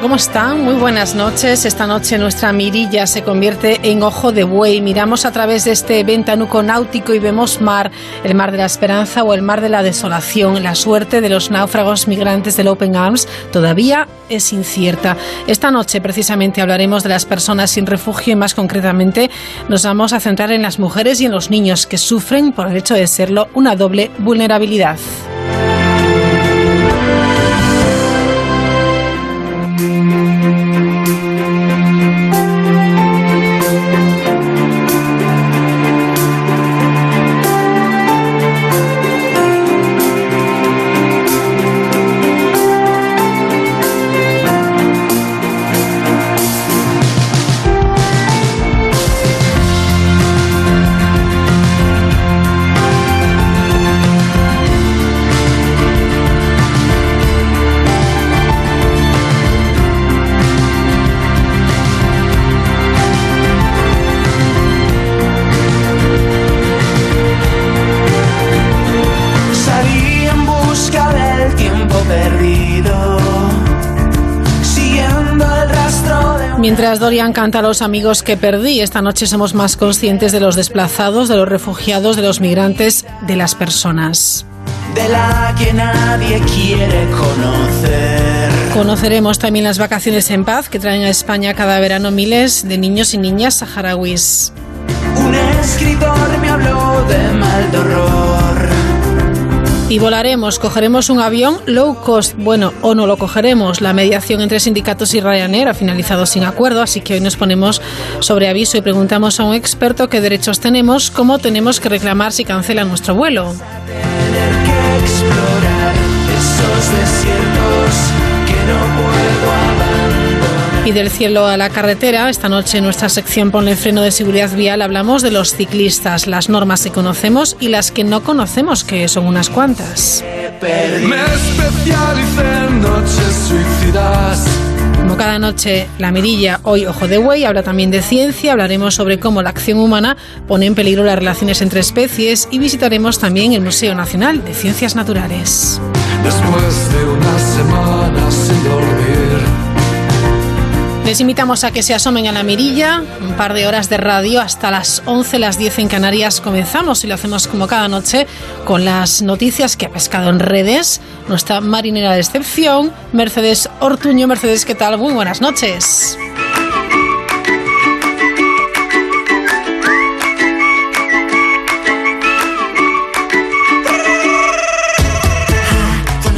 ¿Cómo están? Muy buenas noches. Esta noche nuestra mirilla se convierte en ojo de buey. Miramos a través de este ventanuco náutico y vemos mar, el mar de la esperanza o el mar de la desolación. La suerte de los náufragos migrantes del Open Arms todavía es incierta. Esta noche precisamente hablaremos de las personas sin refugio y más concretamente nos vamos a centrar en las mujeres y en los niños que sufren, por el hecho de serlo, una doble vulnerabilidad. Mientras Dorian canta a los amigos que perdí, esta noche somos más conscientes de los desplazados, de los refugiados, de los migrantes, de las personas. De la que nadie quiere conocer. Conoceremos también las vacaciones en paz que traen a España cada verano miles de niños y niñas saharauis. Un escritor me habló de mal y volaremos, cogeremos un avión low cost. Bueno, o no lo cogeremos. La mediación entre sindicatos y Ryanair ha finalizado sin acuerdo, así que hoy nos ponemos sobre aviso y preguntamos a un experto qué derechos tenemos, cómo tenemos que reclamar si cancelan nuestro vuelo. Y del cielo a la carretera, esta noche en nuestra sección Ponle freno de seguridad vial hablamos de los ciclistas, las normas que conocemos y las que no conocemos, que son unas cuantas. Como cada noche, la mirilla, hoy Ojo de Buey, habla también de ciencia, hablaremos sobre cómo la acción humana pone en peligro las relaciones entre especies y visitaremos también el Museo Nacional de Ciencias Naturales. Después de una semana sin dormir. Les invitamos a que se asomen a la mirilla, un par de horas de radio hasta las 11, las 10 en Canarias comenzamos y lo hacemos como cada noche con las noticias que ha pescado en redes nuestra marinera de excepción, Mercedes Ortuño. Mercedes, ¿qué tal? Muy buenas noches.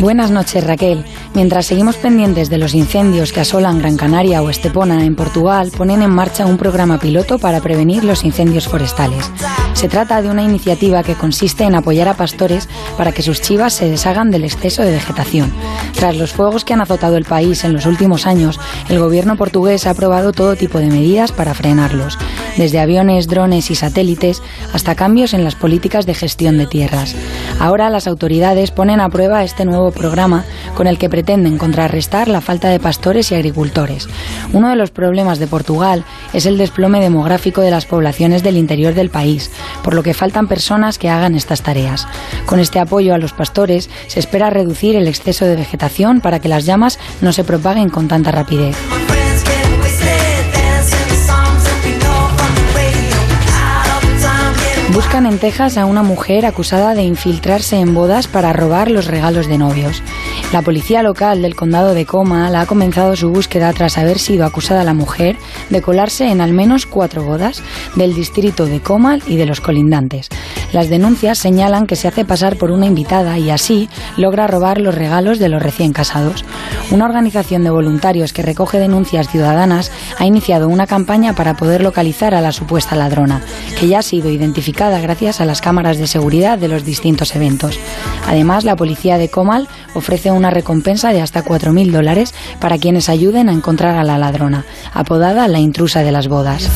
Buenas noches, Raquel. Mientras seguimos pendientes de los incendios que asolan Gran Canaria o Estepona en Portugal, ponen en marcha un programa piloto para prevenir los incendios forestales. Se trata de una iniciativa que consiste en apoyar a pastores para que sus chivas se deshagan del exceso de vegetación. Tras los fuegos que han azotado el país en los últimos años, el gobierno portugués ha aprobado todo tipo de medidas para frenarlos, desde aviones, drones y satélites hasta cambios en las políticas de gestión de tierras. Ahora las autoridades ponen a prueba este nuevo programa con el que pretenden contrarrestar la falta de pastores y agricultores. Uno de los problemas de Portugal es el desplome demográfico de las poblaciones del interior del país, por lo que faltan personas que hagan estas tareas. Con este apoyo a los pastores se espera reducir el exceso de vegetación para que las llamas no se propaguen con tanta rapidez. Buscan en Texas a una mujer acusada de infiltrarse en bodas para robar los regalos de novios. La policía local del condado de Comal ha comenzado su búsqueda tras haber sido acusada la mujer de colarse en al menos cuatro bodas del distrito de Comal y de los colindantes. Las denuncias señalan que se hace pasar por una invitada y así logra robar los regalos de los recién casados. Una organización de voluntarios que recoge denuncias ciudadanas ha iniciado una campaña para poder localizar a la supuesta ladrona, que ya ha sido identificada gracias a las cámaras de seguridad de los distintos eventos. Además, la policía de Comal ofrece un una recompensa de hasta 4.000 dólares para quienes ayuden a encontrar a la ladrona, apodada la intrusa de las bodas.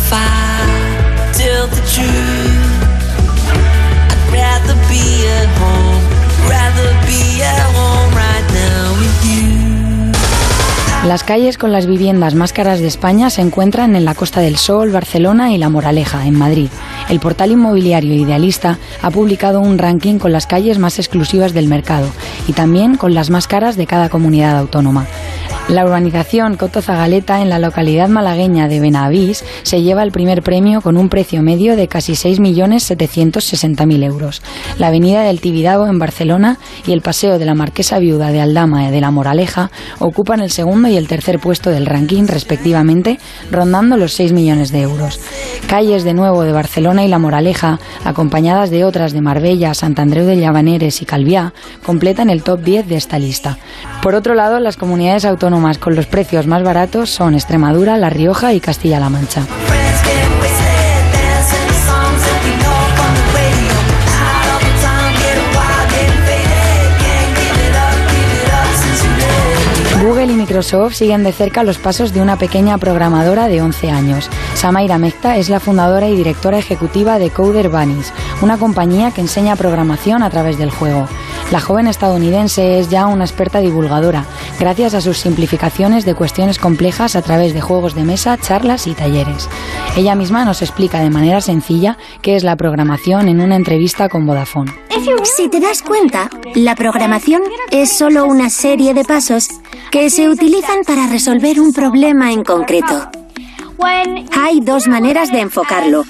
Las calles con las viviendas más caras de España se encuentran en la Costa del Sol, Barcelona y La Moraleja, en Madrid. El portal inmobiliario Idealista ha publicado un ranking con las calles más exclusivas del mercado y también con las más caras de cada comunidad autónoma. La urbanización Coto Zagaleta en la localidad malagueña de Benavís se lleva el primer premio con un precio medio de casi 6.760.000 euros. La avenida del Tibidabo en Barcelona y el paseo de la Marquesa Viuda de Aldama de la Moraleja ocupan el segundo y el tercer puesto del ranking respectivamente, rondando los 6 millones de euros. Calles de nuevo de Barcelona y la Moraleja, acompañadas de otras de Marbella, Sant Andreu de Llavaneres y Calviá, completan el top 10 de esta lista. Por otro lado, las comunidades autónomas con los precios más baratos son Extremadura, La Rioja y Castilla-La Mancha. Google y Microsoft siguen de cerca los pasos de una pequeña programadora de 11 años. Samaira Mekta es la fundadora y directora ejecutiva de Coder Bunnies, una compañía que enseña programación a través del juego. La joven estadounidense es ya una experta divulgadora, gracias a sus simplificaciones de cuestiones complejas a través de juegos de mesa, charlas y talleres. Ella misma nos explica de manera sencilla qué es la programación en una entrevista con Vodafone. Si te das cuenta, la programación es solo una serie de pasos que se utilizan para resolver un problema en concreto. Hay dos maneras de enfocarlo.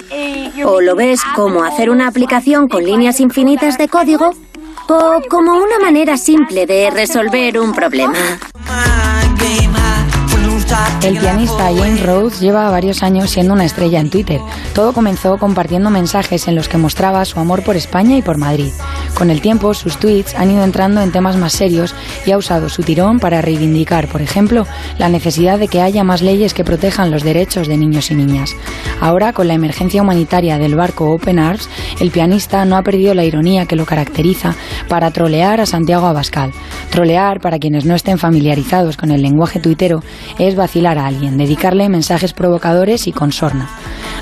O lo ves como hacer una aplicación con líneas infinitas de código o como una manera simple de resolver un problema. El pianista James Rhodes lleva varios años siendo una estrella en Twitter. Todo comenzó compartiendo mensajes en los que mostraba su amor por España y por Madrid. Con el tiempo, sus tweets han ido entrando en temas más serios y ha usado su tirón para reivindicar, por ejemplo, la necesidad de que haya más leyes que protejan los derechos de niños y niñas. Ahora, con la emergencia humanitaria del barco Open Arms, el pianista no ha perdido la ironía que lo caracteriza para trolear a Santiago Abascal. Trolear, para quienes no estén familiarizados con el lenguaje tuitero, es vacilar a alguien, dedicarle mensajes provocadores y con sorna.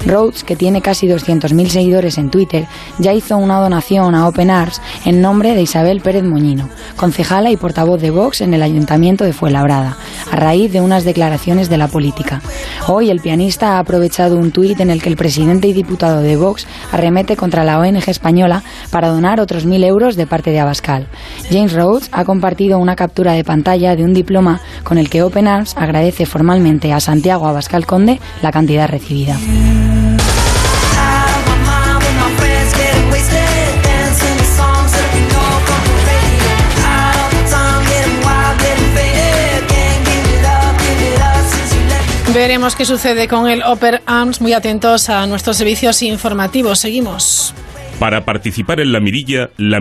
Rhodes, que tiene casi 200.000 seguidores en Twitter, ya hizo una donación a Open Arms en nombre de Isabel Pérez Moñino, concejala y portavoz de Vox en el Ayuntamiento de Fuenlabrada, a raíz de unas declaraciones de la política. Hoy el pianista ha aprovechado un tuit en el que el presidente y diputado de Vox arremete contra la ONG española para donar otros mil euros de parte de Abascal. James Rhodes ha compartido una captura de pantalla de un diploma con el que Open Arms agradece formalmente a Santiago Abascal Conde la cantidad recibida. Veremos qué sucede con el Open Arms. Muy atentos a nuestros servicios informativos. Seguimos. Para participar en la mirilla, la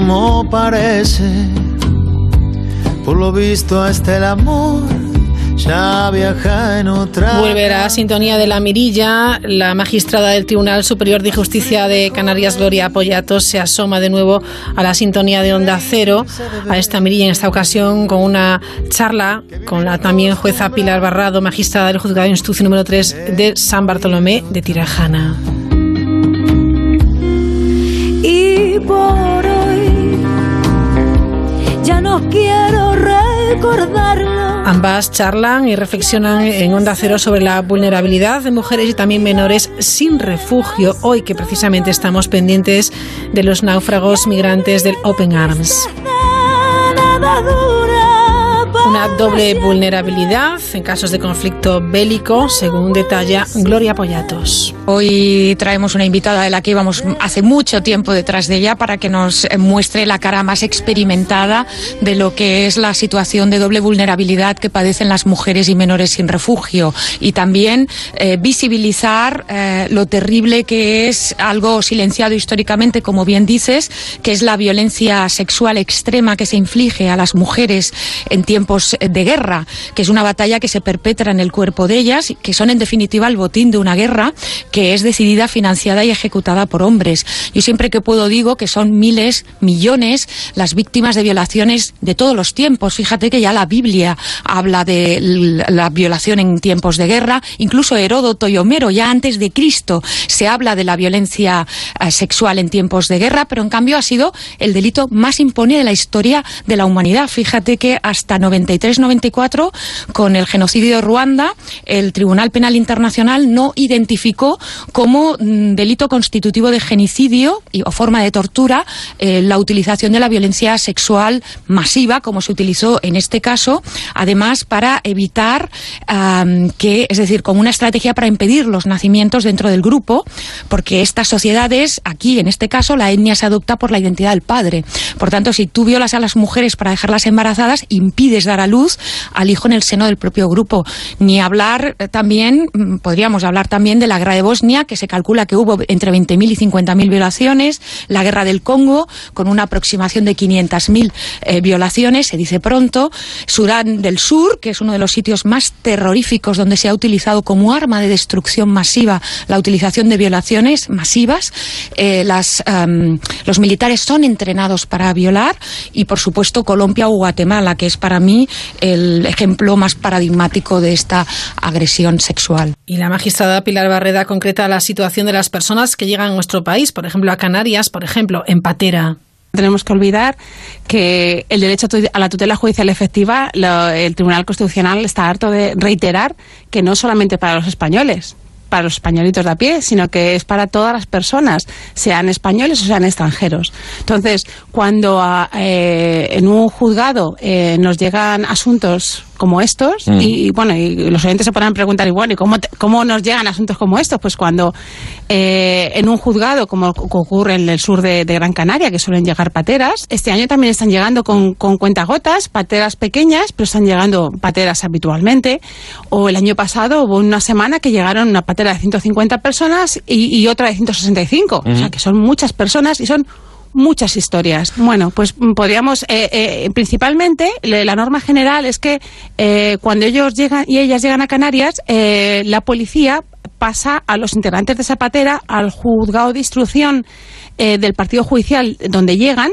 como parece. Por lo visto hasta el amor ya viaja en otra. Vuelve a la sintonía de la mirilla. La magistrada del Tribunal Superior de Justicia de Canarias, Gloria Pollatos, se asoma de nuevo a la sintonía de Onda Cero, a esta mirilla en esta ocasión con una charla con la también jueza Pilar Barrado, magistrada del Juzgado de Instrucción número 3 de San Bartolomé de Tirajana. Y por ya no quiero recordarlo. Ambas charlan y reflexionan en Onda Cero sobre la vulnerabilidad de mujeres y también menores sin refugio, hoy que precisamente estamos pendientes de los náufragos migrantes del Open Arms. Una doble vulnerabilidad en casos de conflicto bélico, según detalla Gloria Pollatos. Hoy traemos una invitada de la que íbamos hace mucho tiempo detrás de ella para que nos muestre la cara más experimentada de lo que es la situación de doble vulnerabilidad que padecen las mujeres y menores sin refugio y también eh, visibilizar eh, lo terrible que es algo silenciado históricamente, como bien dices, que es la violencia sexual extrema que se inflige a las mujeres en tiempos de guerra, que es una batalla que se perpetra en el cuerpo de ellas, que son en definitiva el botín de una guerra que es decidida, financiada y ejecutada por hombres. Yo siempre que puedo digo que son miles, millones las víctimas de violaciones de todos los tiempos. Fíjate que ya la Biblia habla de la violación en tiempos de guerra, incluso Heródoto y Homero, ya antes de Cristo, se habla de la violencia eh, sexual en tiempos de guerra, pero en cambio ha sido el delito más impone de la historia de la humanidad. Fíjate que hasta 93-94, con el genocidio de Ruanda, el Tribunal Penal Internacional no identificó como mm, delito constitutivo de genocidio o forma de tortura eh, la utilización de la violencia sexual masiva, como se utilizó en este caso, además para evitar que, es decir, como una estrategia para impedir los nacimientos dentro del grupo, porque estas sociedades, aquí en este caso, la etnia se adopta por la identidad del padre. Por tanto, si tú violas a las mujeres para dejarlas embarazadas, impides dar a luz al hijo en el seno del propio grupo. Ni hablar eh, también, mm, podríamos hablar también de la guerra de Bosnia, que se calcula que hubo entre 20.000 y 50.000 violaciones, la guerra del Congo, con una aproximación de 500.000 eh, violaciones, se dice pronto, Sudán del Sur, que es uno de los sitios más terroríficos donde se ha utilizado como arma de destrucción masiva la utilización de violaciones masivas. Eh, las, los militares son entrenados para violar y, por supuesto, Colombia o Guatemala, que es para mí el ejemplo más paradigmático de esta agresión sexual. Y la magistrada Pilar Barreda concreta la situación de las personas que llegan a nuestro país, por ejemplo, a Canarias, por ejemplo, en Patera. Tenemos que olvidar que el derecho a la tutela judicial efectiva, el Tribunal Constitucional está harto de reiterar que no solamente para los españoles, para los españolitos de a pie, sino que es para todas las personas, sean españoles o sean extranjeros. Entonces, cuando ah, eh, en un juzgado eh, nos llegan asuntos como estos mm. y, bueno y los oyentes se podrán preguntar y bueno y cómo, cómo nos llegan asuntos como estos pues cuando eh, en un juzgado como ocurre en el sur de, Gran Canaria que suelen llegar pateras este año también están llegando con, con cuentagotas pateras pequeñas pero están llegando pateras habitualmente. O el año pasado hubo una semana que llegaron una patera de 150 personas y, otra de 165 o sea que son muchas personas y son muchas historias. Bueno, pues podríamos, eh, eh, principalmente, la norma general es que eh, cuando ellos llegan y ellas llegan a Canarias, la policía pasa a los integrantes de Zapatera al juzgado de instrucción del partido judicial donde llegan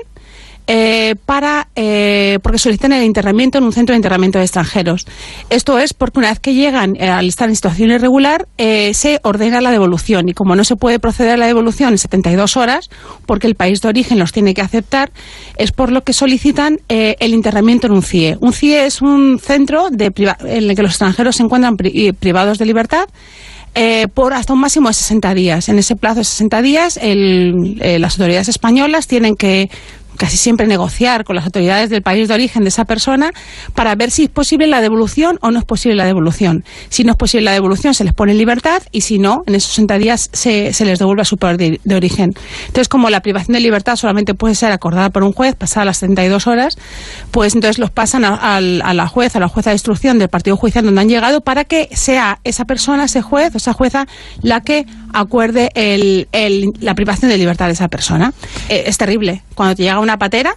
eh, para eh, porque solicitan el internamiento en un centro de internamiento de extranjeros. Esto es porque una vez que llegan eh, al estar en situación irregular se ordena la devolución y como no se puede proceder a la devolución en 72 horas porque el país de origen los tiene que aceptar es por lo que solicitan el internamiento en un CIE. Un CIE es un centro de en el que los extranjeros se encuentran privados de libertad por hasta un máximo de 60 días. En ese plazo de 60 días, las autoridades españolas tienen que casi siempre negociar con las autoridades del país de origen de esa persona para ver si es posible la devolución o no es posible la devolución. Si no es posible la devolución, se les pone en libertad y si no, en esos 60 días se, se les devuelve a su país de, origen. Entonces, como la privación de libertad solamente puede ser acordada por un juez, pasada las 72 horas, pues entonces los pasan a, la juez, a la jueza de instrucción del partido judicial donde han llegado para que sea esa persona, ese juez o esa jueza la que acuerde el, la privación de libertad de esa persona. Eh, es terrible. Cuando te llega una patera,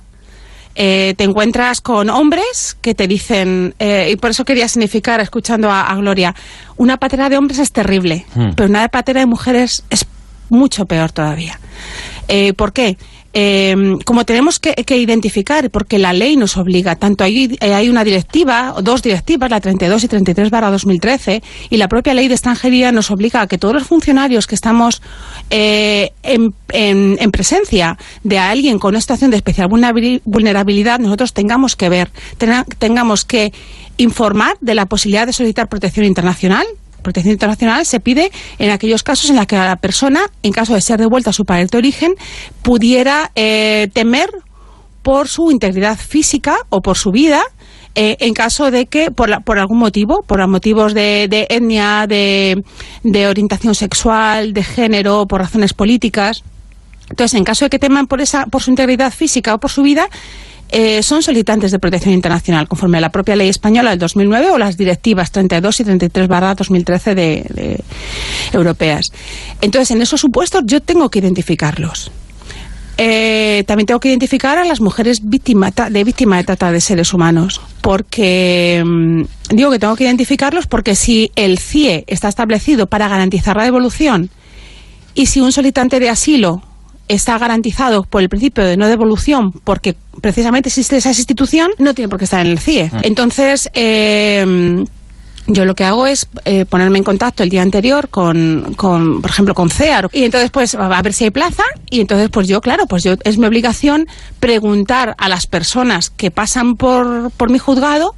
eh, te encuentras con hombres que te dicen, eh, y por eso quería significar, escuchando a, Gloria, una patera de hombres es terrible, hmm. pero una patera de mujeres es mucho peor todavía. Eh, ¿Por qué? Eh, como tenemos que, identificar, porque la ley nos obliga, tanto hay, eh, hay una directiva, dos directivas, la 32 y 33 barra 2013, y la propia ley de extranjería nos obliga a que todos los funcionarios que estamos eh, en, en, presencia de alguien con una situación de especial vulnerabilidad, nosotros tengamos que ver, tengamos que informar de la posibilidad de solicitar protección internacional, protección internacional se pide en aquellos casos en los que la persona, en caso de ser devuelta a su país de origen, pudiera eh, temer por su integridad física o por su vida eh, en caso de que, por, por algún motivo, por motivos de, etnia, de, orientación sexual, de género, por razones políticas, entonces, en caso de que teman por, esa, por su integridad física o por su vida, eh, son solicitantes de protección internacional, conforme a la propia ley española del 2009 o las directivas 32 y 33 barra 2013 de, europeas. Entonces, en esos supuestos yo tengo que identificarlos. Eh, también tengo que identificar a las mujeres víctimas de víctima de trata de seres humanos, porque mm, digo que tengo que identificarlos porque si el CIE está establecido para garantizar la devolución y si un solicitante de asilo está garantizado por el principio de no devolución porque precisamente existe esa institución, no tiene por qué estar en el CIE. Ah. Entonces, eh, yo lo que hago es eh, ponerme en contacto el día anterior con, con, por ejemplo, con CEAR. Y entonces, pues, a ver si hay plaza. Y entonces, pues yo, claro, pues yo es mi obligación preguntar a las personas que pasan por, por mi juzgado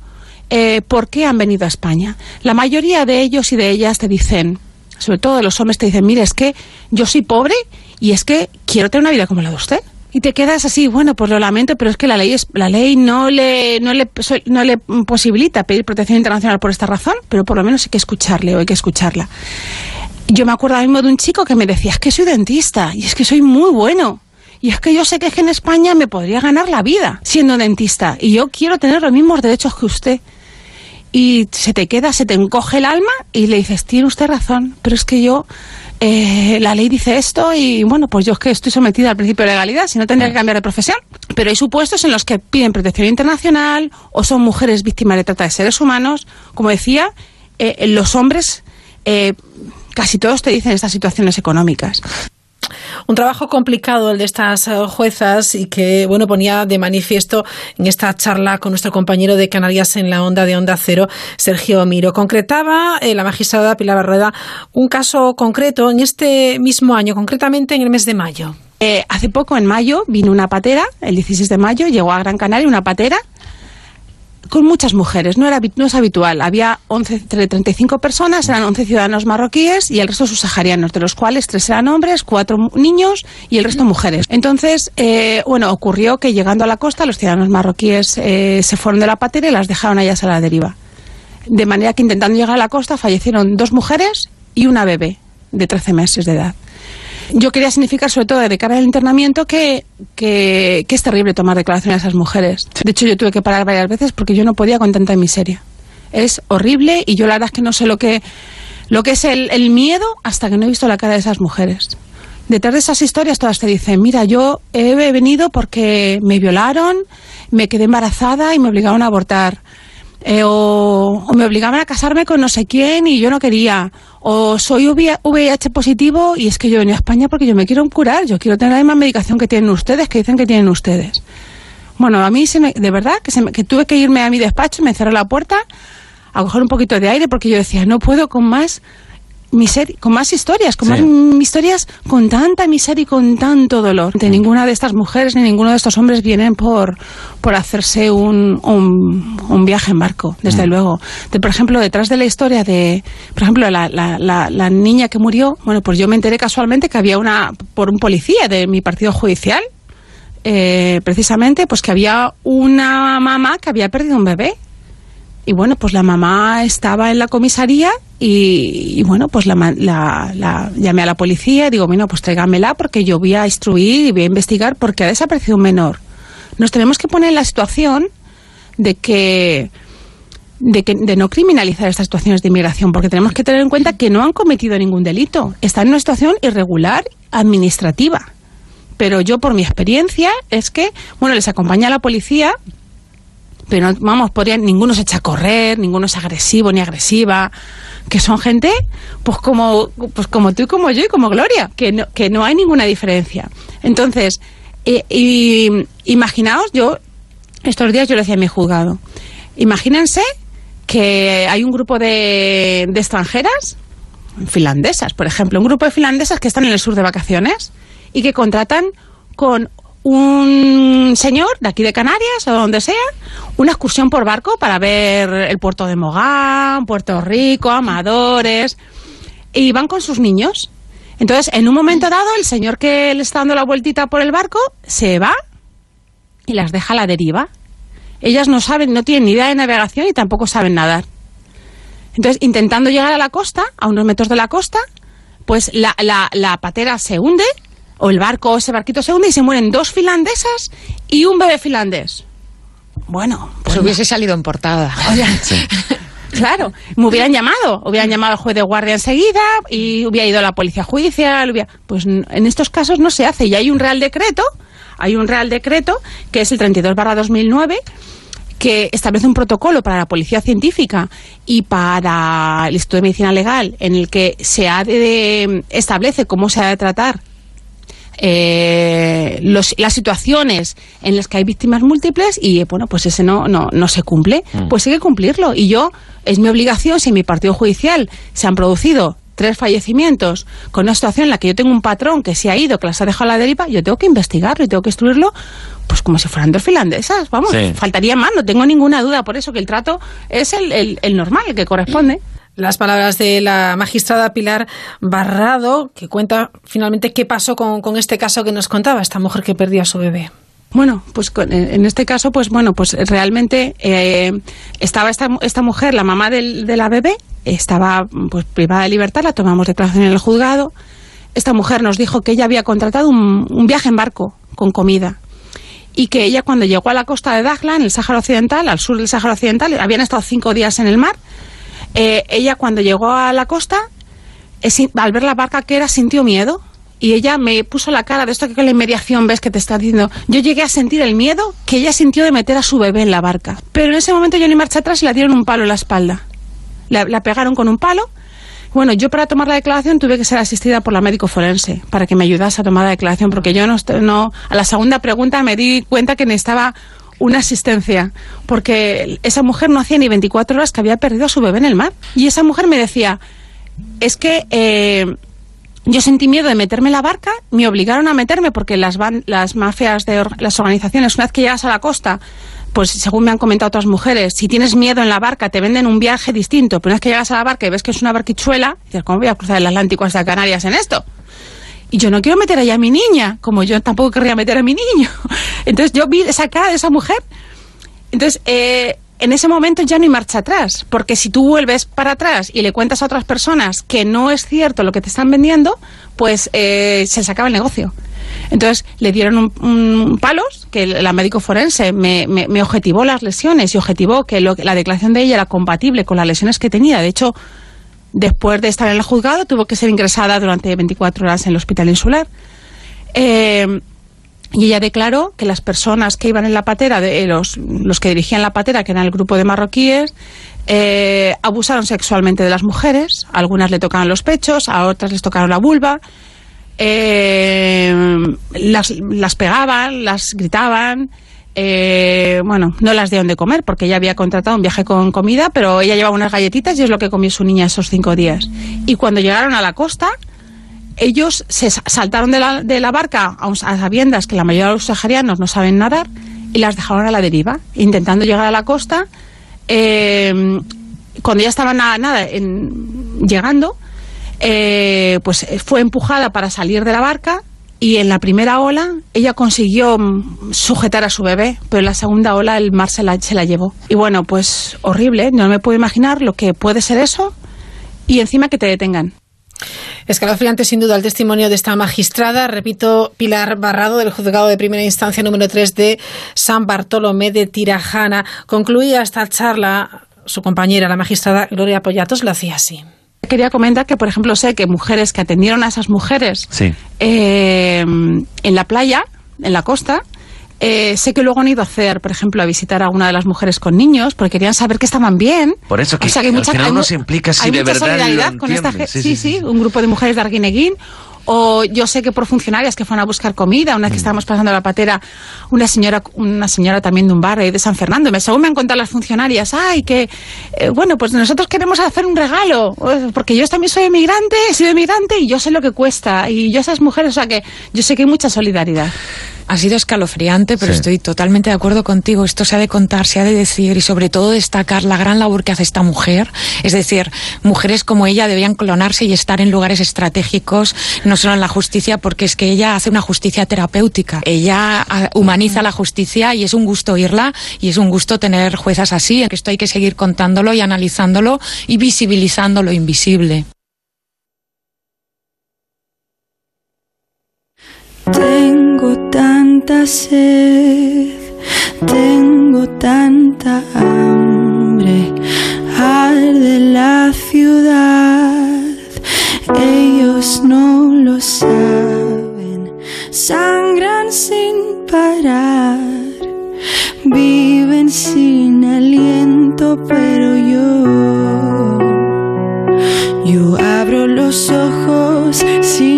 eh, por qué han venido a España. La mayoría de ellos y de ellas te dicen, sobre todo los hombres, te dicen, mire, es que yo soy pobre y es que quiero tener una vida como la de usted. Y te quedas así, bueno, pues lo lamento, pero es que la ley es, la ley no le, no le, no le posibilita pedir protección internacional por esta razón, pero por lo menos hay que escucharle o hay que escucharla. Yo me acuerdo mismo de un chico que me decía, es que soy dentista y es que soy muy bueno. Y es que yo sé que en España me podría ganar la vida siendo dentista y yo quiero tener los mismos derechos que usted. Y se te queda, se te encoge el alma y le dices, tiene usted razón, pero es que yo eh, la ley dice esto y bueno, pues yo es que estoy sometida al principio de legalidad, si no tendría que cambiar de profesión. Pero hay supuestos en los que piden protección internacional o son mujeres víctimas de trata de seres humanos. Como decía, eh, los hombres eh, casi todos te dicen estas situaciones económicas. Un trabajo complicado el de estas eh, juezas y que, bueno, ponía de manifiesto en esta charla con nuestro compañero de Canarias en la onda de Onda Cero, Sergio Miro. Concretaba eh, la magistrada Pilar Barreda un caso concreto en este mismo año, concretamente en el mes de mayo. Eh, hace poco, en mayo, vino una patera, el 16 de mayo, llegó a Gran Canaria una patera con muchas mujeres, no, era, no es habitual. Había 11, entre 35 personas, eran 11 ciudadanos marroquíes y el resto subsaharianos, de los cuales tres eran hombres, cuatro niños y el resto mujeres. Entonces, eh, bueno, ocurrió que llegando a la costa, los ciudadanos marroquíes eh, se fueron de la patera y las dejaron allá a la deriva. De manera que intentando llegar a la costa fallecieron dos mujeres y una bebé de 13 meses de edad yo quería significar, sobre todo de cara al internamiento, que, que, es terrible tomar declaraciones a esas mujeres. De hecho, yo tuve que parar varias veces porque yo no podía con tanta miseria. Es horrible y yo la verdad es que no sé lo que, lo que es el, el miedo hasta que no he visto la cara de esas mujeres. Detrás de esas historias todas te dicen, mira, yo he venido porque me violaron, me quedé embarazada y me obligaron a abortar. Eh, o, me obligaban a casarme con no sé quién y yo no quería, o soy VIH positivo y es que yo venía a España porque yo me quiero curar, yo quiero tener la misma medicación que tienen ustedes, que dicen que tienen ustedes. Bueno, a mí se me, de verdad que, se que tuve que irme a mi despacho, me cerré la puerta a coger un poquito de aire porque yo decía, no puedo con más miseria, con más historias, con más historias con tanta miseria y con tanto dolor. De ninguna de estas mujeres ni ninguno de estos hombres vienen por, por hacerse un, un, viaje en barco, desde mm. luego. De, por ejemplo, detrás de la historia de, por ejemplo, la, la, la, niña que murió, bueno, pues yo me enteré casualmente que había una, por un policía de mi partido judicial, eh, precisamente, pues que había una mamá que había perdido un bebé y bueno, pues la mamá estaba en la comisaría y, bueno, pues la, la, llamé a la policía y digo, bueno, pues tráigamela porque yo voy a instruir y voy a investigar porque ha desaparecido un menor. Nos tenemos que poner en la situación de que de, que, de no criminalizar estas situaciones de inmigración, porque tenemos que tener en cuenta que no han cometido ningún delito. Están en una situación irregular administrativa. Pero yo, por mi experiencia, es que, bueno, les acompaña la policía pero vamos, podrían, ninguno se echa a correr, ninguno es agresivo ni agresiva, que son gente pues como, pues como tú, como yo y como Gloria, que no, que no hay ninguna diferencia. Entonces, y, imaginaos, yo, estos días yo lo decía en mi juzgado, imagínense que hay un grupo de, de extranjeras, finlandesas, por ejemplo, un grupo de finlandesas que están en el sur de vacaciones y que contratan con un señor de aquí de Canarias o donde sea, una excursión por barco para ver el puerto de Mogán, Puerto Rico, Amadores, y van con sus niños. Entonces, en un momento dado, el señor que le está dando la vueltita por el barco se va y las deja a la deriva. Ellas no saben, no tienen ni idea de navegación y tampoco saben nadar. Entonces, intentando llegar a la costa, a unos metros de la costa, pues la, la, la patera se hunde, o el barco o ese barquito se hunde y se mueren dos finlandesas y un bebé finlandés. Bueno, pues hubiese salido en portada. Claro, me hubieran llamado, hubieran llamado al juez de guardia enseguida y hubiera ido a la policía judicial. hubiera- Pues en estos casos no se hace y hay un real decreto, hay un real decreto que es el 32 2009 que establece un protocolo para la policía científica y para el Instituto de Medicina Legal en el que se ha de, de- establece cómo se ha de tratar eh, los- las situaciones en las que hay víctimas múltiples y eh, bueno pues ese no no, no se cumple pues hay que cumplirlo. Y yo es mi obligación si en mi partido judicial se han producido tres fallecimientos con una situación en la que yo tengo un patrón que se ha ido que las ha dejado a la deriva yo tengo que investigarlo y tengo que instruirlo pues como si fueran dos finlandesas vamos Sí. faltaría más no tengo ninguna duda por eso que el trato es el, el- el normal el que corresponde Las palabras de la magistrada Pilar Barrado, que cuenta finalmente qué pasó con, este caso que nos contaba, esta mujer que perdió a su bebé. Bueno, pues con- en en este caso, pues bueno, pues realmente eh, estaba esta, esta mujer, la mamá del- de la bebé, estaba pues privada de libertad, la tomamos declaración en el juzgado. Esta mujer nos dijo que ella había contratado un, un viaje en barco con comida y que ella cuando llegó a la costa de Dakhla, en el Sáhara Occidental, al sur del Sáhara Occidental, habían estado cinco días en el mar, eh, ella cuando llegó a la costa, eh, sin- al ver la barca que era, sintió miedo. Y ella me puso la cara de esto que con la inmediación ves que te está diciendo. Yo llegué a sentir el miedo que ella sintió de meter a su bebé en la barca. Pero en ese momento yo ni marcha atrás y le dieron un palo en la espalda. La, la pegaron con un palo. Bueno, yo para tomar la declaración tuve que ser asistida por la médico forense para que me ayudase a tomar la declaración, porque yo no, no a la segunda pregunta me di cuenta que necesitaba una asistencia, porque esa mujer no hacía ni 24 horas que había perdido a su bebé en el mar. Y esa mujer me decía, es que eh, yo sentí miedo de meterme en la barca, me obligaron a meterme porque las, ban- las mafias de or- las organizaciones, una vez que llegas a la costa, pues según me han comentado otras mujeres, si tienes miedo en la barca te venden un viaje distinto, pero una vez que llegas a la barca y ves que es una barquichuela, dices, ¿cómo voy a cruzar el Atlántico hasta Canarias en esto? Y yo no quiero meter allá a mi niña, como yo tampoco querría meter a mi niño. Entonces yo vi esa cara de esa mujer entonces, eh, en ese momento ya no hay marcha atrás, porque si tú vuelves para atrás y le cuentas a otras personas que no es cierto lo que te están vendiendo, pues eh, se les acaba el negocio. Entonces le dieron un, un palos, que la médico forense me, objetivó las lesiones y objetivó que la declaración de ella era compatible con las lesiones que tenía. De hecho, después de estar en el juzgado, tuvo que ser ingresada durante 24 horas en el hospital insular. Eh, y ella declaró que las personas que iban en la patera, de, los, los que dirigían la patera, que eran el grupo de marroquíes, eh, abusaron sexualmente de las mujeres. Algunas le tocaron los pechos, a otras les tocaron la vulva. eh, las, las pegaban, las gritaban. Eh, bueno, no las dieron de comer porque ella había contratado un viaje con comida, pero ella llevaba unas galletitas y es lo que comió su niña esos cinco días. Y cuando llegaron a la costa, ellos se sa- saltaron de la, barca a, a sabiendas que la mayoría de los saharianos no saben nadar y las dejaron a la deriva, intentando llegar a la costa. eh, cuando ya estaban a nada llegando, eh, pues fue empujada para salir de la barca y en la primera ola ella consiguió mm, sujetar a su bebé, pero en la segunda ola el mar se la, se la llevó. Y bueno, pues horrible, no me puedo imaginar lo que puede ser eso y encima que te detengan. Escalofriante sin duda el testimonio de esta magistrada, repito, Pilar Barrado del juzgado de primera instancia número 3 de San Bartolomé de Tirajana. Concluía esta charla su compañera, la magistrada Gloria Pollatos, lo hacía así. Quería comentar que, por ejemplo, sé que mujeres que atendieron a esas mujeres Sí. eh, en la playa, en la costa, eh, sé que luego han ido a hacer, por ejemplo, a visitar a una de las mujeres con niños porque querían saber que estaban bien. Por eso que O sea, hay al mucha- final hay uno mu- se implica si hay de mucha verdad lo solidaridad con esta entiende. gente. Sí, sí, un grupo de mujeres de Arguineguín. O yo sé que por funcionarias que fueron a buscar comida, una vez que Mm. estábamos pasando la patera, una señora, una señora también de un bar ahí de San Fernando, me, según me han contado las funcionarias, ay, que, eh, bueno, pues nosotros queremos hacer un regalo, eh, porque yo también soy emigrante, he sido emigrante y yo sé lo que cuesta, y yo esas mujeres, o sea que yo sé que hay mucha solidaridad. Ha sido escalofriante, pero estoy totalmente de acuerdo contigo. Esto se ha de contar, se ha de decir y sobre todo destacar la gran labor que hace esta mujer. Es decir, mujeres como ella debían clonarse y estar en lugares estratégicos, no solo en la justicia, porque es que ella hace una justicia terapéutica. Ella ah, humaniza la justicia y es un gusto oírla y es un gusto tener juezas así. Esto hay que seguir contándolo y analizándolo y visibilizando lo invisible. Tengo tanta sed, tengo tanta hambre, arde la ciudad, ellos no lo saben, sangran sin parar, viven sin aliento, pero yo, yo abro los ojos sin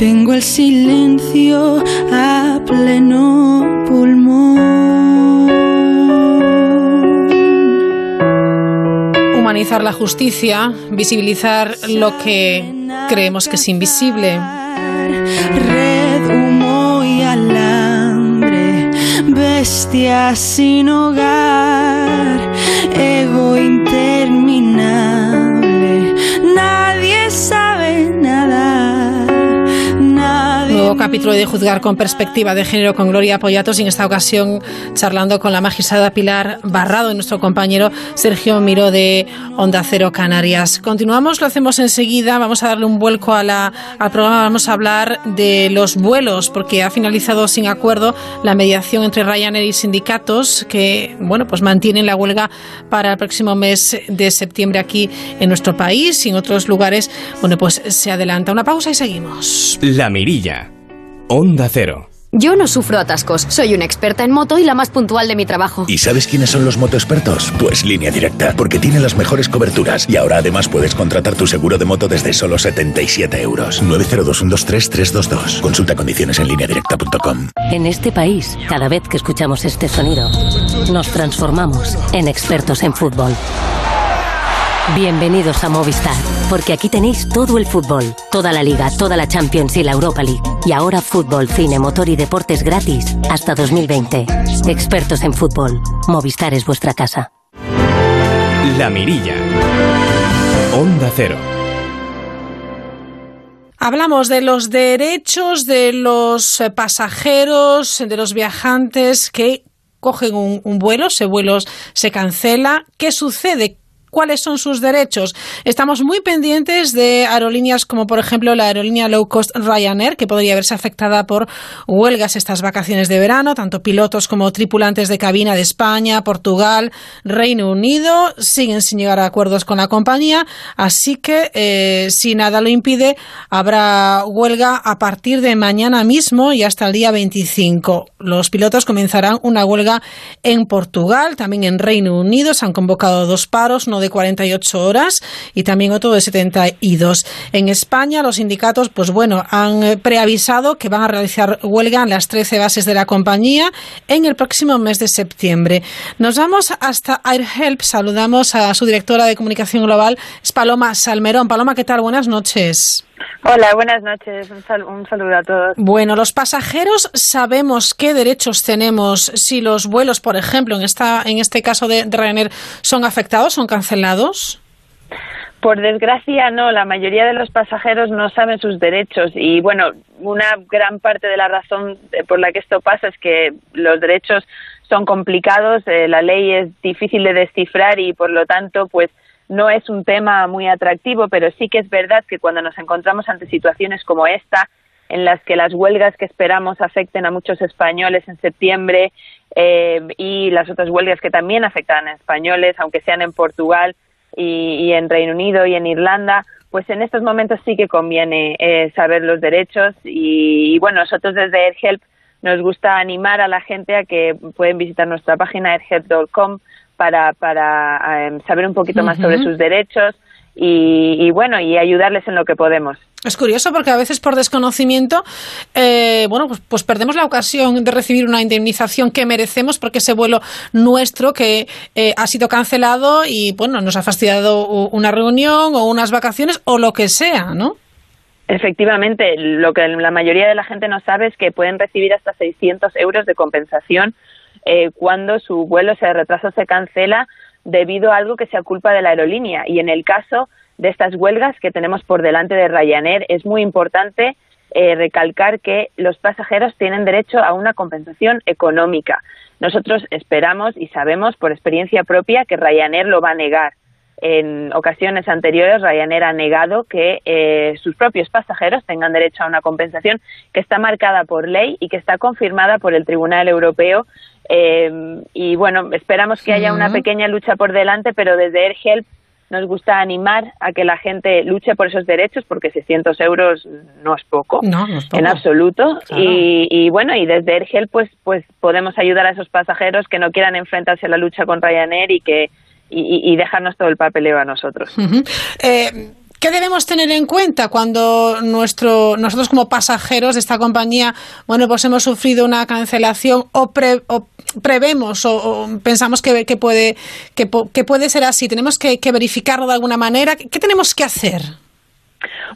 Mantengo el silencio a pleno pulmón. Humanizar la justicia, visibilizar lo que creemos que es invisible. Red, humo y alambre, bestia sin hogar, ego interminable. Nadie sabe nada. Capítulo de Juzgar con Perspectiva de Género con Gloria Poyatos y en esta ocasión charlando con la magistrada Pilar Barrado y nuestro compañero Sergio Miro de Onda Cero Canarias. Continuamos, lo hacemos enseguida, vamos a darle un vuelco a la, al programa, vamos a hablar de los vuelos porque ha finalizado sin acuerdo la mediación entre Ryanair y sindicatos que, bueno, pues mantienen la huelga para el próximo mes de septiembre aquí en nuestro país y en otros lugares, bueno, pues se adelanta. Una pausa y seguimos. La Mirilla. Onda Cero. Yo no sufro atascos. Soy una experta en moto y la más puntual de mi trabajo. ¿Y sabes quiénes son los motoexpertos? Pues Línea Directa, porque tiene las mejores coberturas. Y ahora además puedes contratar tu seguro de moto desde solo 77 euros. 902-123-322. Consulta condiciones en lineadirecta.com. En este país, cada vez que escuchamos este sonido, nos transformamos en expertos en fútbol. Bienvenidos a Movistar, porque aquí tenéis todo el fútbol, toda la liga, toda la Champions y la Europa League. Y ahora fútbol, cine, motor y deportes gratis hasta 2020. Expertos en fútbol. Movistar es vuestra casa. La Mirilla. Onda Cero. Hablamos de los derechos de los eh, pasajeros, de los viajantes que cogen un, un vuelo, ese vuelo se cancela. ¿Qué sucede? Cuáles son sus derechos. Estamos muy pendientes de aerolíneas como por ejemplo la aerolínea low cost Ryanair, que podría verse afectada por huelgas estas vacaciones de verano, tanto pilotos como tripulantes de cabina de España, Portugal, Reino Unido siguen sin llegar a acuerdos con la compañía, así que eh, si nada lo impide, habrá huelga a partir de mañana mismo y hasta el día 25. Los pilotos comenzarán una huelga en Portugal, también en Reino Unido se han convocado dos paros, no de 48 horas y también otro de 72. En España, los sindicatos, pues bueno, han eh, preavisado que van a realizar huelga en las 13 bases de la compañía en el próximo mes de septiembre. Nos vamos hasta AirHelp. Saludamos a su directora de comunicación global, es Paloma Salmerón. Paloma, ¿qué tal? Buenas noches. Hola, buenas noches. Un, sal un, saludo a todos. Bueno, los pasajeros sabemos qué derechos tenemos si los vuelos, por ejemplo, en esta en este caso de Ryanair, son afectados, son cancelados. Por desgracia, no. La mayoría de los pasajeros no saben sus derechos. Y, bueno, una gran parte de la razón por la que esto pasa es que los derechos son complicados, eh, la ley es difícil de descifrar y, por lo tanto, pues no es un tema muy atractivo, pero sí que es verdad que cuando nos encontramos ante situaciones como esta, en las que las huelgas que esperamos afecten a muchos españoles en septiembre eh, y las otras huelgas que también afectan a españoles, aunque sean en Portugal y, y en Reino Unido y en Irlanda, pues en estos momentos sí que conviene eh, saber los derechos. Y, y, bueno, nosotros desde AirHelp nos gusta animar a la gente a que pueden visitar nuestra página airhelp.com para, para eh, saber un poquito más sobre sus derechos y, y, bueno, y ayudarles en lo que podemos. Es curioso porque a veces por desconocimiento, eh, bueno, pues, pues, perdemos la ocasión de recibir una indemnización que merecemos porque ese vuelo nuestro que eh, ha sido cancelado y bueno, nos ha fastidiado una reunión o unas vacaciones o lo que sea, ¿no? Efectivamente, lo que la mayoría de la gente no sabe es que pueden recibir hasta 600 euros de compensación eh, cuando su vuelo se retrasa o se cancela debido a algo que sea culpa de la aerolínea. Y en el caso de estas huelgas que tenemos por delante de Ryanair, es muy importante eh, recalcar que los pasajeros tienen derecho a una compensación económica. Nosotros esperamos y sabemos por experiencia propia que Ryanair lo va a negar. En ocasiones anteriores, Ryanair ha negado que eh, sus propios pasajeros tengan derecho a una compensación que está marcada por ley y que está confirmada por el Tribunal Europeo. Eh, y bueno, esperamos que haya una pequeña lucha por delante, pero desde AirHelp nos gusta animar a que la gente luche por esos derechos porque 600 euros no es poco, en absoluto. Y, y, bueno y desde AirHelp pues pues podemos ayudar a esos pasajeros que no quieran enfrentarse a la lucha con Ryanair y que y, dejarnos todo el papeleo a nosotros. Eh, ¿Qué debemos tener en cuenta cuando nuestro, nosotros como pasajeros de esta compañía, bueno, pues hemos sufrido una cancelación o, prevemos o, pensamos que, puede, que, puede ser así? ¿Tenemos que, verificarlo de alguna manera? ¿Qué tenemos que hacer?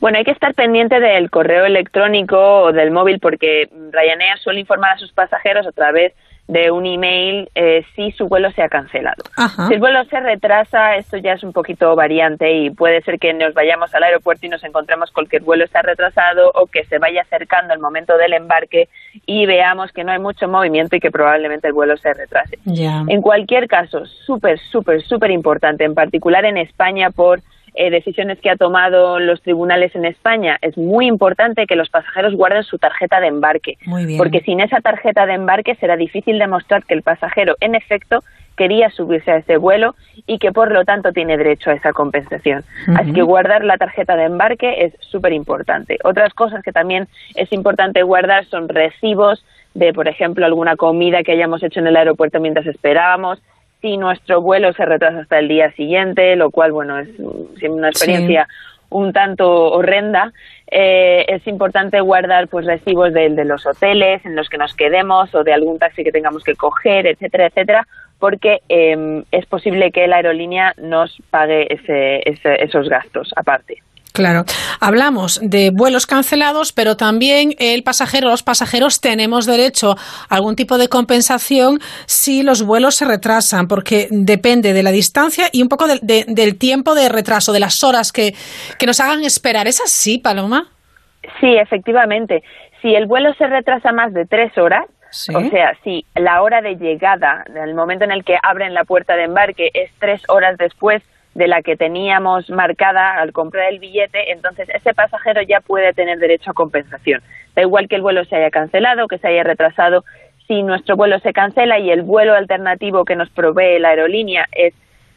Bueno, hay que estar pendiente del correo electrónico o del móvil porque Ryanair suele informar a sus pasajeros a través de un email eh, si su vuelo se ha cancelado. Si el vuelo se retrasa, esto ya es un poquito variante y puede ser que nos vayamos al aeropuerto y nos encontremos con que el vuelo está retrasado o que se vaya acercando el momento del embarque y veamos que no hay mucho movimiento y que probablemente el vuelo se retrase. En cualquier caso, súper, súper, súper importante, en particular en España por eh, decisiones que ha tomado los tribunales en España, es muy importante que los pasajeros guarden su tarjeta de embarque, porque sin esa tarjeta de embarque será difícil demostrar que el pasajero, en efecto, quería subirse a ese vuelo y que por lo tanto tiene derecho a esa compensación. Así que guardar la tarjeta de embarque es súper importante. Otras cosas que también es importante guardar son recibos de, por ejemplo, alguna comida que hayamos hecho en el aeropuerto mientras esperábamos, si nuestro vuelo se retrasa hasta el día siguiente, lo cual, bueno, es una experiencia un tanto horrenda, eh, es importante guardar pues recibos de, los hoteles en los que nos quedemos o de algún taxi que tengamos que coger, etcétera, etcétera, porque em, es posible que la aerolínea nos pague esos gastos aparte. Claro. Hablamos de vuelos cancelados, pero también el pasajero, los pasajeros tenemos derecho a algún tipo de compensación si los vuelos se retrasan, porque depende de la distancia y un poco del tiempo de retraso, de las horas que, que nos hagan esperar. ¿Es así, Paloma? Sí, efectivamente. Si el vuelo se retrasa más de tres horas, O sea, si la hora de llegada, el momento en el que abren la puerta de embarque, es tres horas después de la que teníamos marcada al comprar el billete, entonces ese pasajero ya puede tener derecho a compensación. Da igual que el vuelo se haya cancelado, que se haya retrasado, si nuestro vuelo se cancela y el vuelo alternativo que nos provee la aerolínea es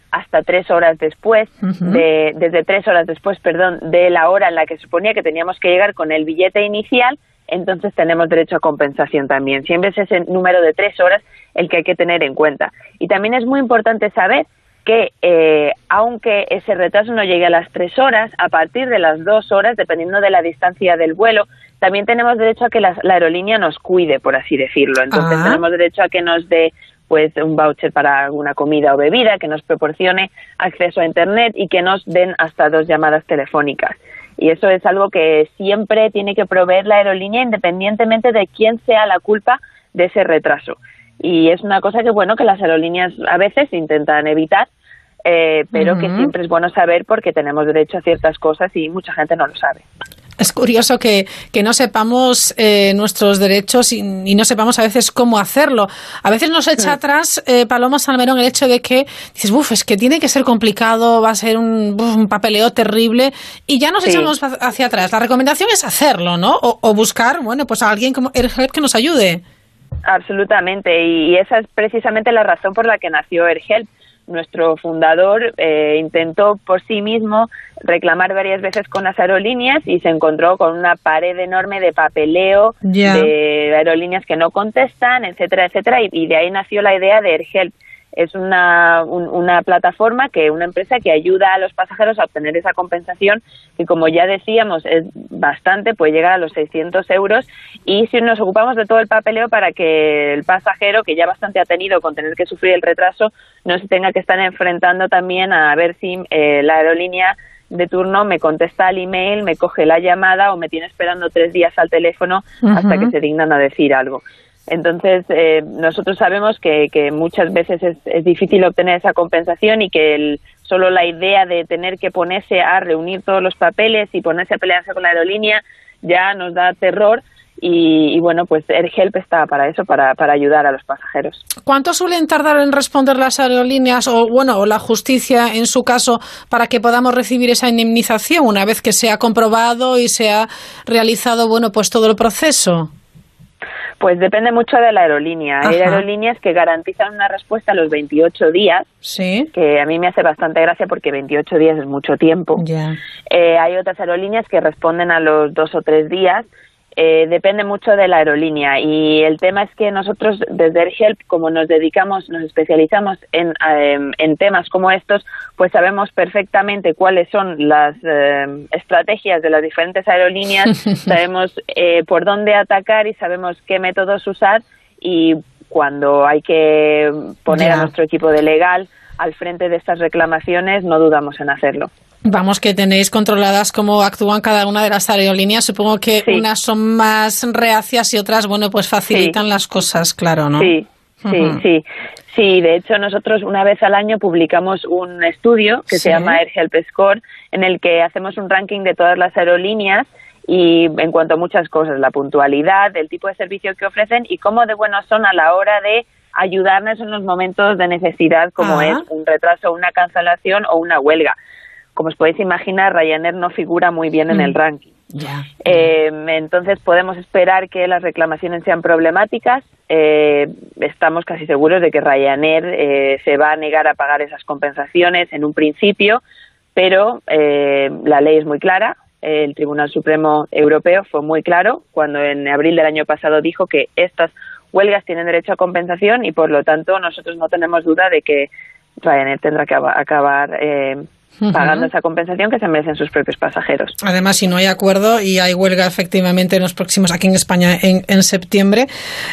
hasta tres horas después, de, desde tres horas después, perdón, de la hora en la que suponía que teníamos que llegar con el billete inicial, entonces tenemos derecho a compensación también. Siempre es ese número de tres horas el que hay que tener en cuenta. Y también es muy importante saber que eh, aunque ese retraso no llegue a las tres horas, a partir de las dos horas, dependiendo de la distancia del vuelo, también tenemos derecho a que la, aerolínea nos cuide, por así decirlo. Entonces tenemos derecho a que nos dé pues un voucher para alguna comida o bebida, que nos proporcione acceso a internet y que nos den hasta dos llamadas telefónicas. Y eso es algo que siempre tiene que proveer la aerolínea independientemente de quién sea la culpa de ese retraso. Y es una cosa que bueno que las aerolíneas a veces intentan evitar, eh, pero que siempre es bueno saber porque tenemos derecho a ciertas cosas y mucha gente no lo sabe. Es curioso que, que no sepamos eh, nuestros derechos y, no sepamos a veces cómo hacerlo. A veces nos echa atrás, eh, Paloma Salmerón, el hecho de que dices, uff, es que tiene que ser complicado, va a ser un, papeleo terrible y ya nos echamos hacia atrás. La recomendación es hacerlo, ¿no? O, buscar, bueno, pues a alguien como AirHelp que nos ayude. Absolutamente, y esa es precisamente la razón por la que nació AirHelp nuestro fundador eh, intentó por sí mismo reclamar varias veces con las aerolíneas y se encontró con una pared enorme de papeleo de aerolíneas que no contestan, etcétera, etcétera, y, y, de ahí nació la idea de AirHelp es una, una plataforma que una empresa que ayuda a los pasajeros a obtener esa compensación y como ya decíamos es bastante puede llegar a los 600 euros y si nos ocupamos de todo el papeleo para que el pasajero que ya bastante ha tenido con tener que sufrir el retraso no se tenga que estar enfrentando también a ver si eh, la aerolínea de turno me contesta al email, me coge la llamada o me tiene esperando tres días al teléfono hasta que se dignan a decir algo. Entonces, eh, nosotros sabemos que, que muchas veces es, es difícil obtener esa compensación y que el- solo la idea de tener que ponerse a reunir todos los papeles y ponerse a pelearse con la aerolínea ya nos da terror. Y, y bueno, pues AirHelp está para eso, para, para ayudar a los pasajeros. ¿Cuánto suelen tardar en responder las aerolíneas o bueno, o la justicia en su caso para que podamos recibir esa indemnización una vez que se ha comprobado y se ha realizado bueno, pues todo el proceso? Pues depende mucho de la aerolínea. Hay aerolíneas que garantizan una respuesta a los 28 días, Sí. que a mí me hace bastante gracia porque 28 días es mucho tiempo. Eh, hay otras aerolíneas que responden a los dos o tres días. Eh, depende mucho de la aerolínea. Y el tema es que nosotros desde AirHelp, como nos dedicamos, nos especializamos en, em, en temas como estos, pues sabemos perfectamente cuáles son las em, estrategias de las diferentes aerolíneas, sabemos eh, por dónde atacar y sabemos qué métodos usar. Y cuando hay que poner a nuestro equipo de legal al frente de estas reclamaciones, no dudamos en hacerlo. Vamos, que tenéis controladas cómo actúan cada una de las aerolíneas. Supongo que Sí. unas son más reacias y otras, bueno, pues facilitan las cosas, claro, ¿no? Sí, sí, sí. Sí, de hecho nosotros una vez al año publicamos un estudio que Sí. se llama AirHelp Score en el que hacemos un ranking de todas las aerolíneas y en cuanto a muchas cosas, la puntualidad, el tipo de servicio que ofrecen y cómo de buenos son a la hora de ayudarnos en los momentos de necesidad como Ah. es un retraso, una cancelación o una huelga. Como os podéis imaginar, Ryanair no figura muy bien en Mm. el ranking. Ya. Eh, entonces podemos esperar que las reclamaciones sean problemáticas. Eh, estamos casi seguros de que Ryanair eh, se va a negar a pagar esas compensaciones en un principio, pero eh, la ley es muy clara. El Tribunal Supremo Europeo fue muy claro cuando en abril del año pasado dijo que estas huelgas tienen derecho a compensación y por lo tanto nosotros no tenemos duda de que Ryanair tendrá que aba- acabar pagando esa compensación que se merecen sus propios pasajeros. Además, si no hay acuerdo y hay huelga efectivamente en los próximos, aquí en España en, en septiembre,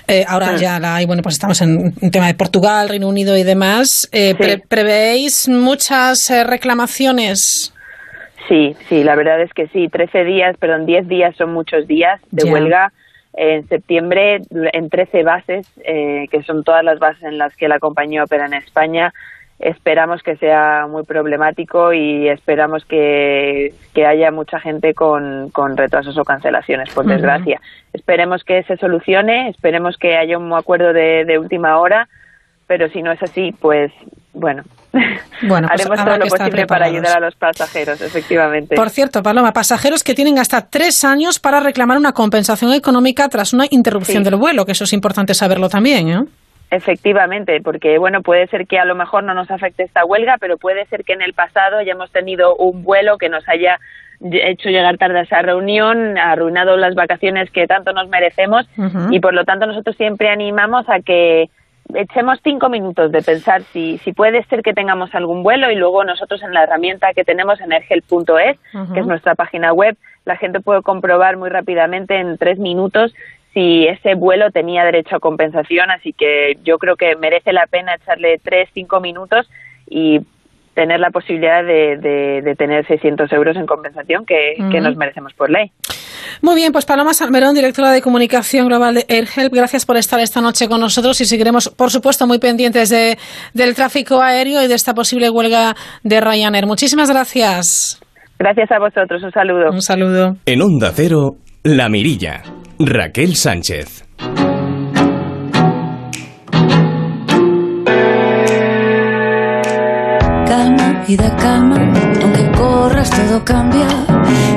eh, ahora Mm. ya la hay, bueno, pues estamos en un tema de Portugal, Reino Unido y demás. Eh, pre- ¿Prevéis muchas eh, reclamaciones? Sí, sí, la verdad es que sí. 13 días, perdón, 10 días son muchos días de huelga. En septiembre, en 13 bases, eh, que son todas las bases en las que la compañía opera en España, esperamos que sea muy problemático y esperamos que, que haya mucha gente con, con retrasos o cancelaciones, por desgracia. Esperemos que se solucione, esperemos que haya un acuerdo de, de última hora, pero si no es así, pues bueno, Bueno, pues haremos todo lo posible para ayudar a los pasajeros, efectivamente. Por cierto, Paloma, pasajeros que tienen hasta tres años para reclamar una compensación económica tras una interrupción Sí. del vuelo, que eso es importante saberlo también, ¿eh? Efectivamente, porque bueno, puede ser que a lo mejor no nos afecte esta huelga, pero puede ser que en el pasado hayamos tenido un vuelo que nos haya hecho llegar tarde a esa reunión, ha arruinado las vacaciones que tanto nos merecemos y por lo tanto nosotros siempre animamos a que echemos cinco minutos de pensar si, si puede ser que tengamos algún vuelo y luego nosotros en la herramienta que tenemos en ergel.es, Ujú. que es nuestra página web, la gente puede comprobar muy rápidamente en tres minutos si ese vuelo tenía derecho a compensación, así que yo creo que merece la pena echarle tres, cinco minutos y tener la posibilidad de, de- de tener 600 euros en compensación que, nos merecemos por ley. Muy bien, pues Paloma Salmerón, directora de comunicación global de AirHelp, gracias por estar esta noche con nosotros y seguiremos, por supuesto, muy pendientes de, del tráfico aéreo y de esta posible huelga de Ryanair. Muchísimas gracias. Gracias a vosotros, un saludo. Un saludo. En Onda Cero, La Mirilla. Raquel Sánchez. Calma, vida, calma, aunque corras todo cambia.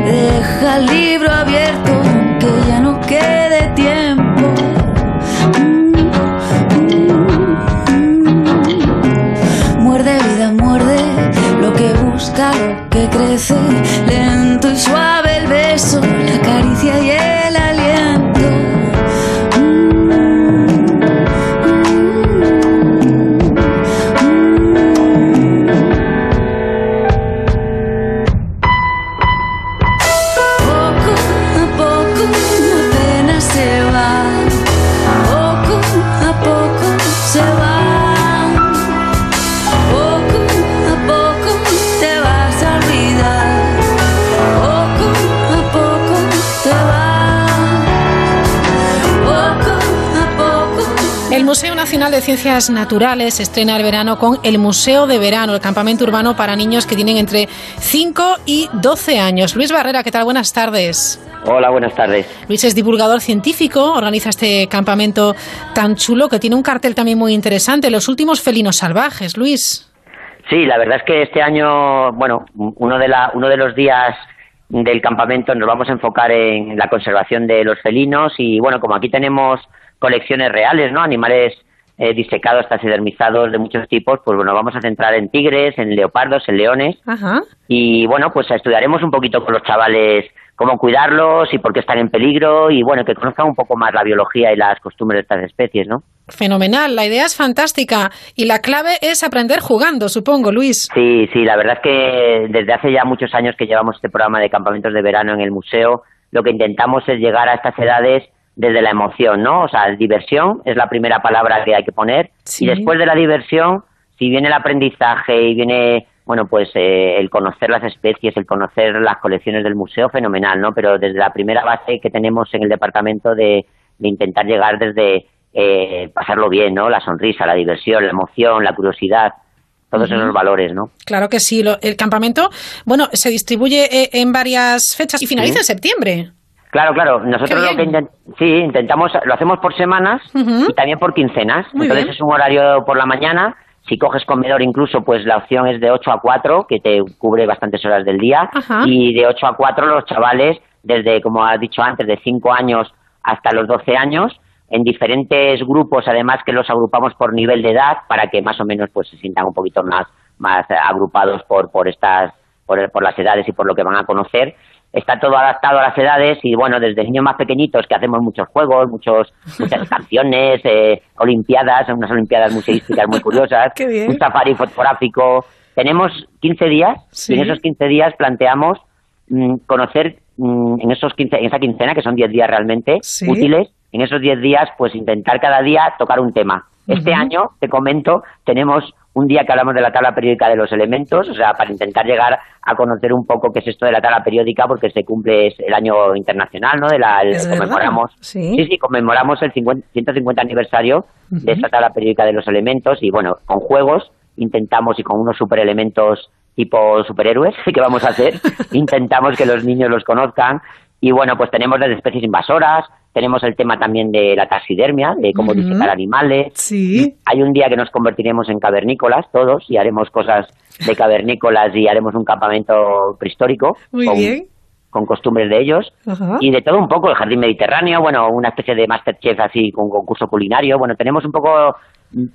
Deja el libro abierto, que ya no quede tiempo. Muerde, vida, muerde lo que busca, lo que crece. Nacional de Ciencias Naturales estrena el verano con el Museo de Verano, el campamento urbano para niños que tienen entre 5 y 12 años. Luis Barrera, ¿qué tal? Buenas tardes. Hola, buenas tardes. Luis es divulgador científico, organiza este campamento tan chulo que tiene un cartel también muy interesante, Los últimos felinos salvajes. Luis. Sí, la verdad es que este año, bueno, uno de, la, uno de los días del campamento nos vamos a enfocar en la conservación de los felinos y bueno, como aquí tenemos colecciones reales, ¿no? Animales eh, disecados, taxidermizados de muchos tipos, pues bueno, vamos a centrar en tigres, en leopardos, en leones. Y bueno, pues estudiaremos un poquito con los chavales cómo cuidarlos y por qué están en peligro y bueno, que conozcan un poco más la biología y las costumbres de estas especies, ¿no? Fenomenal, la idea es fantástica y la clave es aprender jugando, supongo, Luis. Sí, sí, la verdad es que desde hace ya muchos años que llevamos este programa de campamentos de verano en el museo, lo que intentamos es llegar a estas edades desde la emoción, ¿no? O sea, diversión es la primera palabra que hay que poner y después de la diversión, si viene el aprendizaje y viene, bueno, pues eh, el conocer las especies, el conocer las colecciones del museo, fenomenal, ¿no? Pero desde la primera base que tenemos en el departamento de, intentar llegar desde eh, pasarlo bien, ¿no? La sonrisa, la diversión, la emoción, la curiosidad, todos esos valores, ¿no? Claro que sí. el campamento, bueno, se distribuye eh, en varias fechas y finaliza en septiembre. Claro, claro. Nosotros lo que sí, intentamos, lo hacemos por semanas y también por quincenas. Entonces es un horario por la mañana. Si coges comedor incluso, pues la opción es de 8 a 4, que te cubre bastantes horas del día. Y de 8 a 4 los chavales, desde, como has dicho antes, de 5 años hasta los 12 años, en diferentes grupos, además que los agrupamos por nivel de edad, para que más o menos pues se sientan un poquito más, más agrupados por, por estas, por, por las edades y por lo que van a conocer está todo adaptado a las edades y bueno, desde niños más pequeñitos que hacemos muchos juegos, muchos muchas canciones, eh, olimpiadas, unas olimpiadas museísticas muy curiosas, un safari fotográfico. Tenemos 15 días y en esos 15 días planteamos mm, conocer mm, en esos 15, en esa quincena, que son 10 días realmente útiles, en esos 10 días pues intentar cada día tocar un tema. Este año, te comento, tenemos un día que hablamos de la tabla periódica de los elementos, o sea, para intentar llegar a conocer un poco qué es esto de la tabla periódica, porque se cumple el año internacional, ¿no? De la, conmemoramos, ¿Sí? ¿Sí? conmemoramos el 150 aniversario de esta tabla periódica de los elementos y bueno, con juegos intentamos y con unos superelementos tipo superhéroes que vamos a hacer, intentamos que los niños los conozcan y bueno, pues tenemos las especies invasoras, tenemos el tema también de la taxidermia, de cómo uh animales. Sí. Hay un día que nos convertiremos en cavernícolas todos y haremos cosas de cavernícolas y haremos un campamento prehistórico. Muy con, bien. Con costumbres de ellos. Y de todo un poco, el jardín mediterráneo, bueno, una especie de Masterchef así con concurso culinario. Bueno, tenemos un poco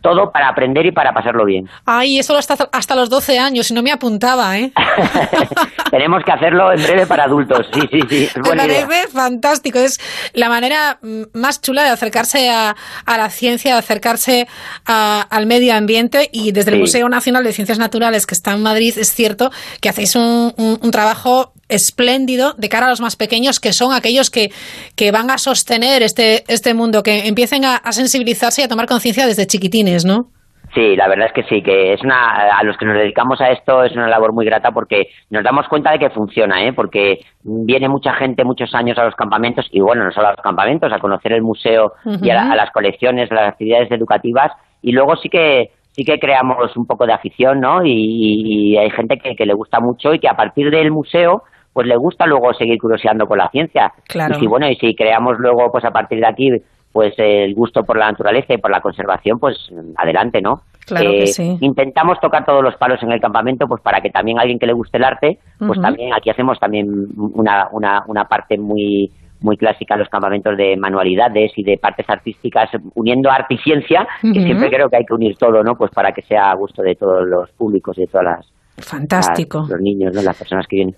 todo para aprender y para pasarlo bien. Ay, eso hasta, hasta los 12 años, y no me apuntaba, ¿eh? Tenemos que hacerlo en breve para adultos, sí, sí, sí. Es me parece fantástico, es la manera más chula de acercarse a, la ciencia, de acercarse al medio ambiente y desde el Museo Nacional de Ciencias Naturales que está en Madrid es cierto que hacéis un, un trabajo espléndido de cara a los más pequeños, que son aquellos que, que van a sostener este, este mundo, que empiecen a, sensibilizarse y a tomar conciencia desde chiquitines, ¿no? Sí, la verdad es que sí, que es una, a los que nos dedicamos a esto es una labor muy grata porque nos damos cuenta de que funciona, ¿eh? porque viene mucha gente muchos años a los campamentos y bueno, no solo a los campamentos, a conocer el museo y a, las colecciones, a las actividades educativas y luego sí que sí que creamos un poco de afición, ¿no? Y, hay gente que, que, le gusta mucho y que a partir del museo pues le gusta luego seguir curioseando con la ciencia. Claro. Y si, bueno, y si creamos luego, pues a partir de aquí, pues el gusto por la naturaleza y por la conservación, pues adelante, ¿no? Claro que eh, sí. Intentamos tocar todos los palos en el campamento, pues para que también alguien que le guste el arte, pues también aquí hacemos también una, una, una parte muy muy clásica los campamentos de manualidades y de partes artísticas, uniendo arte y ciencia, que siempre creo que hay que unir todo, ¿no? Pues para que sea a gusto de todos los públicos y de todas las... Fantástico. los niños, ¿no? Las personas que vienen.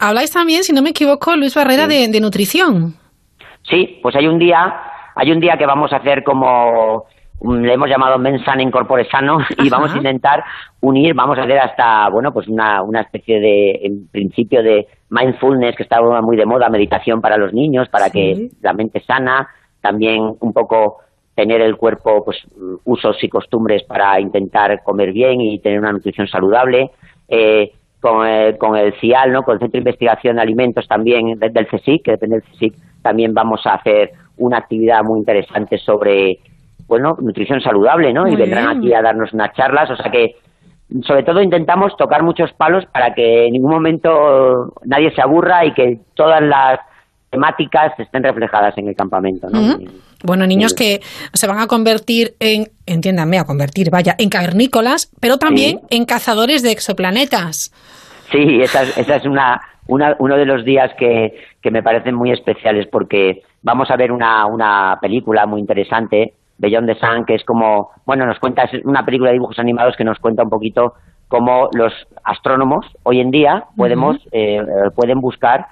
Habláis también, si no me equivoco, Luis Barrera, de, nutrición. Sí, pues hay un día, hay un día que vamos a hacer como le hemos llamado Mensana Incorpore Sano y vamos a intentar unir, vamos a hacer hasta, bueno, pues una, una especie de, en principio de mindfulness que está muy de moda, meditación para los niños, para que la mente sana, también un poco tener el cuerpo, pues usos y costumbres para intentar comer bien y tener una nutrición saludable. Eh, con el, con el CIAL, ¿no? con el Centro de Investigación de Alimentos también del CSIC, que depende del CSIC, también vamos a hacer una actividad muy interesante sobre bueno, nutrición saludable, ¿no? y vendrán aquí a darnos unas charlas, o sea que sobre todo intentamos tocar muchos palos para que en ningún momento nadie se aburra y que todas las temáticas estén reflejadas en el campamento. ¿no? Bueno, niños que se van a convertir en, entiéndanme, a convertir, vaya, en cavernícolas, pero también en cazadores de exoplanetas. Sí, esa, esa es una, una, uno de los días que, que me parecen muy especiales porque vamos a ver una, una película muy interesante Beyond the Sun, que es como, bueno, nos cuenta, es una película de dibujos animados que nos cuenta un poquito cómo los astrónomos hoy en día podemos, eh, pueden buscar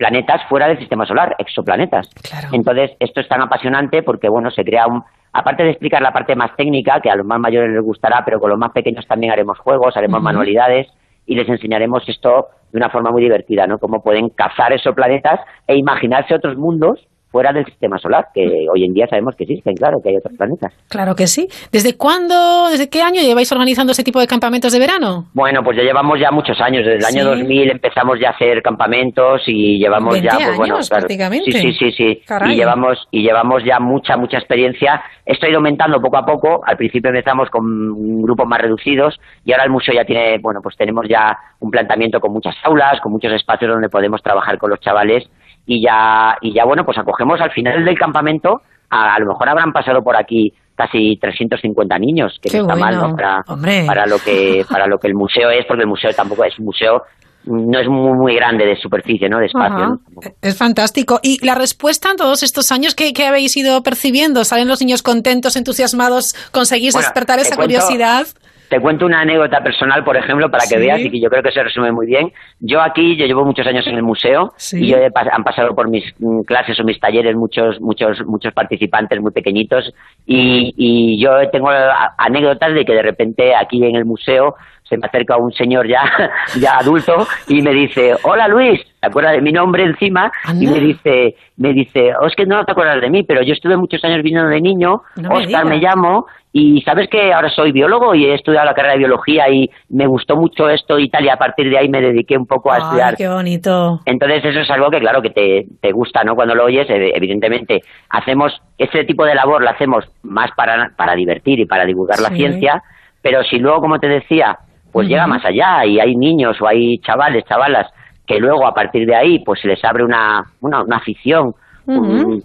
planetas fuera del sistema solar, exoplanetas. Entonces, esto es tan apasionante porque, bueno, se crea un... Aparte de explicar la parte más técnica, que a los más mayores les gustará, pero con los más pequeños también haremos juegos, haremos manualidades y les enseñaremos esto de una forma muy divertida, ¿no? Cómo pueden cazar exoplanetas e imaginarse otros mundos fuera del sistema solar, que hoy en día sabemos que existen, claro, que hay otros planetas. Claro que sí. ¿Desde cuándo, desde qué año lleváis organizando ese tipo de campamentos de verano? Bueno, pues ya llevamos ya muchos años, desde el año 2000 empezamos ya a hacer campamentos y llevamos ya, pues bueno, prácticamente. Sí, sí, sí, sí. Y llevamos y llevamos ya mucha mucha experiencia. Esto ha ido aumentando poco a poco. Al principio empezamos con grupos más reducidos y ahora el museo ya tiene, bueno, pues tenemos ya un planteamiento con muchas aulas, con muchos espacios donde podemos trabajar con los chavales y ya, y ya bueno, pues acogemos al final del campamento, a, lo mejor habrán pasado por aquí casi 350 niños, que no está mal, ¿no? Para, para, lo que, para lo que el museo es, porque el museo tampoco es un museo no es muy, muy grande de superficie, ¿no? De espacio. Es fantástico. ¿Y la respuesta en todos estos años que, habéis ido percibiendo? ¿Salen los niños contentos, entusiasmados? ¿Conseguís despertar esa curiosidad? Te cuento una anécdota personal, por ejemplo, para que veas y que yo creo que se resume muy bien. Yo aquí, yo llevo muchos años en el museo y yo han pasado por mis mm, clases o mis talleres muchos muchos muchos participantes muy pequeñitos y, y yo tengo anécdotas de que de repente aquí en el museo se me acerca un señor ya, ya adulto y me dice, hola Luis, ¿te acuerdas de mi nombre encima? Y me dice, me dice, oh, es que no te acuerdas de mí, pero yo estuve muchos años viniendo de niño, Oscar me llamo, y sabes que ahora soy biólogo y he estudiado la carrera de biología y me gustó mucho esto y tal, y a partir de ahí me dediqué un poco a Ay, estudiar. qué bonito. Entonces eso es algo que claro que te, te gusta, ¿no? Cuando lo oyes, evidentemente, hacemos, ese tipo de labor la hacemos más para, para divertir y para divulgar la ciencia, pero si luego, como te decía, pues llega más allá y hay niños o hay chavales, chavalas que luego a partir de ahí pues se les abre una, una, una afición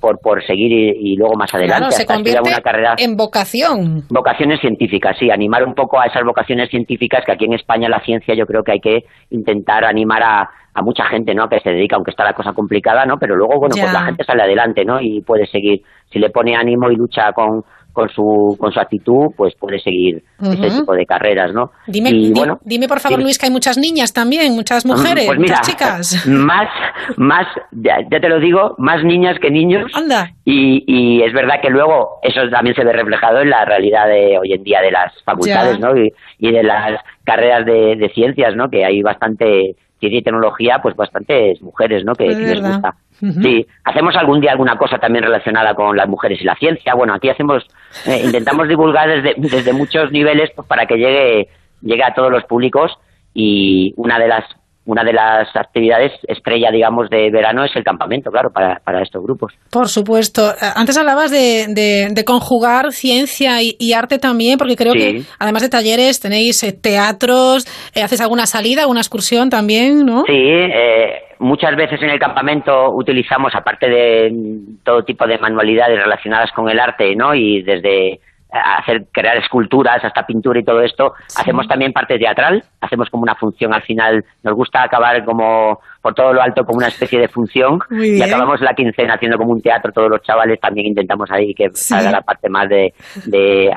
por, por seguir y, luego más adelante. se convierte una carrera, en vocación. Vocaciones científicas, sí, animar un poco a esas vocaciones científicas que aquí en España la ciencia yo creo que hay que intentar animar a, a mucha gente, ¿no? Que se dedica, aunque está la cosa complicada, ¿no? Pero luego, bueno, pues la gente sale adelante, ¿no? Y puede seguir, si le pone ánimo y lucha con, con su, con su actitud, pues puede seguir ese tipo de carreras, ¿no? Dime, dime por favor, Luis, que hay muchas niñas también, muchas mm, mujeres, pues muchas chicas. Más, más, ya, te lo digo, más niñas que niños. Anda. Y, y es verdad que luego eso también se ve reflejado en la realidad de hoy en día de las facultades, ¿no? Y, y, de las carreras de, de ciencias, ¿no? Que hay bastante ciencia y tecnología, pues bastantes mujeres, ¿no? Que, que les gusta. Sí, hacemos algún día alguna cosa también relacionada con las mujeres y la ciencia. Bueno, aquí hacemos, eh, intentamos divulgar desde, desde muchos niveles pues, para que llegue, llegue a todos los públicos y una de las una de las actividades estrella, digamos, de verano es el campamento, claro, para, para estos grupos. Por supuesto. Eh, antes hablabas de, de, conjugar ciencia y, arte también, porque creo que además de talleres tenéis eh, teatros, haces alguna salida, alguna excursión también, ¿no? Sí, eh, muchas veces en el campamento utilizamos, aparte de todo tipo de manualidades relacionadas con el arte, ¿no? Y desde hacer crear esculturas hasta pintura y todo esto hacemos también parte teatral hacemos como una función al final nos gusta acabar como por todo lo alto como una especie de función y acabamos la quincena haciendo como un teatro todos los chavales también intentamos ahí que salga la parte más de,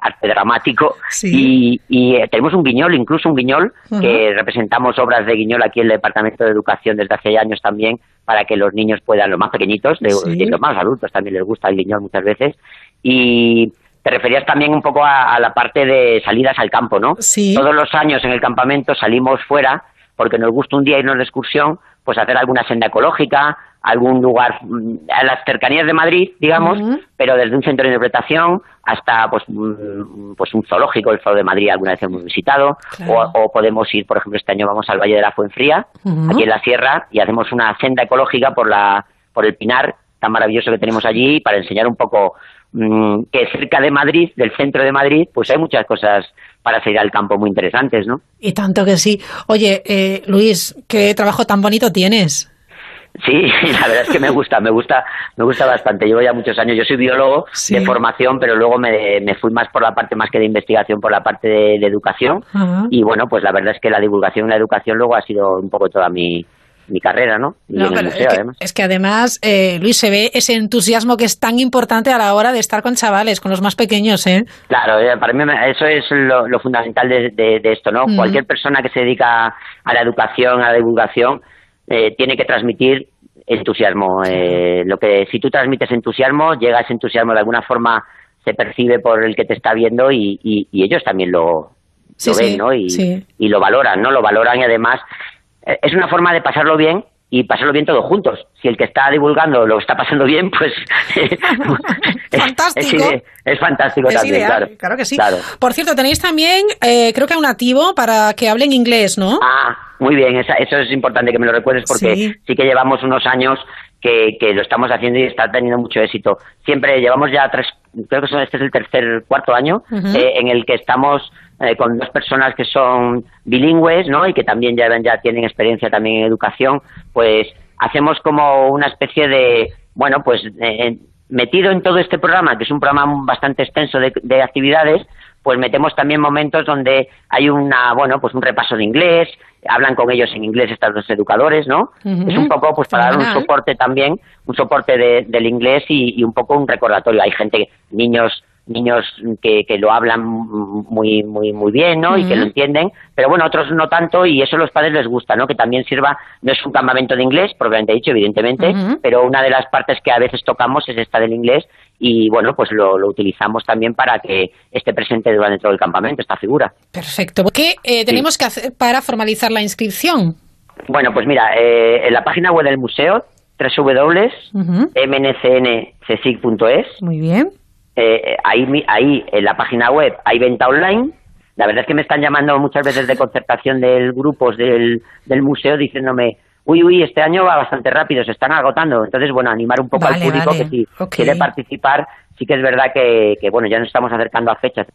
arte dramático. Y, eh, tenemos un guiñol incluso un guiñol que representamos obras de guiñol aquí en el departamento de educación desde hace años también para que los niños puedan los más pequeñitos de, los más adultos también les gusta el guiñol muchas veces. Y te referías también un poco a, la parte de salidas al campo, ¿no? Sí. Todos los años en el campamento salimos fuera porque nos gusta un día irnos de excursión, pues hacer alguna senda ecológica, algún lugar mm, a las cercanías de Madrid, digamos, pero desde un centro de interpretación hasta pues mm, pues un zoológico, el Zoo de Madrid alguna vez hemos visitado, o, podemos ir, por ejemplo, este año vamos al Valle de la Fuenfría, aquí en la sierra, y hacemos una senda ecológica por la por el Pinar tan maravilloso que tenemos allí para enseñar un poco mm, que cerca de Madrid, del centro de Madrid, pues hay muchas cosas para salir al campo muy interesantes, ¿no? Y tanto que sí. Oye, eh, Luis, qué trabajo tan bonito tienes. Sí, la verdad es que me gusta, me gusta, me gusta bastante. Llevo ya muchos años. Yo soy biólogo de formación, pero luego me, me, fui más por la parte más que de investigación, por la parte de, educación. Y bueno, pues la verdad es que la divulgación y la educación luego ha sido un poco toda mi, mi carrera, ¿no? es, que, además. eh, Luis, se ve ese entusiasmo que es tan importante a la hora de estar con chavales, con los más pequeños, ¿eh? Claro, eh, para mí eso es lo, fundamental de, esto, ¿no? Cualquier persona que se dedica a la educación, a la divulgación, eh, tiene que transmitir entusiasmo. Eh, lo que si tú transmites entusiasmo, llega ese entusiasmo de alguna forma se percibe por el que te está viendo y, ellos también lo, ven, ¿no? Y, y lo valoran, ¿no? Lo valoran y además es una forma de pasarlo bien y pasarlo bien todos juntos. Si el que está divulgando lo está pasando bien, pues fantástico. Es, fantástico también, claro. que sí. Por cierto, tenéis también, eh, creo que un nativo para que hablen inglés, ¿no? Ah, muy bien, eso es importante que me lo recuerdes porque sí, que llevamos unos años que, que, lo estamos haciendo y está teniendo mucho éxito. Siempre llevamos ya tres, creo que este es el tercer, cuarto año eh, en el que estamos eh, con dos personas que son bilingües, ¿no? Y que también ya, ya tienen experiencia también en educación, pues hacemos como una especie de, bueno, pues eh, metido en todo este programa, que es un programa bastante extenso de, actividades, pues metemos también momentos donde hay una, bueno, pues un repaso de inglés, hablan con ellos en inglés estos dos educadores, ¿no? Es un poco, pues para dar un soporte también, un soporte del inglés y, y, un poco un recordatorio. Hay gente, niños niños que, que lo hablan muy muy muy bien ¿no? y que lo entienden pero bueno otros no tanto y eso a los padres les gusta no que también sirva no es un campamento de inglés propiamente dicho evidentemente pero una de las partes que a veces tocamos es esta del inglés y bueno pues lo, lo utilizamos también para que esté presente durante todo el campamento esta figura. Perfecto. Qué eh, tenemos que hacer para formalizar la inscripción bueno pues mira eh, en la página web del museo www.mncncsic.es muy bien eh, ahí, ahí en la página web hay venta online. La verdad es que me están llamando muchas veces de concertación del grupos del, del museo diciéndome, uy, uy, este año va bastante rápido, se están agotando. Entonces, bueno, animar un poco al público que si quiere participar, sí que es verdad que, que bueno, ya nos estamos acercando a fechas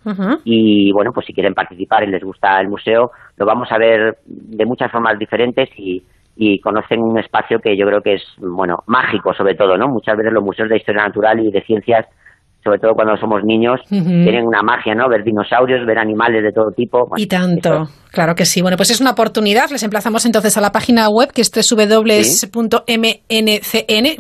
y, bueno, pues si quieren participar y les gusta el museo, lo vamos a ver de muchas formas diferentes y, y conocen un espacio que yo creo que es, bueno, mágico sobre todo, ¿no? Muchas veces los museos de historia natural y de ciencias sobre todo cuando somos niños, tienen una magia, ¿no? Ver dinosaurios, ver animales de todo tipo. y tanto, claro que sí. Bueno, pues es una oportunidad. Les emplazamos entonces a la página web que es www.mncn,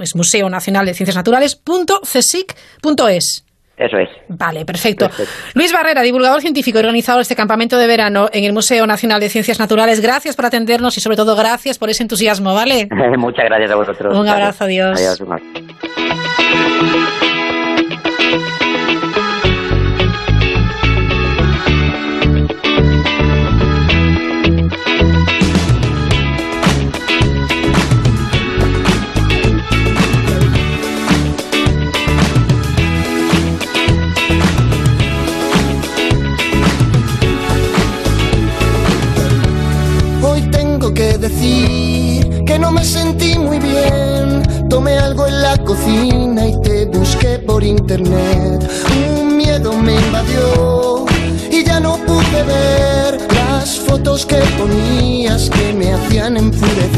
es Museo Nacional de Ciencias Naturales, .csic.es. Eso es. Vale, perfecto. Luis Barrera, divulgador científico y organizador de este campamento de verano en el Museo Nacional de Ciencias Naturales. Gracias por atendernos y sobre todo gracias por ese entusiasmo, ¿vale? Muchas gracias a vosotros. Un abrazo, adiós. Adiós. Decir Tomé algo en la cocina y te busqué por internet. Un miedo me invadió y ya no pude ver las fotos que ponías que me hacían enfurecer.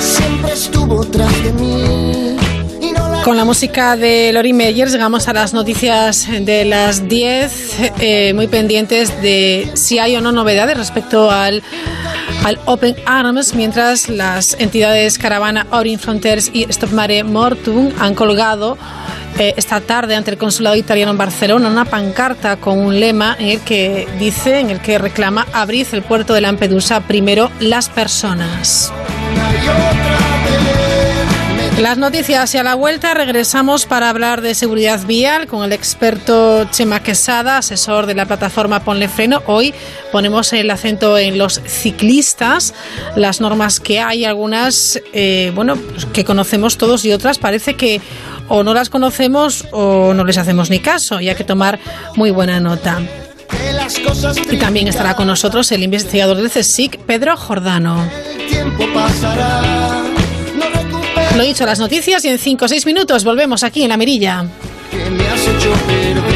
Siempre estuvo tras de mí con la música de Lori Meyers llegamos a las noticias de las 10, eh, muy pendientes de si hay o no novedades respecto al, al Open Arms, mientras las entidades Caravana Orin Frontiers y Stop Mare Mortum han colgado eh, esta tarde ante el consulado italiano en Barcelona una pancarta con un lema en el que dice, en el que reclama abrir el puerto de Lampedusa primero las personas. Las noticias y a la vuelta regresamos para hablar de seguridad vial con el experto Chema Quesada, asesor de la plataforma Ponle Freno. Hoy ponemos el acento en los ciclistas, las normas que hay, algunas, eh, bueno, pues que conocemos todos y otras parece que o no las conocemos o no les hacemos ni caso y hay que tomar muy buena nota. Y también estará con nosotros el investigador del CSIC, Pedro Jordano. El tiempo pasará. Lo dicho, las noticias y en 5 o 6 minutos volvemos aquí en La Mirilla. me has hecho.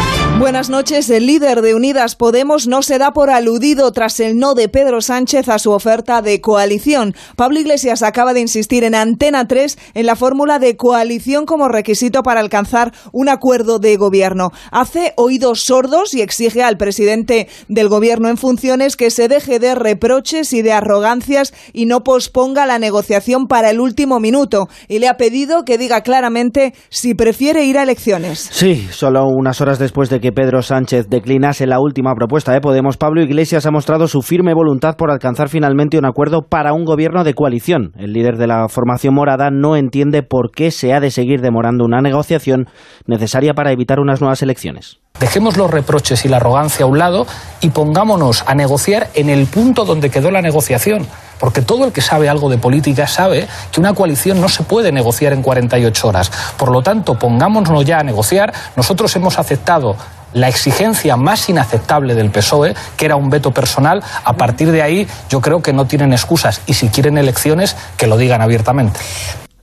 Buenas noches. El líder de Unidas Podemos no se da por aludido tras el no de Pedro Sánchez a su oferta de coalición. Pablo Iglesias acaba de insistir en Antena 3 en la fórmula de coalición como requisito para alcanzar un acuerdo de gobierno. Hace oídos sordos y exige al presidente del gobierno en funciones que se deje de reproches y de arrogancias y no posponga la negociación para el último minuto. Y le ha pedido que diga claramente si prefiere ir a elecciones. Sí, solo unas horas después de que Pedro Sánchez declinase la última propuesta de Podemos, Pablo Iglesias ha mostrado su firme voluntad por alcanzar finalmente un acuerdo para un gobierno de coalición. El líder de la formación morada no entiende por qué se ha de seguir demorando una negociación necesaria para evitar unas nuevas elecciones. Dejemos los reproches y la arrogancia a un lado y pongámonos a negociar en el punto donde quedó la negociación. Porque todo el que sabe algo de política sabe que una coalición no se puede negociar en 48 horas. Por lo tanto, pongámonos ya a negociar. Nosotros hemos aceptado la exigencia más inaceptable del PSOE, que era un veto personal. A partir de ahí, yo creo que no tienen excusas. Y si quieren elecciones, que lo digan abiertamente.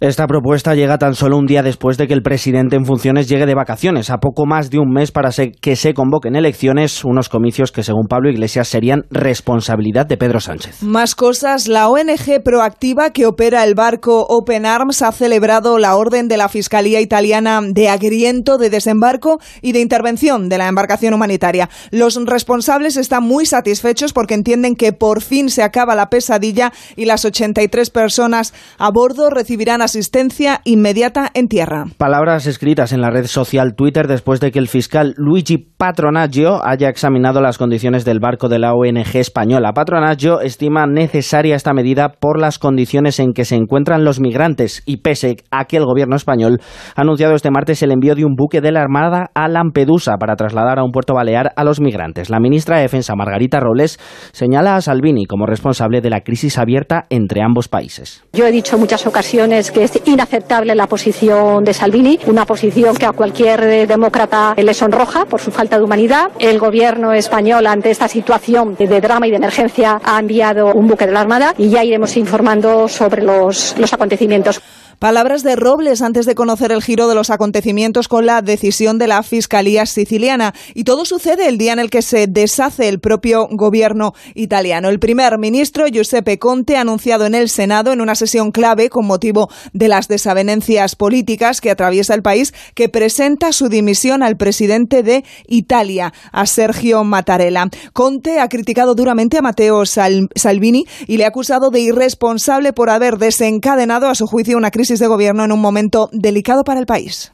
Esta propuesta llega tan solo un día después de que el presidente en funciones llegue de vacaciones, a poco más de un mes para que se convoquen elecciones, unos comicios que según Pablo Iglesias serían responsabilidad de Pedro Sánchez. Más cosas. La ONG proactiva que opera el barco Open Arms ha celebrado la orden de la Fiscalía italiana de agriento, de desembarco y de intervención de la embarcación humanitaria. Los responsables están muy satisfechos porque entienden que por fin se acaba la pesadilla y las 83 personas a bordo recibirán asistencia inmediata en tierra. Palabras escritas en la red social Twitter después de que el fiscal Luigi Patronaggio haya examinado las condiciones del barco de la ONG española. Patronaggio estima necesaria esta medida por las condiciones en que se encuentran los migrantes y pese a que el gobierno español ha anunciado este martes el envío de un buque de la Armada a Lampedusa para trasladar a un puerto balear a los migrantes. La ministra de Defensa, Margarita Robles, señala a Salvini como responsable de la crisis abierta entre ambos países. Yo he dicho en muchas ocasiones que es inaceptable la posición de Salvini, una posición que a cualquier eh, demócrata le sonroja por su falta de humanidad. El gobierno español ante esta situación de, drama y de emergencia ha enviado un buque de la Armada y ya iremos informando sobre los acontecimientos. Palabras de Robles antes de conocer el giro de los acontecimientos con la decisión de la Fiscalía siciliana. Y todo sucede el día en el que se deshace el propio gobierno italiano. El primer ministro Giuseppe Conte ha anunciado en el Senado, en una sesión clave con motivo de las desavenencias políticas que atraviesa el país, que presenta su dimisión al presidente de Italia, a Sergio Mattarella. Conte ha criticado duramente a Matteo Sal- Salvini y le ha acusado de irresponsable por haber desencadenado a su juicio una crisis de gobierno en un momento delicado para el país.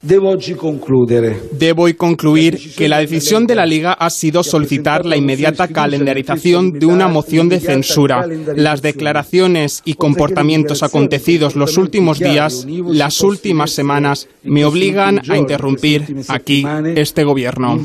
Debo hoy concluir que la decisión de la Liga ha sido solicitar la inmediata calendarización de una moción de censura. Las declaraciones y comportamientos acontecidos los últimos días, las últimas semanas, me obligan a interrumpir aquí este gobierno.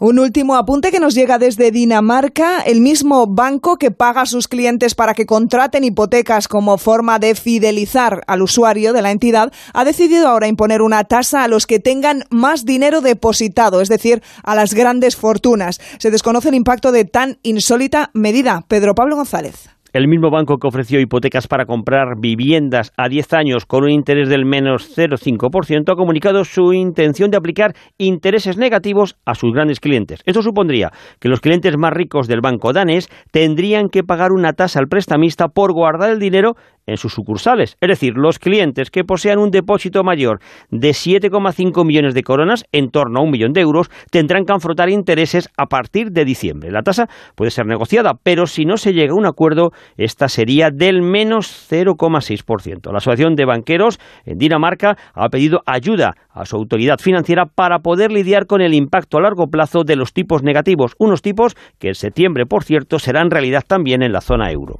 Un último apunte que nos llega desde Dinamarca. El mismo banco que paga a sus clientes para que contraten hipotecas como forma de fidelizar al usuario de la entidad ha decidido ahora imponer una tasa a los que tengan más dinero depositado, es decir, a las grandes fortunas. Se desconoce el impacto de tan insólita medida. Pedro Pablo González. El mismo banco que ofreció hipotecas para comprar viviendas a 10 años con un interés del menos 0,5% ha comunicado su intención de aplicar intereses negativos a sus grandes clientes. Esto supondría que los clientes más ricos del banco danés tendrían que pagar una tasa al prestamista por guardar el dinero en sus sucursales. Es decir, los clientes que posean un depósito mayor de 7,5 millones de coronas, en torno a un millón de euros, tendrán que afrontar intereses a partir de diciembre. La tasa puede ser negociada, pero si no se llega a un acuerdo, esta sería del menos 0,6%. La Asociación de Banqueros en Dinamarca ha pedido ayuda a su autoridad financiera para poder lidiar con el impacto a largo plazo de los tipos negativos, unos tipos que en septiembre, por cierto, serán realidad también en la zona euro.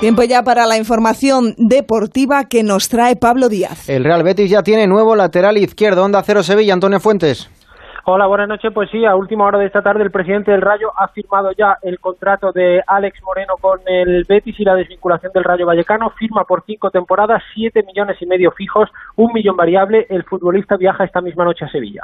Tiempo ya para la información deportiva que nos trae Pablo Díaz. El Real Betis ya tiene nuevo lateral izquierdo, Onda Cero Sevilla, Antonio Fuentes. Hola, buenas noches. Pues sí, a última hora de esta tarde el presidente del Rayo ha firmado ya el contrato de Alex Moreno con el Betis y la desvinculación del Rayo Vallecano. Firma por cinco temporadas, siete millones y medio fijos, un millón variable. El futbolista viaja esta misma noche a Sevilla.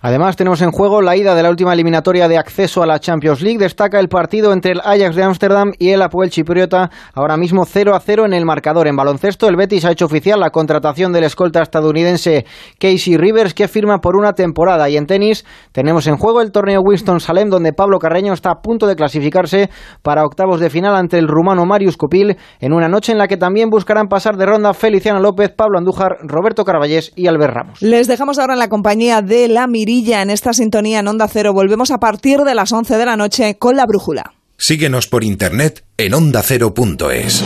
Además, tenemos en juego la ida de la última eliminatoria de acceso a la Champions League. Destaca el partido entre el Ajax de Ámsterdam y el Apoel Chipriota, ahora mismo 0 a 0 en el marcador. En baloncesto, el Betis ha hecho oficial la contratación del escolta estadounidense Casey Rivers, que firma por una temporada. Y en tenis, tenemos en juego el torneo Winston-Salem, donde Pablo Carreño está a punto de clasificarse para octavos de final ante el rumano Marius Copil, en una noche en la que también buscarán pasar de ronda Feliciano López, Pablo Andújar, Roberto Carballés y Albert Ramos. Les dejamos ahora en la compañía de la en esta sintonía en Onda Cero. Volvemos a partir de las 11 de la noche con la brújula. Síguenos por internet en ondacero.es.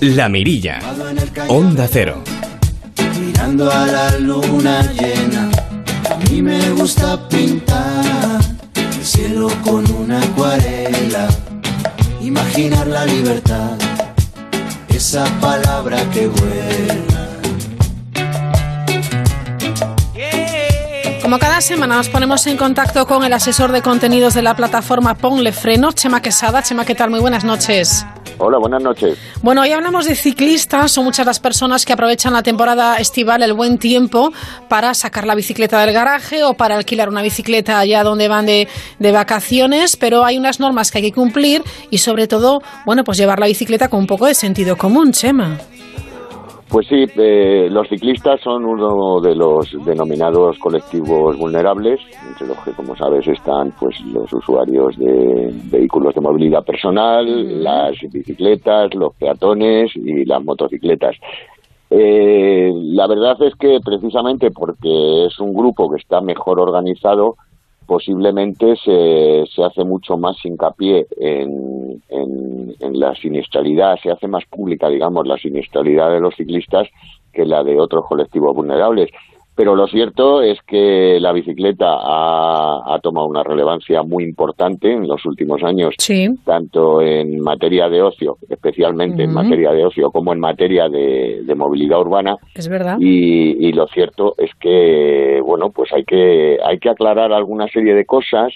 La Mirilla. Onda Cero. Mirando a la luna llena. A mí me gusta pintar el cielo con una acuarela. Imaginar la libertad. Esa palabra que vuela. Como cada semana nos ponemos en contacto con el asesor de contenidos de la plataforma Ponle Freno, Chema Quesada. Chema, ¿qué tal? Muy buenas noches. Hola, buenas noches. Bueno, hoy hablamos de ciclistas. Son muchas las personas que aprovechan la temporada estival, el buen tiempo, para sacar la bicicleta del garaje o para alquilar una bicicleta allá donde van de, de vacaciones. Pero hay unas normas que hay que cumplir y, sobre todo, bueno, pues llevar la bicicleta con un poco de sentido común, Chema. Pues sí, eh, los ciclistas son uno de los denominados colectivos vulnerables, entre los que, como sabes, están pues los usuarios de vehículos de movilidad personal, las bicicletas, los peatones y las motocicletas. Eh, la verdad es que precisamente porque es un grupo que está mejor organizado, posiblemente se, se hace mucho más hincapié en, en, en, la siniestralidad, se hace más pública, digamos, la siniestralidad de los ciclistas que la de otros colectivos vulnerables. Pero lo cierto es que la bicicleta ha, ha tomado una relevancia muy importante en los últimos años, tanto en materia de ocio, especialmente en materia de ocio, como en materia de, de movilidad urbana. Es verdad. Y, y, lo cierto es que, bueno, pues hay que, hay que aclarar alguna serie de cosas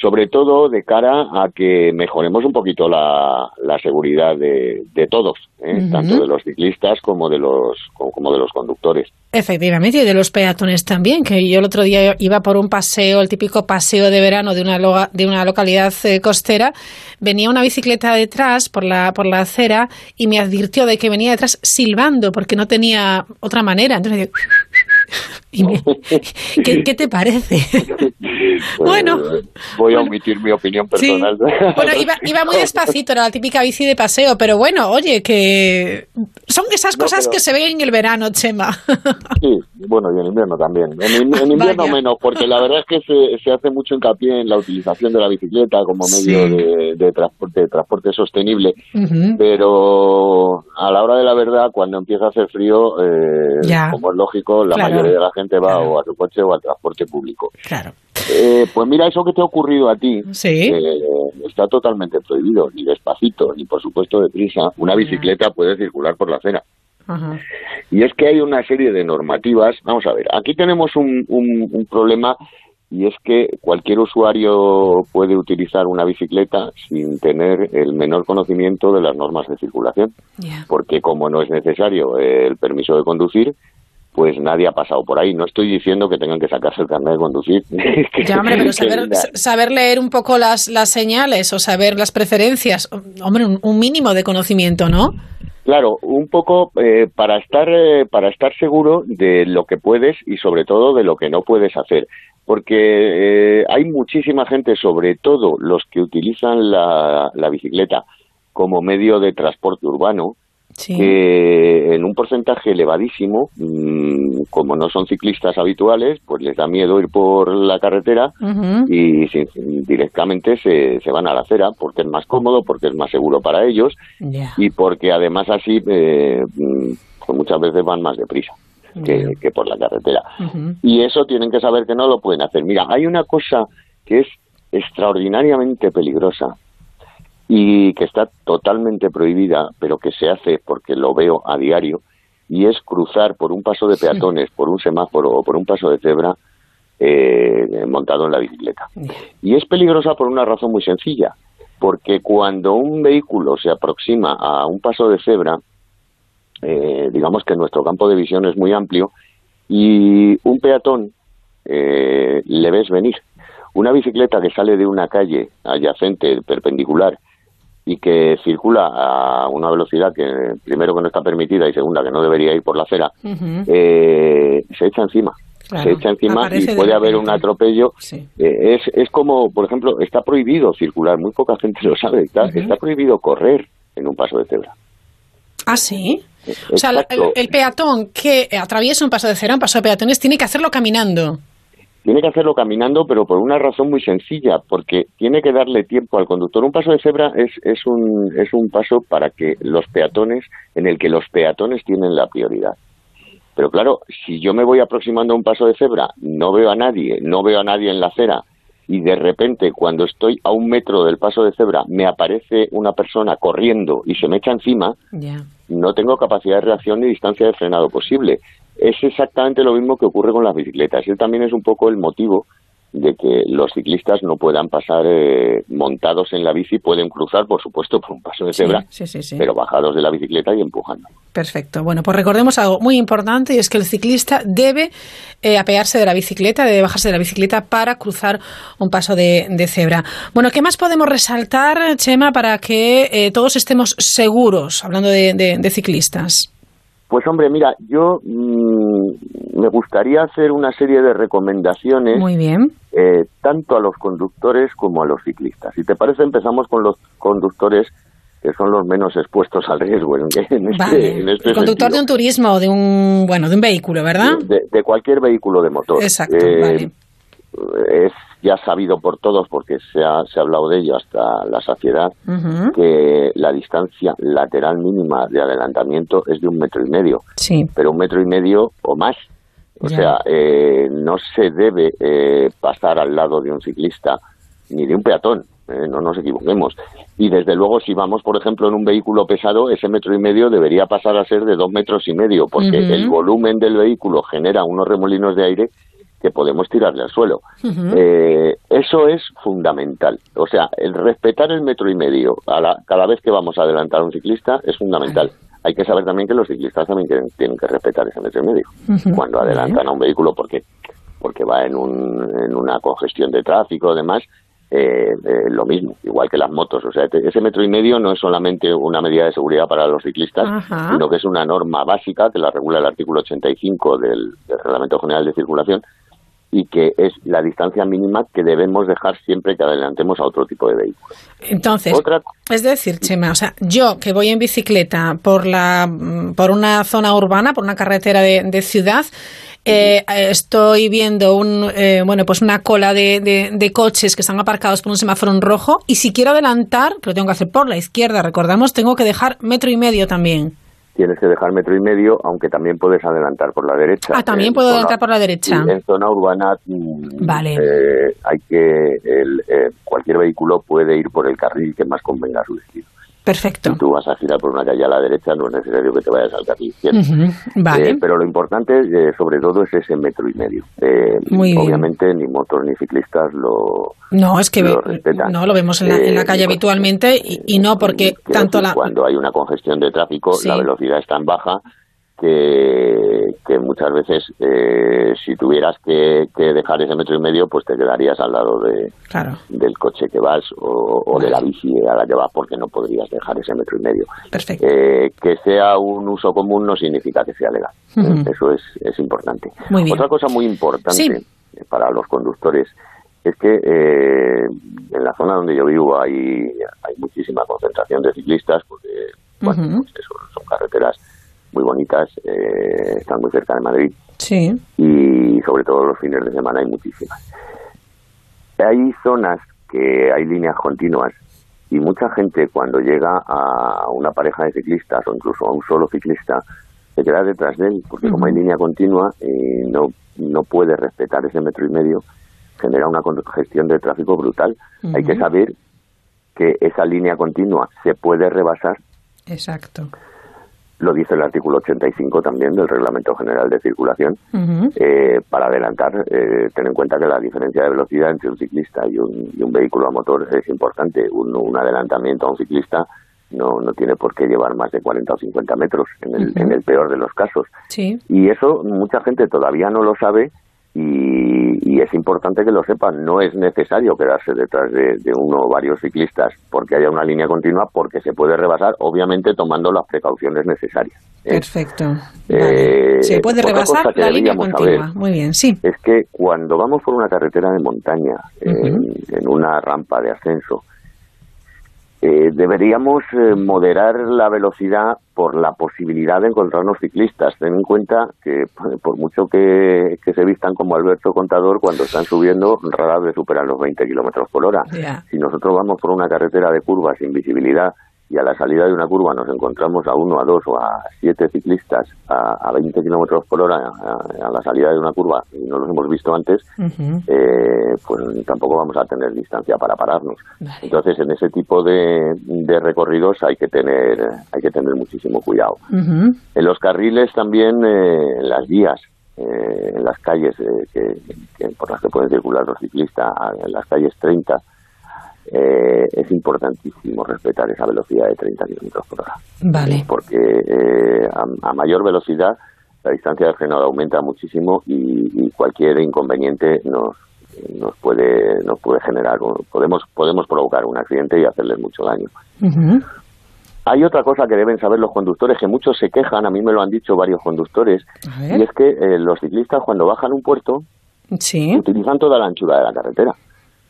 sobre todo de cara a que mejoremos un poquito la, la seguridad de, de todos, ¿eh? uh -huh. tanto de los ciclistas como de los como, como, de los conductores. Efectivamente, y de los peatones también, que yo el otro día iba por un paseo, el típico paseo de verano de una, de una localidad eh, costera, venía una bicicleta detrás por la, por la acera y me advirtió de que venía detrás silbando porque no tenía otra manera. Entonces y me, ¿qué, ¿qué, te parece? bueno, voy a omitir mi opinión personal. Sí. Bueno, iba, iba, muy despacito, era la típica bici de paseo, pero bueno, oye, que son esas cosas no, pero... que se ven en el verano, Chema. Sí, bueno, y en invierno también. En, en invierno menos, porque la verdad es que se, se, hace mucho hincapié en la utilización de la bicicleta como medio sí. de, de, transporte, de transporte sostenible, uh -huh. pero a la hora de la verdad, cuando empieza a hacer frío, eh, como es lógico, la claro. mayoría de la gente va claro. o a su coche o al transporte público. Claro. Eh, pues mira, eso que te ha ocurrido a ti ¿Sí? eh, está totalmente prohibido, ni despacito, ni por supuesto deprisa. Una bicicleta puede circular por la acera. Ajá. Y es que hay una serie de normativas. Vamos a ver, aquí tenemos un, un, un problema y es que cualquier usuario puede utilizar una bicicleta sin tener el menor conocimiento de las normas de circulación, porque como no es necesario el permiso de conducir, pues nadie ha pasado por ahí. No estoy diciendo que tengan que sacarse el carnet de conducir. ya, hombre, pero saber, leer un poco las, las señales o saber las preferencias, hombre, un, mínimo de conocimiento, ¿no? Claro, un poco eh, para estar eh, para estar seguro de lo que puedes y sobre todo de lo que no puedes hacer porque eh, hay muchísima gente, sobre todo los que utilizan la, bicicleta como medio de transporte urbano, que en un porcentaje elevadísimo, mm, como no son ciclistas habituales, pues les da miedo ir por la carretera y directamente se, se, van a la acera porque es más cómodo, porque es más seguro para ellos y porque además así eh, mm, pues muchas veces van más deprisa que, por la carretera. Y eso tienen que saber que no lo pueden hacer. Mira, hay una cosa que es extraordinariamente peligrosa y que está totalmente prohibida, pero que se hace porque lo veo a diario, y es cruzar por un paso de peatones, por un semáforo o por un paso de cebra eh, montado en la bicicleta. Y es peligrosa por una razón muy sencilla, porque cuando un vehículo se aproxima a un paso de cebra, eh, digamos que nuestro campo de visión es muy amplio y un peatón eh, le ves venir. Una bicicleta que sale de una calle adyacente, perpendicular, y que circula a una velocidad que primero que no está permitida y segunda que no debería ir por la acera, eh, se echa encima. se echa encima y puede haber un atropello. es, es como, por ejemplo, está prohibido circular, muy poca gente lo sabe, está prohibido correr en un paso de cebra. Ah, sí. O sea, el, peatón que atraviesa un paso de cera, un paso de peatones, tiene que hacerlo caminando. Tiene que hacerlo caminando, pero por una razón muy sencilla, porque tiene que darle tiempo al conductor. Un paso de cebra es, es, un, es un paso para que los peatones, en el que los peatones tienen la prioridad. Pero claro, si yo me voy aproximando a un paso de cebra, no veo a nadie, no veo a nadie en la acera, y de repente cuando estoy a un metro del paso de cebra me aparece una persona corriendo y se me echa encima, no tengo capacidad de reacción ni distancia de frenado posible. Es exactamente lo mismo que ocurre con las bicicletas. Y también es un poco el motivo de que los ciclistas no puedan pasar eh, montados en la bici, pueden cruzar, por supuesto, por un paso de cebra, pero bajados de la bicicleta y empujando. Perfecto. Bueno, pues recordemos algo muy importante y es que el ciclista debe eh, apearse de la bicicleta, debe bajarse de la bicicleta para cruzar un paso de, cebra. Bueno, ¿qué más podemos resaltar, Chema, para que eh, todos estemos seguros, hablando de ciclistas? Pues hombre, mira, yo mm, me gustaría hacer una serie de recomendaciones. Muy bien. Eh, tanto a los conductores como a los ciclistas. Si te parece, empezamos con los conductores que son los menos expuestos al riesgo en, este, en este, conductor de un turismo o de un bueno de un vehículo, ¿verdad? De, cualquier vehículo de motor. Exacto. Eh, es ya sabido por todos, porque se ha, se ha hablado de ello hasta la saciedad, que la distancia lateral mínima de adelantamiento es de un metro y medio. Sí. Pero un metro y medio o más. O sea, eh, no se debe eh, pasar al lado de un ciclista ni de un peatón. Eh, no nos equivoquemos. Y desde luego, si vamos, por ejemplo, en un vehículo pesado, ese metro y medio debería pasar a ser de dos metros y medio, porque el volumen del vehículo genera unos remolinos de aire que podemos tirarle al suelo. Eh, eso es fundamental. O sea, el respetar el metro y medio a la, cada vez que vamos a adelantar a un ciclista es fundamental. Hay que saber también que los ciclistas también tienen, que respetar ese metro y medio cuando adelantan a un vehículo porque porque va en, un, en una congestión de tráfico, además, eh, eh, lo mismo, igual que las motos. O sea, ese metro y medio no es solamente una medida de seguridad para los ciclistas, sino que es una norma básica que la regula el artículo 85 del Reglamento General de Circulación y que es la distancia mínima que debemos dejar siempre que adelantemos a otro tipo de vehículo. Entonces, es decir, Chema, o sea, yo que voy en bicicleta por la por una zona urbana, por una carretera de, ciudad, eh, estoy viendo un eh, bueno pues una cola de, de, coches que están aparcados por un semáforo en rojo y si quiero adelantar, lo tengo que hacer por la izquierda, recordamos, tengo que dejar metro y medio también tienes que dejar metro y medio, aunque también puedes adelantar por la derecha. Ah, también puedo adelantar por la derecha. En zona urbana mm, vale. Eh, hay que el, eh, cualquier vehículo puede ir por el carril que más convenga a su destino. Perfecto. Si tú vas a girar por una calle a la derecha, no es necesario que te vayas al carril izquierdo. Vale. Eh, pero lo importante, eh, sobre todo, es ese metro y medio. Eh, Muy bien. obviamente, ni motos ni ciclistas lo, No, es que lo respetan. no lo vemos en la, en la Eh, calle habitualmente y, y no porque tanto decir, la Cuando hay una congestión de tráfico, Sí. la velocidad es tan baja que, que muchas veces, eh, si tuvieras que, que dejar ese metro y medio, pues te quedarías al lado de, Claro. del coche que vas o, o de la bici a la que vas porque no podrías dejar ese metro y medio. Perfecto. Eh, que sea un uso común no significa que sea legal. Ujú. Eso es, es importante. Muy bien. Otra cosa muy importante Sí. eh, para los conductores es que eh, en la zona donde yo vivo hay, hay muchísima concentración de ciclistas porque bueno, pues eso, son carreteras muy bonitas, eh, están muy cerca de Madrid Sí. y sobre todo los fines de semana hay muchísimas. Hay zonas que hay líneas continuas y mucha gente cuando llega a una pareja de ciclistas o incluso a un solo ciclista se queda detrás de él porque como hay línea continua y no no puede respetar ese metro y medio genera una congestión de tráfico brutal. Hay que saber que esa línea continua se puede rebasar Exacto. Lo dice el artículo 85 también del Reglamento General de Circulación. Eh, para adelantar, eh, ten en cuenta que la diferencia de velocidad entre un ciclista y un, y un vehículo a motor es importante. Un, un adelantamiento a un ciclista no, no tiene por qué llevar más de 40 o 50 metros, en el, en el peor de los casos. Sí. Y eso mucha gente todavía no lo sabe y, y es importante que lo sepan. No es necesario quedarse detrás de, de uno o varios ciclistas porque haya una línea continua, porque se puede rebasar, obviamente tomando las precauciones necesarias. ¿eh? Perfecto. Eh, Se puede rebasar la línea continua. saber Muy bien, sí. Es que cuando vamos por una carretera de montaña, en, en una rampa de ascenso, eh, deberíamos eh, moderar la velocidad por la posibilidad de encontrarnos ciclistas. Ten en cuenta que por- mucho que, que se vistan como Alberto Contador, cuando están subiendo rara vez superan los 20 kilómetros por hora. Si nosotros vamos por una carretera de curvas sin visibilidad y a la salida de una curva nos encontramos a uno, a dos o a siete ciclistas a, a 20 kilómetros por hora a, a la salida de una curva y no los hemos visto antes, eh, pues tampoco vamos a tener distancia para pararnos. Entonces, en ese tipo de, de recorridos hay que tener hay que tener muchísimo cuidado. En los carriles también, eh, en las vías, eh, en las calles eh, que, que- por las que pueden circular los ciclistas, en las calles 30, eh, es importantísimo respetar esa velocidad de 30 kilómetros por hora. Vale. Porque eh, a, a mayor velocidad la distancia de frenado aumenta muchísimo y, y cualquier inconveniente nos nos puede nos puede generar podemos podemos provocar un accidente y hacerles mucho daño Ujú. hay otra cosa que deben saber los conductores, que muchos se quejan, a mí me lo han dicho varios conductores, y es que eh, los ciclistas cuando bajan un puerto Sí. utilizan toda la anchura de la carretera.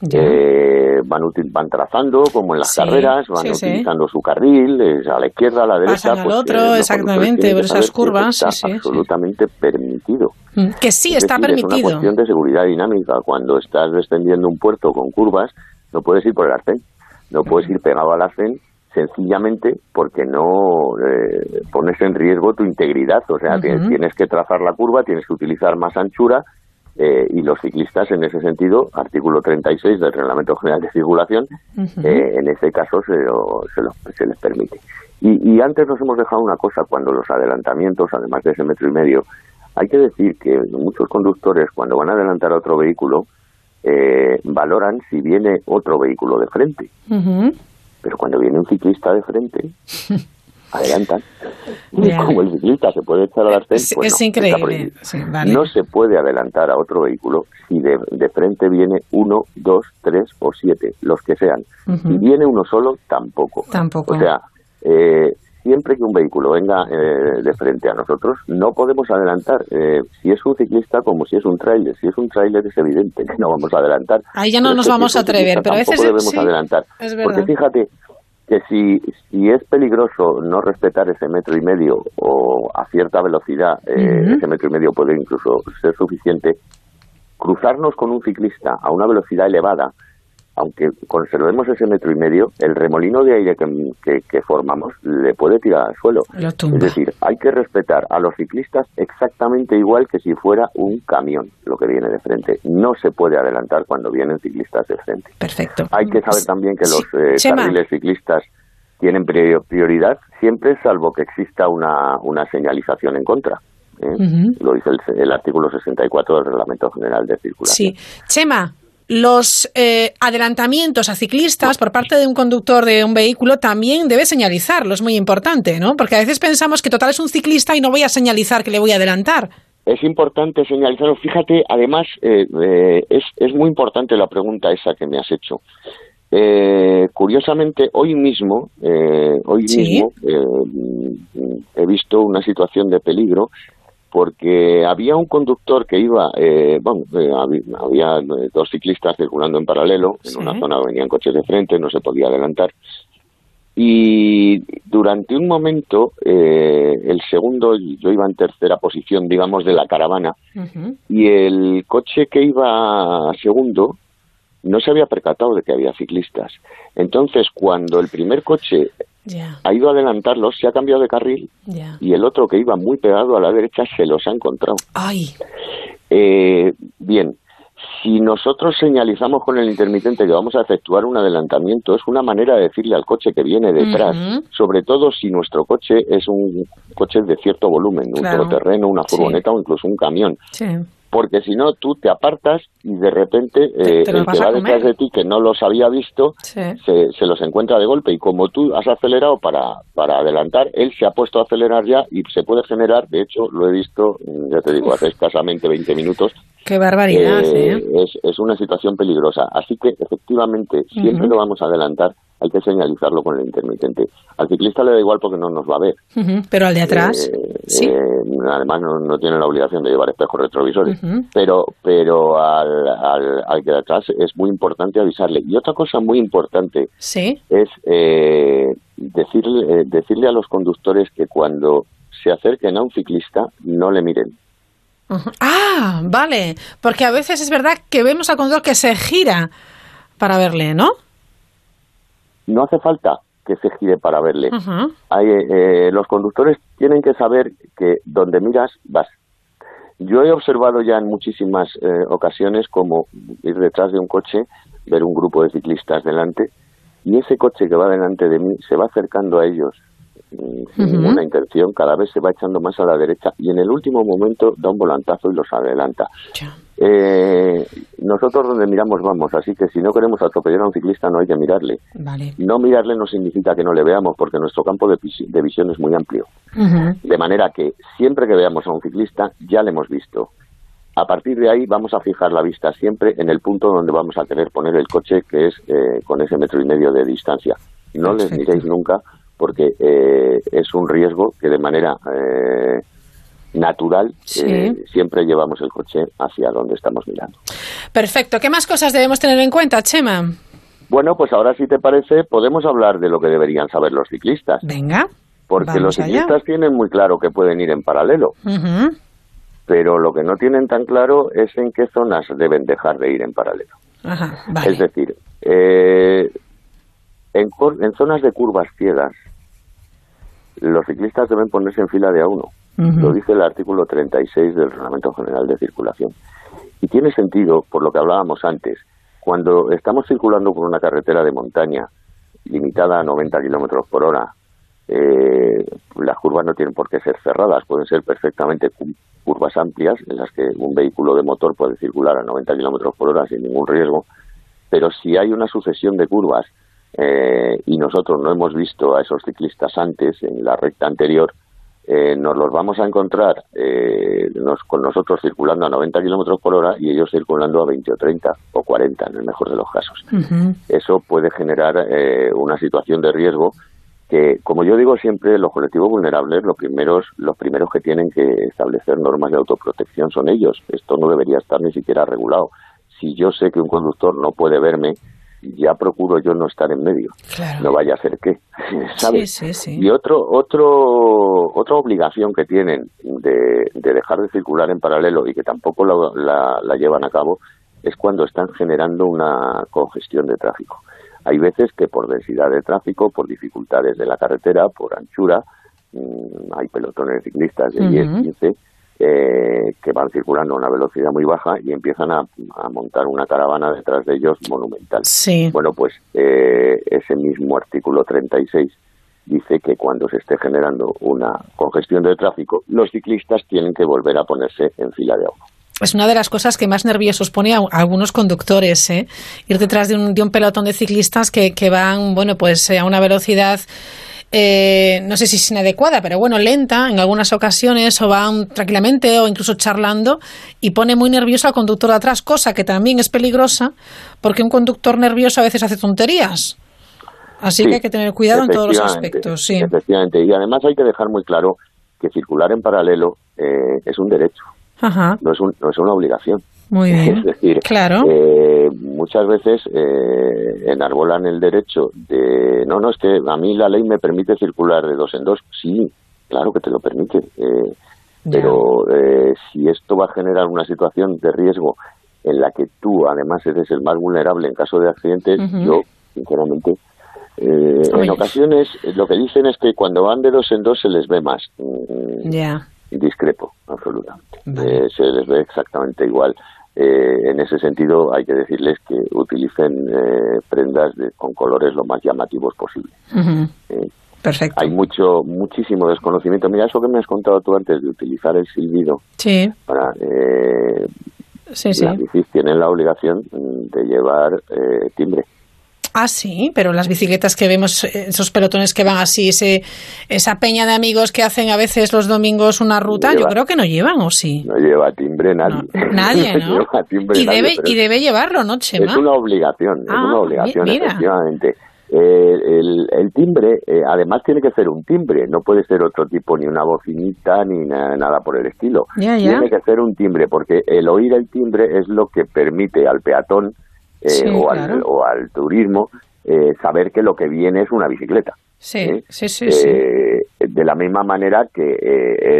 Eh, van, van trazando, como en las Sí, carreras, van sí, sí. utilizando su carril, eh, a la izquierda, a la derecha. Pasan al pues, otro, eh, exactamente, tienen por esas curvas, está sí, sí, sí. absolutamente permitido. Mm, Que sí, Es está decir, Es permitido. una cuestión de seguridad dinámica. Cuando estás descendiendo un puerto con curvas, no puedes ir por el arcén. No puedes ir pegado al arcén sencillamente porque no eh, pones en riesgo tu integridad. O sea, Ujú. tienes que trazar la curva, tienes que utilizar más anchura eh, y los ciclistas en ese sentido, artículo 36 del Reglamento General de Circulación, eh, en ese caso se, lo- se, lo- se les permite. Y, y antes nos hemos dejado una cosa, cuando los adelantamientos, además de ese metro y medio, hay que decir que muchos conductores cuando van a adelantar a otro vehículo eh, valoran si viene otro vehículo de frente, pero cuando viene un ciclista de frente, adelantan. Como el ciclista se puede echar al arcén, Es, pues es no, está increíble. prohibido. Sí, vale. No se puede adelantar a otro vehículo si de, de frente viene uno, dos, tres o siete, los que sean. Ujú. Si viene uno solo, tampoco. Tampoco. O sea, eh, siempre que un vehículo venga eh, de frente a nosotros, no podemos adelantar. Eh, si es un ciclista, como si es un tráiler. Si es un tráiler, es evidente que no vamos a adelantar. Ahí ya no Pero nos es vamos a es atrever, pero a veces tampoco debemos sí, adelantar. es Porque verdad. fíjate que si, si es peligroso no respetar ese metro y medio o a cierta velocidad, eh, ese metro y medio puede incluso ser suficiente, cruzarnos con un ciclista a una velocidad elevada, aunque conservemos ese metro y medio, el remolino de aire que, que- que formamos le puede tirar al suelo. Es decir, hay que respetar a los ciclistas exactamente igual que si fuera un camión lo que viene de frente. No se puede adelantar cuando vienen ciclistas de frente. Perfecto. Hay que saber también que los eh, carriles ciclistas tienen prioridad siempre, salvo que exista una, una señalización en contra. ¿eh? Lo dice el, artículo 64 del Reglamento General de Circulación. Sí. Chema, los eh, adelantamientos a ciclistas por parte de un conductor de un vehículo también debe señalizarlo, es muy importante, ¿no? Porque a veces pensamos que total es un ciclista y no voy a señalizar que le voy a adelantar. Es importante señalizarlo. Fíjate, además, eh, eh, es, es muy importante la pregunta esa que me has hecho. curiosamente, hoy mismo, hoy mismo he visto una situación de peligro porque había un conductor que iba, eh, bueno, eh, había, eh, dos ciclistas circulando en paralelo, en una zona venían coches de frente, no se podía adelantar. Y durante un momento, el segundo, yo iba en tercera posición, digamos, de la caravana, y el coche que iba segundo no se había percatado de que había ciclistas. Entonces, cuando el primer coche ha ido a adelantarlos, se ha cambiado de carril y el otro que iba muy pegado a la derecha se los ha encontrado. Ay. Eh, bien, si nosotros señalizamos con el intermitente que vamos a efectuar un adelantamiento, es una manera de decirle al coche que viene detrás, sobre todo si nuestro coche es un coche de cierto volumen, un todoterreno, una furgoneta o incluso un camión. Sí porque si no tú te apartas y de repente eh, el que va detrás de ti que no los había visto se, se, los encuentra de golpe. Y como tú has acelerado para, para adelantar, él se ha puesto a acelerar ya y se puede generar, de hecho lo he visto, ya te digo, hace escasamente 20 minutos. Qué barbaridad, eh, ¿eh? Es, es una situación peligrosa, así que efectivamente siempre lo vamos a adelantar hay que señalizarlo con el intermitente. Al ciclista le da igual porque no nos va a ver. Pero al de atrás, eh, sí. Eh, además, no, tiene la obligación de llevar espejos retrovisores. Pero pero al, al, al, de atrás es muy importante avisarle. Y otra cosa muy importante es eh, decirle, decirle a los conductores que cuando se acerquen a un ciclista no le miren. Ah, vale. Porque a veces es verdad que vemos al conductor que se gira para verle, ¿no? No hace falta que se gire para verle. Hay, eh, los conductores tienen que saber que donde miras vas. Yo he observado ya en muchísimas eh, ocasiones como ir detrás de un coche, ver un grupo de ciclistas delante y ese coche que va delante de mí se va acercando a ellos sin ninguna intención, cada vez se va echando más a la derecha y en el último momento da un volantazo y los adelanta. Eh, nosotros donde miramos vamos, así que si no queremos atropellar a un ciclista no hay que mirarle. No mirarle no significa que no le veamos, porque nuestro campo de, visión es muy amplio. De manera que siempre que veamos a un ciclista ya le hemos visto. A partir de ahí vamos a fijar la vista siempre en el punto donde vamos a querer poner el coche, que es eh, con ese metro y medio de distancia. No les miréis nunca porque eh, es un riesgo que de manera eh, natural, eh, siempre llevamos el coche hacia donde estamos mirando. Perfecto. ¿Qué más cosas debemos tener en cuenta, Chema? Bueno, pues ahora si te parece, podemos hablar de lo que deberían saber los ciclistas. Venga. Porque los ciclistas tienen muy claro que pueden ir en paralelo. Pero lo que no tienen tan claro es en qué zonas deben dejar de ir en paralelo. Es decir, eh, en, en zonas de curvas ciegas, los ciclistas deben ponerse en fila de a uno. Lo dice el artículo 36 del Reglamento General de Circulación. Y tiene sentido, por lo que hablábamos antes, cuando estamos circulando por una carretera de montaña limitada a 90 kilómetros por hora, eh, las curvas no tienen por qué ser cerradas, pueden ser perfectamente curvas amplias en las que un vehículo de motor puede circular a 90 kilómetros por hora sin ningún riesgo, pero si hay una sucesión de curvas eh, y nosotros no hemos visto a esos ciclistas antes en la recta anterior, eh, nos los vamos a encontrar eh, con nosotros circulando a 90 kilómetros por hora y ellos circulando a 20 o 30 o 40 en el mejor de los casos. Eso puede generar eh, una situación de riesgo que, como yo digo siempre, los colectivos vulnerables, los primeros, los primeros que tienen que establecer normas de autoprotección son ellos. Esto no debería estar ni siquiera regulado. Si yo sé que un conductor no puede verme, ya procuro yo no estar en medio. No vaya a que, ¿sabes? Y otro, otro, otra obligación que tienen de, dejar de circular en paralelo y que tampoco la, la, llevan a cabo es cuando están generando una congestión de tráfico. Hay veces que por densidad de tráfico, por dificultades de la carretera, por anchura, mm, hay pelotones de ciclistas de 10, 15, eh, que van circulando a una velocidad muy baja y empiezan a, montar una caravana detrás de ellos monumental. Sí. Bueno, pues eh, ese mismo artículo 36 dice que cuando se esté generando una congestión de tráfico, los ciclistas tienen que volver a ponerse en fila de agua. Es una de las cosas que más nerviosos pone a, algunos conductores, ¿eh? ir detrás de un, de un pelotón de ciclistas que, que van, bueno, pues eh, a una velocidad eh, no sé si es inadecuada, pero bueno, lenta en algunas ocasiones o van tranquilamente o incluso charlando y pone muy nervioso al conductor de atrás, cosa que también es peligrosa porque un conductor nervioso a veces hace tonterías. Así que hay que tener cuidado en todos los aspectos. Sí. Efectivamente, y además hay que dejar muy claro que circular en paralelo eh, es un derecho, No, es no es una obligación. Muy bien. Es decir, claro. Eh, muchas veces eh, enarbolan el derecho de, no, no, es que a mí la ley me permite circular de dos en dos. Sí, claro que te lo permite. Eh, pero eh, si esto va a generar una situación de riesgo en la que tú además eres el más vulnerable en caso de accidentes, yo, sinceramente, en ocasiones lo que dicen es que cuando van de dos en dos se les ve más. Mm, ya. Discrepo, absolutamente. se les ve exactamente igual. Eh, en ese sentido, hay que decirles que utilicen eh, prendas con colores lo más llamativos posible. Eh, Perfecto. Hay mucho, muchísimo desconocimiento. Mira, eso que me has contado tú antes de utilizar el silbido. Sí. Para, sí, sí. Las bicis tienen la obligación de llevar timbre. Ah, sí, pero las bicicletas que vemos, eh, esos pelotones que van así, ese, esa peña de amigos que hacen a veces los domingos una ruta, yo creo que no llevan, ¿o sí? No lleva timbre nadie. nadie, ¿no? y, debe, y debe llevarlo, ¿no, Chema? Es una obligación, es una Ah, obligación, mira. efectivamente. Eh, el, el timbre, eh, además, tiene que ser un timbre, no puede ser otro tipo, ni una bocinita, ni na- nada por el estilo. Ya. Tiene que ser un timbre, porque el oír el timbre es lo que permite al peatón eh, Sí, o, claro. al, o al turismo eh, saber que lo que viene es una bicicleta. Sí, ¿eh? sí, sí, sí. Eh, de la misma manera que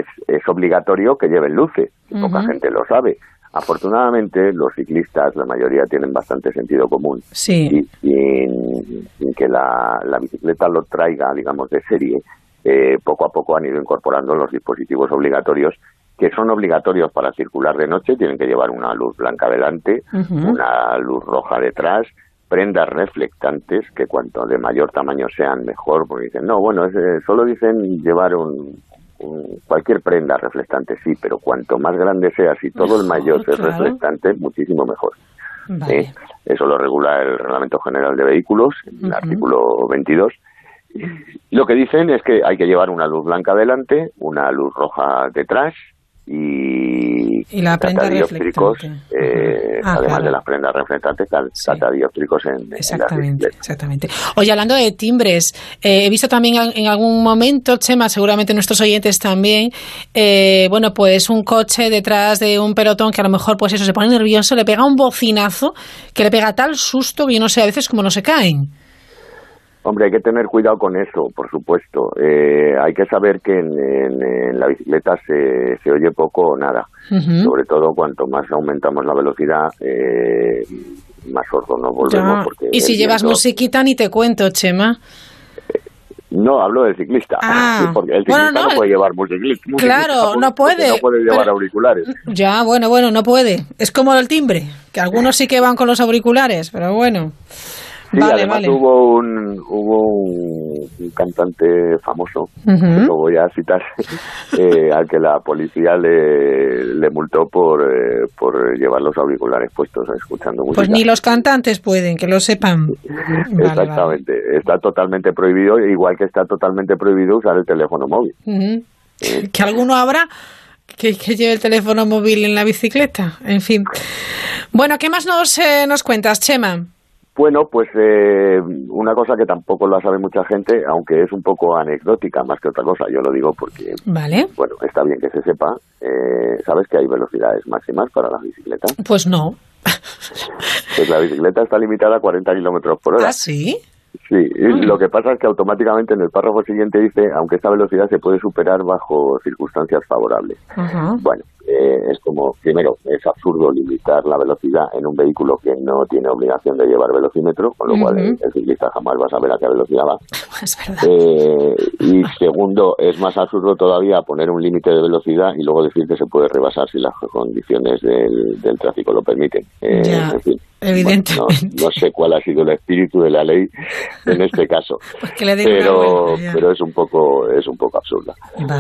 es, es obligatorio que lleven luces, y poca gente lo sabe. Afortunadamente, los ciclistas, la mayoría tienen bastante sentido común Sí. y sin, sin que la, la bicicleta lo traiga, digamos, de serie, eh, poco a poco han ido incorporando los dispositivos obligatorios que son obligatorios para circular de noche, tienen que llevar una luz blanca delante, una luz roja detrás, prendas reflectantes, que cuanto de mayor tamaño sean mejor, porque dicen, no, bueno, es, eh, solo dicen llevar un, un- cualquier prenda reflectante, sí, pero cuanto más grande sea, si todo el mayor es reflectante, muchísimo mejor. Vale. ¿eh? Eso lo regula el Reglamento General de Vehículos, en el artículo 22. Lo que dicen es que hay que llevar una luz blanca delante, una luz roja detrás y, Y la prenda catadióptricos, eh, Ah, además claro. de las prendas reflectantes, catadióptricos en, en Exactamente, bicicletas. exactamente. Oye, hablando de timbres, eh, he visto también en algún momento, Chema, seguramente nuestros oyentes también, eh, bueno, pues un coche detrás de un pelotón que a lo mejor, pues eso, se pone nervioso, le pega un bocinazo que le pega tal susto que yo no sé a veces cómo no se caen. Hombre, hay que tener cuidado con eso, por supuesto. Eh, hay que saber que en, en- en la bicicleta se, se oye poco o nada. Ujú. Sobre todo cuanto más aumentamos la velocidad, eh, más sordo nos volvemos. Porque Y si llevas viento- musiquita, ni te cuento, Chema. No, hablo del ciclista. Ah. Sí, porque el Bueno, ciclista no, no, puede llevar musiquita. Claro, no puede, No puede llevar pero- auriculares. Ya, bueno, bueno, no puede. Es como el timbre, que algunos sí que van con los auriculares, pero bueno. Sí, vale, además vale. hubo un hubo un, un cantante famoso, que lo voy a citar, eh, al que la policía le, le multó por, eh, por llevar los auriculares puestos escuchando música. Pues ni los cantantes pueden, que lo sepan. Vale, Exactamente, está totalmente prohibido, igual que está totalmente prohibido usar el teléfono móvil. Ujú. Que alguno habrá que, que lleve el teléfono móvil en la bicicleta. En fin. Bueno, ¿qué más nos, eh, nos cuentas, Chema? Bueno, pues eh, una cosa que tampoco la sabe mucha gente, aunque es un poco anecdótica más que otra cosa, yo lo digo porque, Vale. bueno, está bien que se sepa. Eh, ¿Sabes que hay velocidades máximas para las bicicletas? Pues no. Pues la bicicleta está limitada a 40 kilómetros por hora. ¿Ah, sí? Sí, y lo que pasa es que automáticamente en el párrafo siguiente dice, aunque esta velocidad se puede superar bajo circunstancias favorables. Bueno, eh, es como, primero, es absurdo limitar la velocidad en un vehículo que no tiene obligación de llevar velocímetro, con lo cual Ujú. el, el ciclista jamás va a saber a qué velocidad va. Es verdad. Eh, y segundo, es más absurdo todavía poner un límite de velocidad y luego decir que se puede rebasar si las condiciones del, del tráfico lo permiten. Eh, Ya. en fin, Evidentemente. no, sé cuál ha sido el espíritu de la ley en este caso, pues que le pero, pero es un poco es un poco absurda.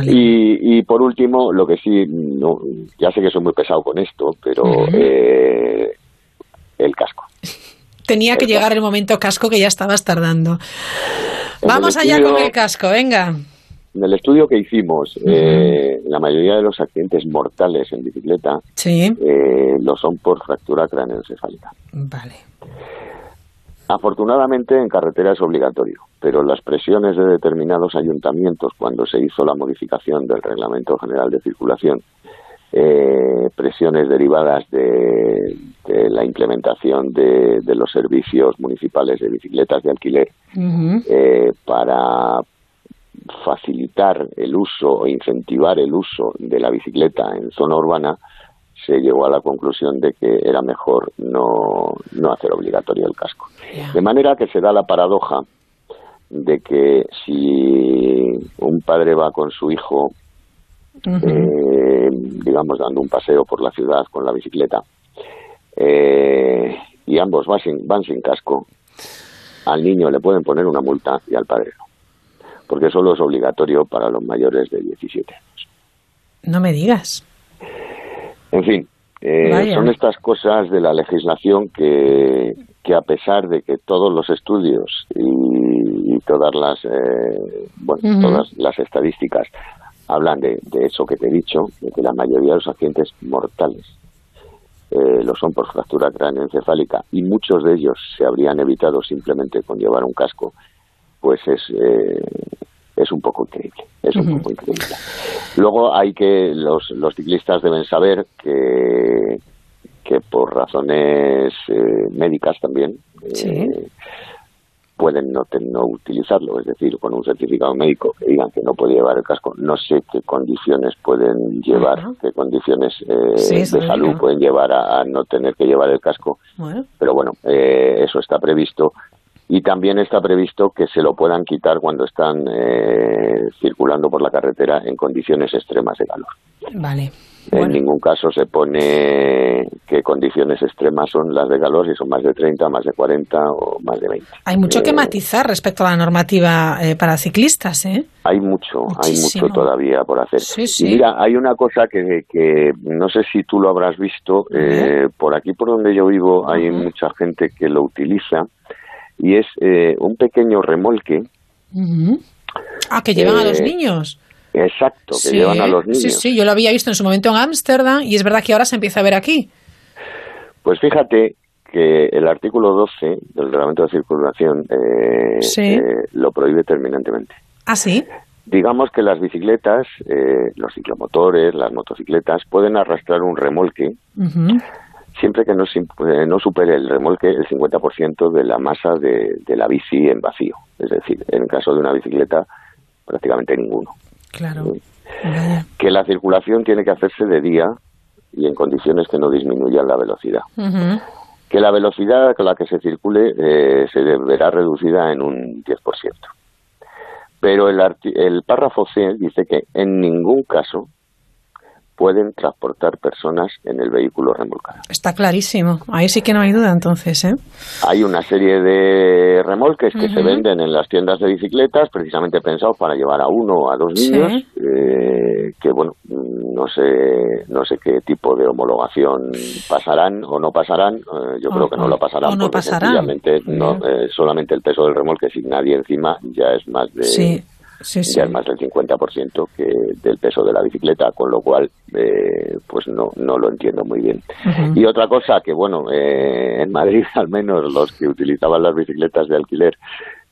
Y, y por último, lo que sí, no, ya sé que soy muy pesado con esto, pero eh, el casco. Tenía que llegar el momento casco que ya estabas tardando. Vamos allá con el casco, venga. En el estudio que hicimos, eh, la mayoría de los accidentes mortales en bicicleta eh, lo son por fractura craneoencefálica. Vale. Afortunadamente en carretera es obligatorio, pero las presiones de determinados ayuntamientos cuando se hizo la modificación del Reglamento General de Circulación, eh, presiones derivadas de, la implementación de, los servicios municipales de bicicletas de alquiler para facilitar el uso o incentivar el uso de la bicicleta en zona urbana, se llegó a la conclusión de que era mejor no, no hacer obligatorio el casco. De manera que se da la paradoja de que si un padre va con su hijo, eh, digamos, dando un paseo por la ciudad con la bicicleta, eh, y ambos van sin, van sin casco, al niño le pueden poner una multa y al padre no porque solo es obligatorio para los mayores de 17 años. No me digas. En fin, eh, son estas cosas de la legislación que, que a pesar de que todos los estudios y, todas las eh, bueno, todas las estadísticas hablan de, eso que te he dicho, de que la mayoría de los accidentes mortales eh, lo son por fractura cráneoencefálica y muchos de ellos se habrían evitado simplemente con llevar un casco pues es, eh, es un poco increíble. Es un poco increíble. Luego hay que, los, los ciclistas deben saber que, que por razones eh, médicas también, eh, pueden no, no utilizarlo, es decir, con un certificado médico que digan que no puede llevar el casco, no sé qué condiciones pueden llevar, qué condiciones de salud pueden llevar a, no tener que llevar el casco, pero bueno, eso está previsto y también está previsto que se lo puedan quitar cuando están eh, circulando por la carretera en condiciones extremas de calor. Vale. En ningún caso se pone qué condiciones extremas son las de calor, si son más de 30, más de 40 o más de 20. Hay mucho que eh, matizar respecto a la normativa eh, para ciclistas, ¿eh? Hay mucho, hay mucho todavía por hacer. Y mira, hay una cosa que, que, no sé si tú lo habrás visto, por aquí por donde yo vivo hay mucha gente que lo utiliza y es eh, un pequeño remolque. Ah, que llevan a los eh, niños. Exacto, que llevan a los niños. Sí, sí, yo lo había visto en su momento en Ámsterdam y es verdad que ahora se empieza a ver aquí. Pues fíjate que el artículo 12 del reglamento de circulación eh, lo prohíbe terminantemente. ¿Ah, sí? Digamos que las bicicletas, los ciclomotores, las motocicletas pueden arrastrar un remolque siempre que no, eh, no supere el remolque el 50% de la masa de, la bici en vacío. Es decir, en el caso de una bicicleta, prácticamente ninguno. Claro. Que la circulación tiene que hacerse de día y en condiciones que no disminuyan la velocidad. Que la velocidad con la que se circule eh, se verá reducida en un 10%. Pero el, el párrafo C dice que en ningún caso pueden transportar personas en el vehículo remolcado. Está clarísimo. Ahí sí que no hay duda entonces. ¿eh? Hay una serie de remolques que se venden en las tiendas de bicicletas precisamente pensados para llevar a uno o a dos niños eh, que, bueno, no sé, no sé qué tipo de homologación pasarán o no pasarán. Eh, yo creo que no lo pasarán no porque sencillamente no, eh, solamente el peso del remolque sin nadie encima ya es más de ya es más del 50% que del peso de la bicicleta, con lo cual eh, pues no, no lo entiendo muy bien. Y otra cosa que, bueno, eh, en Madrid al menos los que utilizaban las bicicletas de alquiler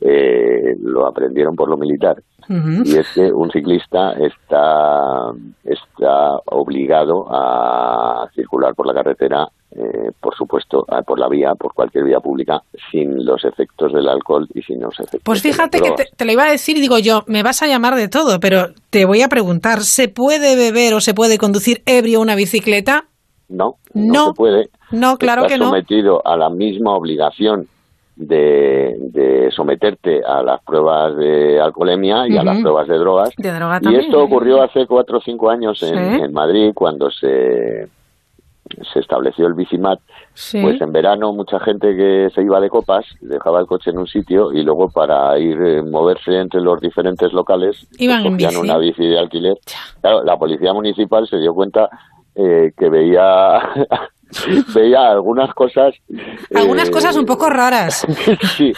eh, lo aprendieron por lo militar. Y es que un ciclista está, está obligado a circular por la carretera eh, por supuesto, por la vía, por cualquier vía pública, sin los efectos del alcohol y sin los efectos. Pues fíjate que te, lo iba a decir digo yo, me vas a llamar de todo, pero te voy a preguntar, ¿se puede beber o se puede conducir ebrio una bicicleta? No, no, se puede. No, claro que no. sometido a la misma obligación de, someterte a las pruebas de alcoholemia y a las pruebas de drogas. y esto ocurrió hace cuatro o cinco años en Madrid cuando se se estableció el bicimat, pues en verano mucha gente que se iba de copas dejaba el coche en un sitio y luego para ir eh, moverse entre los diferentes locales Iban en cogían bici. una bici de alquiler. Claro, la policía municipal se dio cuenta eh, que veía veía algunas cosas Algunas eh, cosas un poco raras. sí,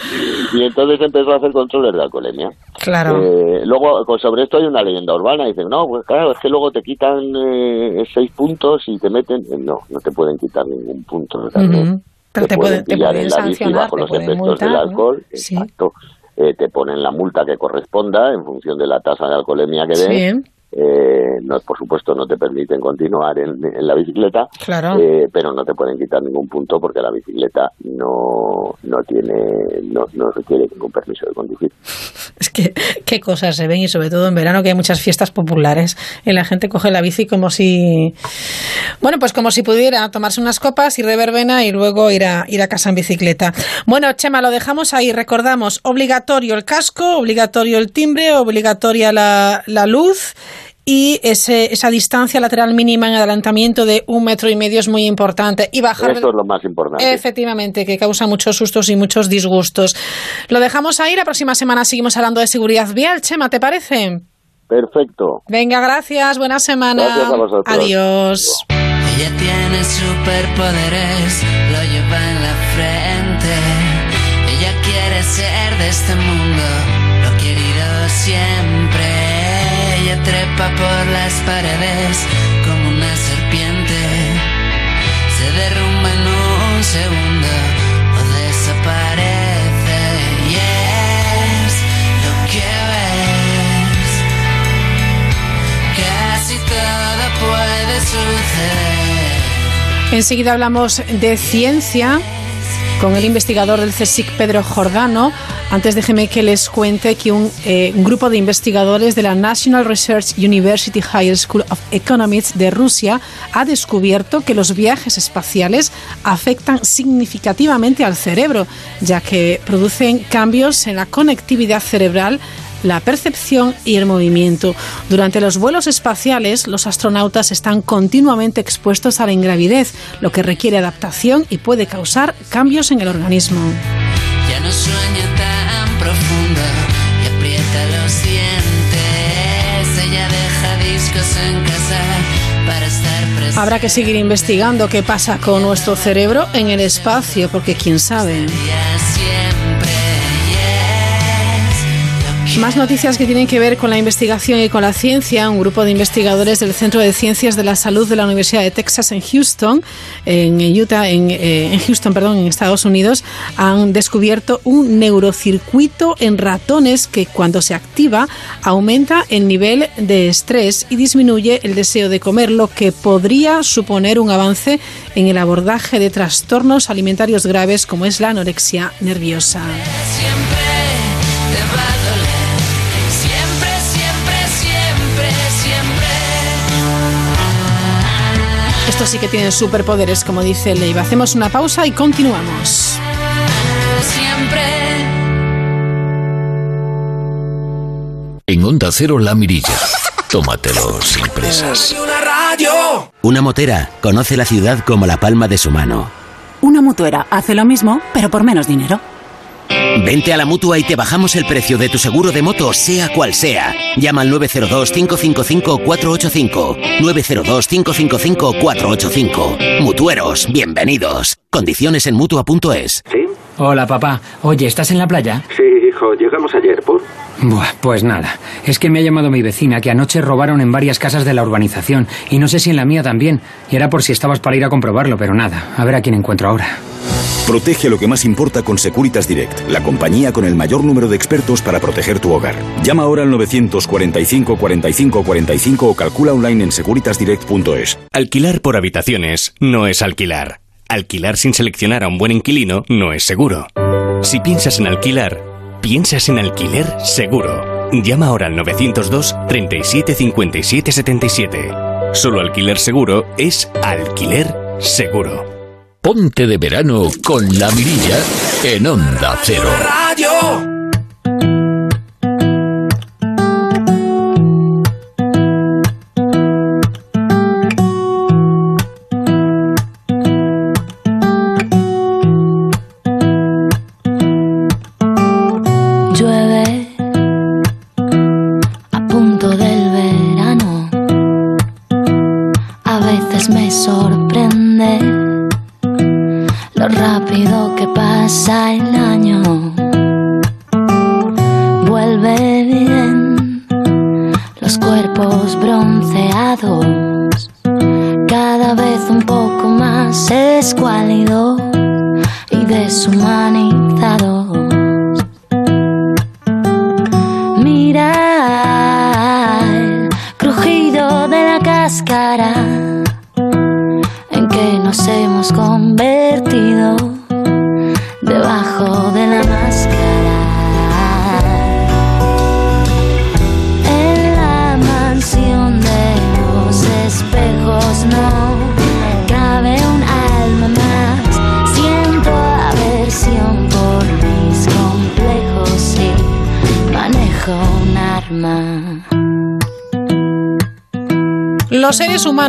y entonces empezó a hacer controles de alcoholemia. Claro. Eh, luego, sobre esto hay una leyenda urbana. Dicen, no, pues claro, es que luego te quitan eh, seis puntos y te meten. No, no te pueden quitar ningún punto. Pero te pueden- te pueden sancionar, bajo te los pueden efectos multar, del ¿no? alcohol. Sí. Exacto. Eh, te ponen la multa que corresponda en función de la tasa de alcoholemia que den. Sí. Eh, no, por supuesto, no te permiten continuar en, en la bicicleta, Claro. eh, pero no te pueden quitar ningún punto porque la bicicleta no, no tiene, no, no requiere ningún permiso de conducir. Es que qué cosas se ven y sobre todo en verano que hay muchas fiestas populares y la gente coge la bici como si bueno pues como si pudiera tomarse unas copas ir de verbena y luego ir a ir a casa en bicicleta. Bueno, Chema, lo dejamos ahí, recordamos, obligatorio el casco, obligatorio el timbre, obligatoria la, la luz y ese, esa distancia lateral mínima en adelantamiento de un metro y medio es muy importante. Y bajar Esto es lo más importante. Efectivamente, que causa muchos sustos y muchos disgustos. Lo dejamos ahí, la próxima semana seguimos hablando de seguridad vial. Chema, ¿te parece? Perfecto. Venga, gracias, buena semana. Gracias a vosotros. Adiós. Ella tiene superpoderes, lo lleva en la frente. Ella quiere ser de este mundo, lo querido siempre. Trepa por las paredes como una serpiente. Se derrumba en un segundo o desaparece. Y es lo que ves. Casi todo puede suceder. Enseguida hablamos de ciencia con el investigador del CSIC, Pedro Jordano. Antes déjeme que les cuente que un, eh, un grupo de investigadores de la National Research University Higher School of Economics de Rusia ha descubierto que los viajes espaciales afectan significativamente al cerebro, ya que producen cambios en la conectividad cerebral la percepción y el movimiento. Durante los vuelos espaciales, los astronautas están continuamente expuestos a la ingravidez, lo que requiere adaptación y puede causar cambios en el organismo. Ya no sueña tan profundo y aprieta los dientes. Ella deja discos en casa para estar presente. Habrá que seguir investigando qué pasa con nuestro cerebro en el espacio, porque quién sabe. Más noticias que tienen que ver con la investigación y con la ciencia. Un grupo de investigadores del Centro de Ciencias de la Salud de la Universidad de Texas en Houston, en Utah, en, eh, en Houston, perdón, en Estados Unidos, han descubierto un neurocircuito en ratones que cuando se activa aumenta el nivel de estrés y disminuye el deseo de comer, lo que podría suponer un avance en el abordaje de trastornos alimentarios graves como es la anorexia nerviosa. Estos sí que tienen superpoderes, como dice Leiva. Hacemos una pausa y continuamos. Siempre. En Onda Cero La Mirilla. Tómatelo sin prisas. Una motera conoce la ciudad como la palma de su mano. Una mutuera hace lo mismo, pero por menos dinero. Vente a la mutua y te bajamos el precio de tu seguro de moto, sea cual sea. Llama al 902-555-485. 902-555-485. Mutueros, bienvenidos. Condiciones en mutua.es. ¿Sí? Hola, papá. Oye, ¿estás en la playa? Sí, hijo, llegamos ayer, ¿por? Buah, pues nada. Es que me ha llamado mi vecina que anoche robaron en varias casas de la urbanización y no sé si en la mía también. Y era por si estabas para ir a comprobarlo, pero nada. A ver a quién encuentro ahora. Protege lo que más importa con Securitas Direct, la compañía con el mayor número de expertos para proteger tu hogar. Llama ahora al 945 45 45 o calcula online en securitasdirect.es. Alquilar por habitaciones no es alquilar. Alquilar sin seleccionar a un buen inquilino no es seguro. Si piensas en alquilar, piensas en alquiler seguro. Llama ahora al 902 37 57 77. Solo alquiler seguro es alquiler seguro. Ponte de verano con la mirilla en Onda Cero. sorprende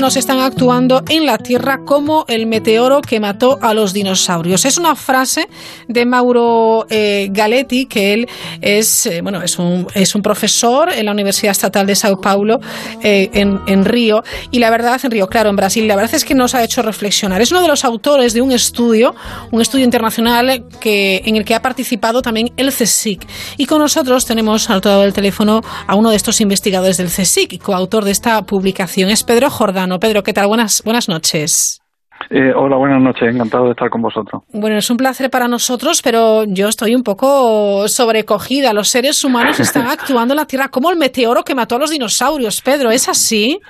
humanos están actuando en la Tierra como el meteoro que mató a los dinosaurios. Es una frase de Mauro eh, Galetti, que él es, eh, bueno, es un, es un profesor en la Universidad Estatal de Sao Paulo, eh, en, en Río. Y la verdad, en Río, claro, en Brasil, la verdad es que nos ha hecho reflexionar. Es uno de los autores de un estudio, un estudio internacional que, en el que ha participado también el CSIC. Y con nosotros tenemos al otro lado del teléfono a uno de estos investigadores del CSIC, coautor de esta publicación. Es Pedro Jordano. Pedro, ¿qué tal? Buenas, buenas noches. Eh, hola, buenas noches. Encantado de estar con vosotros. Bueno, es un placer para nosotros, pero yo estoy un poco sobrecogida. Los seres humanos están actuando en la Tierra como el meteoro que mató a los dinosaurios. Pedro, ¿es así?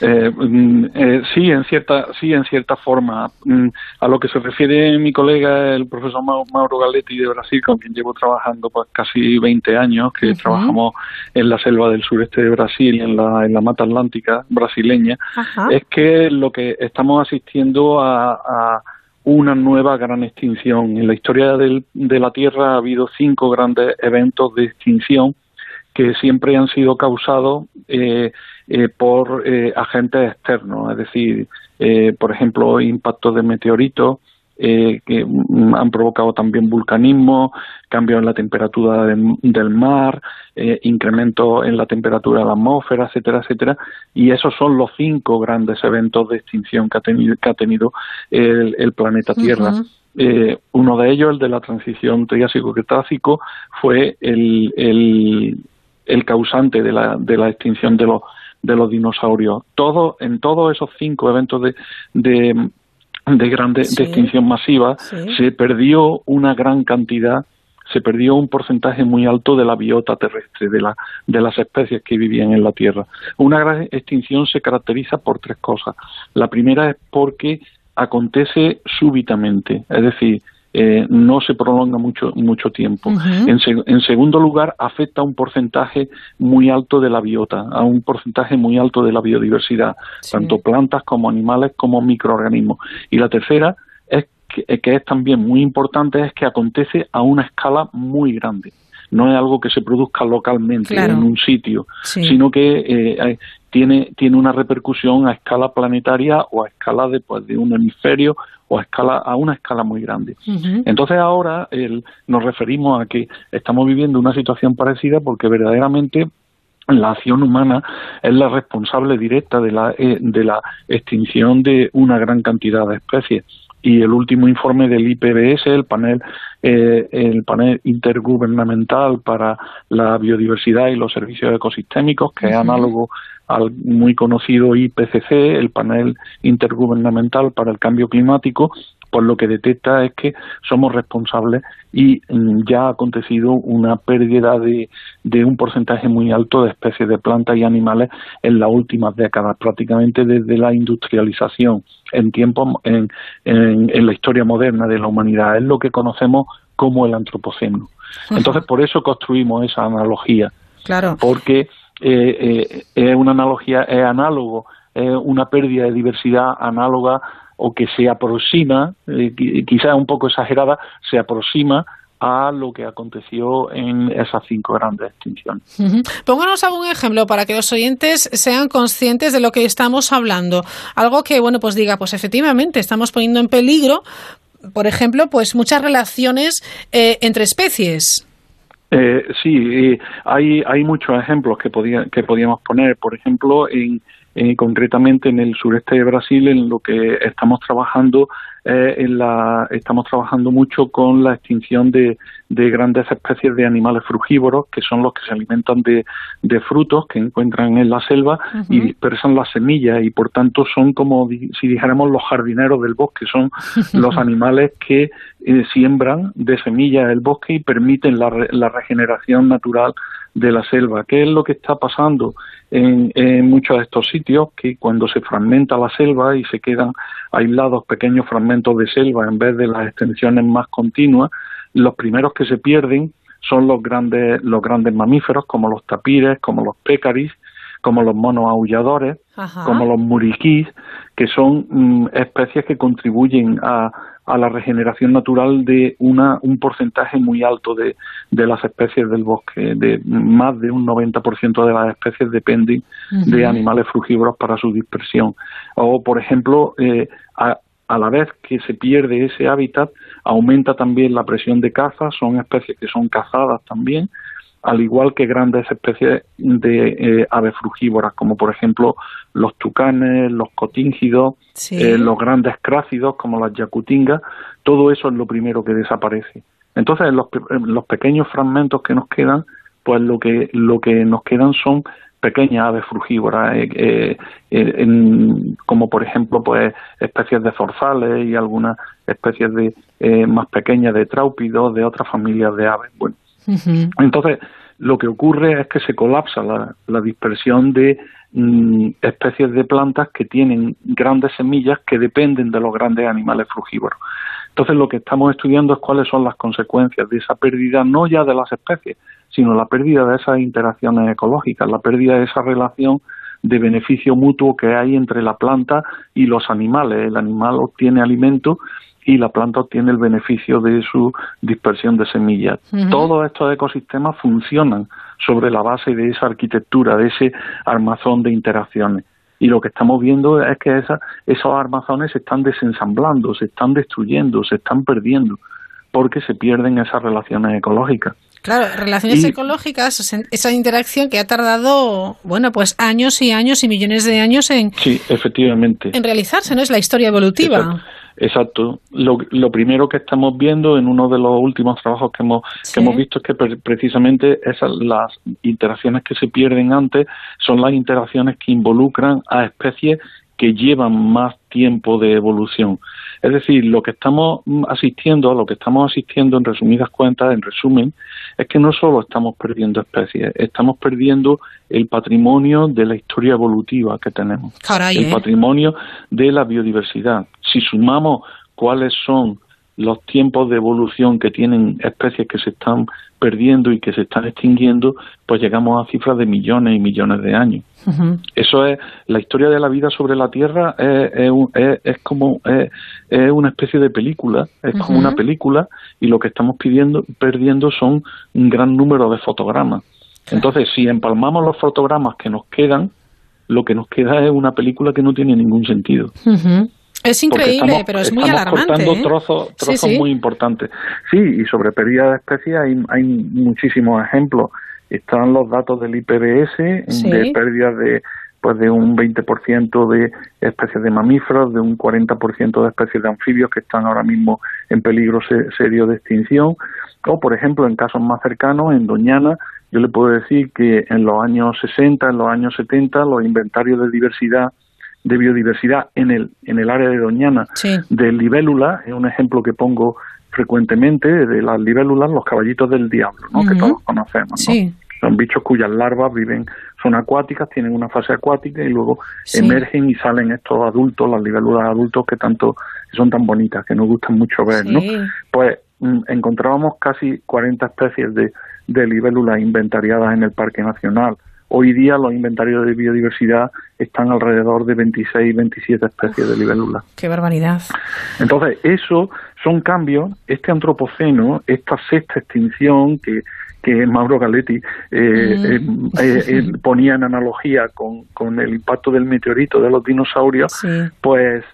Eh, mm, eh, sí, en cierta, sí, en cierta forma. Mm, a lo que se refiere mi colega, el profesor Mau- Mauro Galetti de Brasil, con quien llevo trabajando pues, casi 20 años, que trabajamos en la selva del sureste de Brasil, en la, en la mata atlántica brasileña, es que lo que estamos asistiendo a, a una nueva gran extinción. En la historia del- de la Tierra ha habido cinco grandes eventos de extinción que siempre han sido causados eh, eh, por eh, agentes externos, es decir, eh, por ejemplo, impactos de meteoritos eh, que mm, han provocado también vulcanismo, cambios en la temperatura del, del mar, incremento en la temperatura de la atmósfera, etcétera, etcétera. Y esos son los cinco grandes eventos de extinción que ha tenido, que ha tenido el, el planeta Tierra. Eh, uno de ellos, el de la transición Triásico-Cretácico, fue el, el, el causante de la, de la extinción de los, de los dinosaurios. Todo, en todos esos cinco eventos de, de, de grande, Sí. de extinción masiva Sí. se perdió una gran cantidad se perdió un porcentaje muy alto de la biota terrestre, de, la, de las especies que vivían en la Tierra. Una gran extinción se caracteriza por tres cosas. La primera es porque acontece súbitamente, es decir, eh, no se prolonga mucho, mucho tiempo. En, seg- en segundo lugar, afecta a un porcentaje muy alto de la biota, a un porcentaje muy alto de la biodiversidad, tanto plantas como animales como microorganismos. Y la tercera es que, que es también muy importante, es que acontece a una escala muy grande. No es algo que se produzca localmente Claro. en un sitio, Sí. sino que eh, tiene, tiene una repercusión a escala planetaria o a escala de, pues, de un hemisferio o a, escala, a una escala muy grande. Entonces ahora el- nos referimos a que estamos viviendo una situación parecida porque verdaderamente la acción humana es la responsable directa de la, eh, de la extinción de una gran cantidad de especies. Y el último informe del IPBS, el panel, eh, el panel intergubernamental para la biodiversidad y los servicios ecosistémicos, que es análogo al muy conocido IPCC, el panel intergubernamental para el cambio climático, pues lo que detecta es que somos responsables y mm, ya ha acontecido una pérdida de, de un porcentaje muy alto de especies de plantas y animales en las últimas décadas, prácticamente desde la industrialización en tiempos en, en, en la historia moderna de la humanidad. Es lo que conocemos como el antropoceno. Entonces, por eso construimos esa analogía Claro. porque eh, eh, es una analogía, es análogo, una pérdida de diversidad análoga o que se aproxima, eh, qui- quizás un poco exagerada, se aproxima a lo que aconteció en esas cinco grandes extinciones. Pónganos algún ejemplo para que los oyentes sean conscientes de lo que estamos hablando. Algo que, bueno, pues diga, pues efectivamente estamos poniendo en peligro, por ejemplo, pues muchas relaciones eh, entre especies. Eh, sí, eh, hay, hay muchos ejemplos que, podía, que podíamos poner. Por ejemplo, en, eh, concretamente en el sureste de Brasil, en lo que estamos trabajando eh, en la, estamos trabajando mucho con la extinción de, de, grandes especies de animales frugívoros, que son los que se alimentan de, de frutos que encuentran en la selva y dispersan las semillas y por tanto son como si dijéramos los jardineros del bosque, son los animales que eh, siembran de semillas el bosque y permiten la, la regeneración natural de la selva. ¿Qué es lo que está pasando en, muchos de estos sitios? Que cuando se fragmenta la selva y se quedan aislados pequeños fragmentos de selva en vez de las extensiones más continuas, los primeros que se pierden son los grandes, los grandes mamíferos como los tapires, como los pécaris, como los monos aulladores, como los muriquís, que son mm, especies que contribuyen a, a la regeneración natural de una, un porcentaje muy alto de, de las especies del bosque. De más de un 90% de las especies dependen de animales frugívoros para su dispersión. O, por ejemplo, eh, a, a la vez que se pierde ese hábitat, aumenta también la presión de caza, son especies que son cazadas también, al igual que grandes especies de eh, aves frugívoras, como por ejemplo los tucanes, los cotíngidos, eh, los grandes crácidos como las yacutingas, todo eso es lo primero que desaparece. Entonces, los, los pequeños fragmentos que nos quedan, pues lo que, lo que nos quedan son pequeñas aves frugívoras, eh, como por ejemplo pues especies de zorzales y algunas especies de más pequeñas de tráupidos, de otras familias de aves. Bueno, entonces, lo que ocurre es que se colapsa la, dispersión de mm, especies de plantas que tienen grandes semillas que dependen de los grandes animales frugívoros. Entonces, lo que estamos estudiando es cuáles son las consecuencias de esa pérdida, no ya de las especies, sino la pérdida de esas interacciones ecológicas, la pérdida de esa relación de beneficio mutuo que hay entre la planta y los animales. El animal obtiene alimento y la planta obtiene el beneficio de su dispersión de semillas. Todos estos ecosistemas funcionan sobre la base de esa arquitectura, de ese armazón de interacciones. Y lo que estamos viendo es que esos armazones se están desensamblando, se están destruyendo, se están perdiendo, porque se pierden esas relaciones ecológicas. Claro, relaciones ecológicas, esa interacción que ha tardado, bueno, pues años y años y millones de años en, sí, efectivamente. en realizarse, ¿no? Es la historia evolutiva. Exacto. Lo, lo, primero que estamos viendo en uno de los últimos trabajos que hemos, que hemos visto es que precisamente esas las interacciones que se pierden antes son las interacciones que involucran a especies que llevan más tiempo de evolución. Es decir, lo que estamos asistiendo, a lo que estamos asistiendo en resumidas cuentas, en resumen, es que no solo estamos perdiendo especies, estamos perdiendo el patrimonio de la historia evolutiva que tenemos, el ¿eh? patrimonio de la biodiversidad. Si sumamos cuáles son los tiempos de evolución que tienen especies que se están perdiendo y que se están extinguiendo, pues llegamos a cifras de millones y millones de años. Eso es, la historia de la vida sobre la Tierra es, es, como, es, una especie de película, es como una película y lo que estamos pidiendo, perdiendo son un gran número de fotogramas. Entonces, si empalmamos los fotogramas que nos quedan, lo que nos queda es una película que no tiene ningún sentido. Es increíble, pero es muy alarmante. cortando ¿eh? trozos, trozos muy importantes. Sí, y sobre pérdida de especies hay, hay muchísimos ejemplos. Están los datos del IPBS de pérdidas de pues de un 20% de especies de mamíferos, de un 40% de especies de anfibios que están ahora mismo en peligro serio de extinción. O, por ejemplo, en casos más cercanos, en Doñana, yo le puedo decir que en los años 60, en los años 70, los inventarios de diversidad de biodiversidad en el, en el área de Doñana de libélula, es un ejemplo que pongo frecuentemente de las libélulas, los caballitos del diablo, ¿no? que todos conocemos. Son bichos cuyas larvas viven, son acuáticas, tienen una fase acuática y luego emergen y salen estos adultos, las libélulas adultos que tanto son tan bonitas, que nos gustan mucho ver, ¿no? Pues mm, encontrábamos casi 40 especies de, de libélulas inventariadas en el Parque Nacional. Hoy día los inventarios de biodiversidad están alrededor de 26, 27 especies de libélulas. ¡Qué barbaridad! Entonces, eso son cambios. Este antropoceno, esta sexta extinción que, que Mauro Galetti eh, mm. eh, eh, ponía en analogía con, con, el impacto del meteorito de los dinosaurios, pues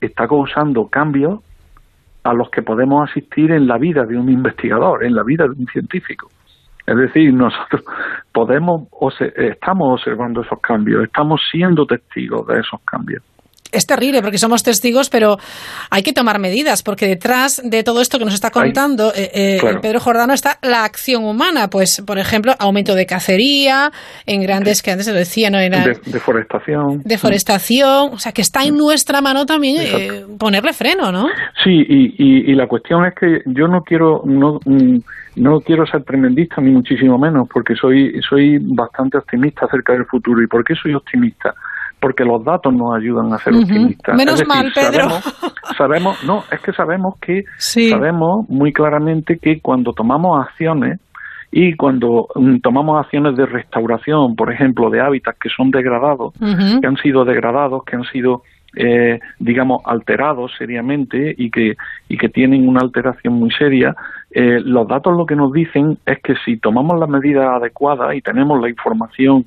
está causando cambios a los que podemos asistir en la vida de un investigador, en la vida de un científico. Es decir, nosotros podemos, estamos observando esos cambios, estamos siendo testigos de esos cambios es terrible porque somos testigos, pero hay que tomar medidas porque detrás de todo esto que nos está contando eh, eh, Pedro Jordano está la acción humana. Pues, por ejemplo, aumento de cacería en grandes, que antes se lo decía, ¿no? Era deforestación. Deforestación. O sea, que está en nuestra mano también eh, ponerle freno, ¿no? Sí, y, y, la cuestión es que yo no quiero. No, mm, no quiero ser tremendista ni muchísimo menos porque soy soy bastante optimista acerca del futuro y por qué soy optimista porque los datos nos ayudan a ser optimistas. Menos mal, Pedro. Sabemos, no, es que sabemos que sabemos muy claramente que cuando tomamos acciones y cuando mm, tomamos acciones de restauración, por ejemplo, de hábitats que son degradados, que han sido degradados, que han sido eh, digamos alterados seriamente y que y que tienen una alteración muy seria eh, los datos lo que nos dicen es que si tomamos las medidas adecuadas y tenemos la información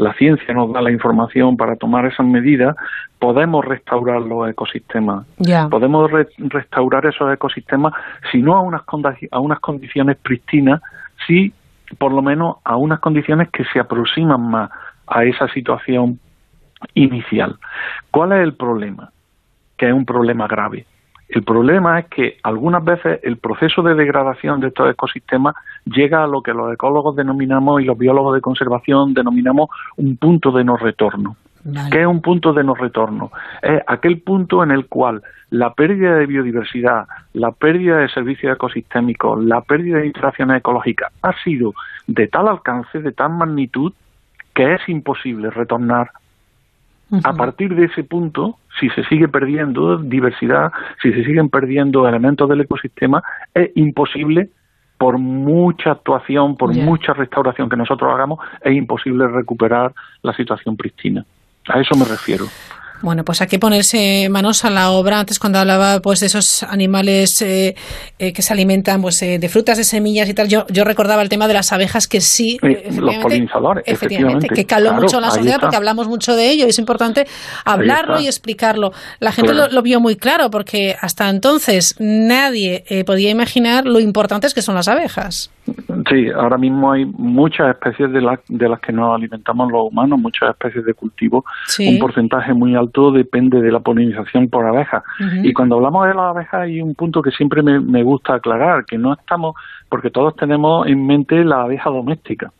la ciencia nos da la información para tomar esas medidas, podemos restaurar los ecosistemas. Podemos restaurar esos ecosistemas, si no a unas, a unas condiciones pristinas, sí por lo menos a unas condiciones que se aproximan más a esa situación inicial. ¿Cuál es el problema? Que es un problema grave. El problema es que algunas veces el proceso de degradación de estos ecosistemas llega a lo que los ecólogos denominamos y los biólogos de conservación denominamos un punto de no retorno. ¿Qué es un punto de no retorno? Es aquel punto en el cual la pérdida de biodiversidad, la pérdida de servicios ecosistémicos, la pérdida de interacciones ecológicas ha sido de tal alcance, de tal magnitud, que es imposible retornar a partir de ese punto, si se sigue perdiendo diversidad, si se siguen perdiendo elementos del ecosistema, es imposible, por mucha actuación, por mucha restauración que nosotros hagamos, es imposible recuperar la situación pristina. A eso me refiero. Bueno, pues hay que ponerse manos a la obra. Antes cuando hablaba pues de esos animales eh, eh, que se alimentan pues eh, de frutas, de semillas y tal, yo, yo recordaba el tema de las abejas que sí, los polinizadores, efectivamente, que caló mucho en la sociedad porque hablamos mucho de ello y es importante hablarlo y explicarlo. La gente lo, vio muy claro porque hasta entonces nadie podía imaginar lo importantes que son las abejas. Sí, ahora mismo hay muchas especies de, de las que nos alimentamos los humanos, muchas especies de cultivo, un porcentaje muy alto depende de la polinización por abejas. Y cuando hablamos de las abejas hay un punto que siempre me, gusta aclarar, que no estamos, porque todos tenemos en mente la abeja doméstica.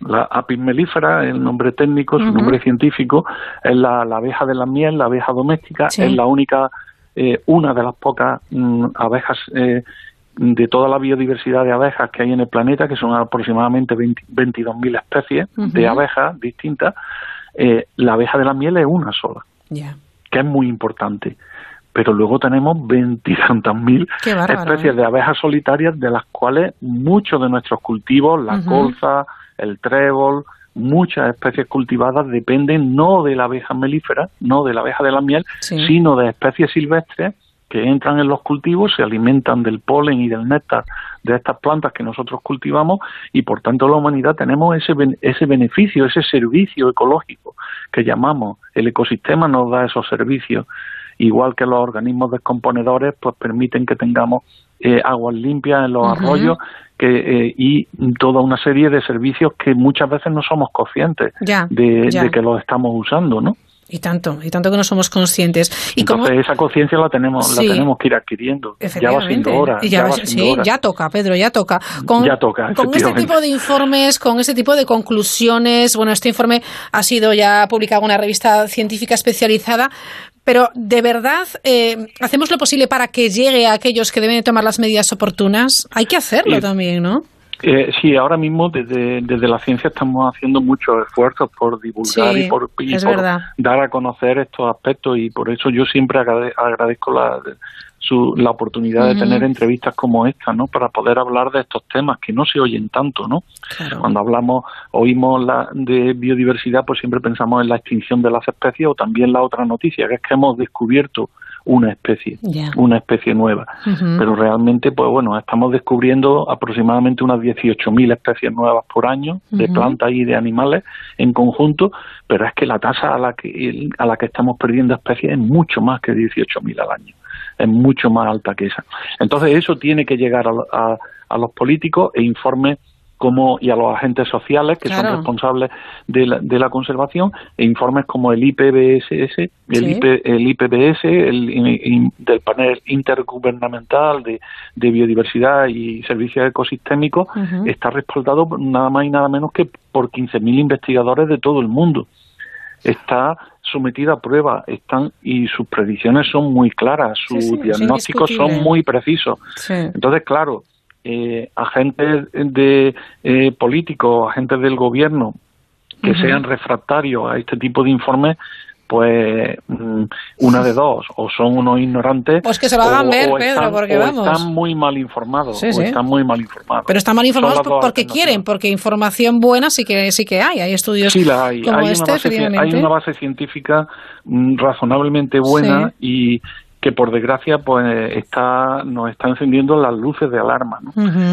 La apis mellifera, el nombre técnico, su nombre científico, es la, abeja de la miel, la abeja doméstica, es la única, eh, una de las pocas mm, abejas eh, de toda la biodiversidad de abejas que hay en el planeta, que son aproximadamente 22.000 especies de abejas distintas, eh, la abeja de la miel es una sola, que es muy importante. Pero luego tenemos mil especies de abejas solitarias, de las cuales muchos de nuestros cultivos, la colza, el trébol, muchas especies cultivadas dependen no de la abeja melífera, no de la abeja de la miel, sino de especies silvestres que entran en los cultivos, se alimentan del polen y del néctar de estas plantas que nosotros cultivamos y por tanto la humanidad tenemos ese, ese beneficio, ese servicio ecológico que llamamos. El ecosistema nos da esos servicios, igual que los organismos descomponedores, pues permiten que tengamos eh, aguas limpias en los arroyos que, eh, y toda una serie de servicios que muchas veces no somos conscientes de, de, que los estamos usando, ¿no? Y tanto, y tanto que no somos conscientes. Y Entonces esa conciencia la tenemos, la tenemos que ir adquiriendo. Ya va siendo hora. Ya, sí, ya toca, Pedro, ya toca. Con, ya toca. Con este tipo de informes, con este tipo de conclusiones, bueno, este informe ha sido ya publicado en una revista científica especializada, pero de verdad eh, hacemos lo posible para que llegue a aquellos que deben tomar las medidas oportunas. Hay que hacerlo también, ¿no? Eh, sí, ahora mismo desde, desde la ciencia estamos haciendo muchos esfuerzos por divulgar y por, dar a conocer estos aspectos y por eso yo siempre agradezco la, la oportunidad de tener entrevistas como esta, ¿no? Para poder hablar de estos temas que no se oyen tanto, ¿no? Cuando hablamos, oímos la, de biodiversidad, pues siempre pensamos en la extinción de las especies o también la otra noticia, que es que hemos descubierto una especie, una especie nueva. Pero realmente, pues bueno, estamos descubriendo aproximadamente unas 18.000 especies nuevas por año de plantas y de animales en conjunto, pero es que la tasa a la que, a la que estamos perdiendo especies es mucho más que 18.000 al año, es mucho más alta que esa. Entonces eso tiene que llegar a, a, a los políticos e informes como y a los agentes sociales que son responsables de la, de la, conservación e informes como el IPBSS, el, IP, el IPBS, el, del panel intergubernamental de, de biodiversidad y servicios ecosistémicos está respaldado nada más y nada menos que por 15.000 investigadores de todo el mundo. Está sometida a prueba están y sus predicciones son muy claras, sus diagnósticos son muy precisos. Entonces, claro, eh, agentes de eh, políticos, agentes del gobierno que sean refractarios a este tipo de informes, pues mm, una de dos, o son unos ignorantes. Pues que se lo hagan ver, Pedro, porque vamos. Están muy mal informados, o están muy mal informados. Pero están mal informados porque quieren, porque información buena sí que sí que hay. Hay estudios sí la hay. hay, este, una base, hay una base científica mm, razonablemente buena y que por desgracia pues está nos está encendiendo las luces de alarma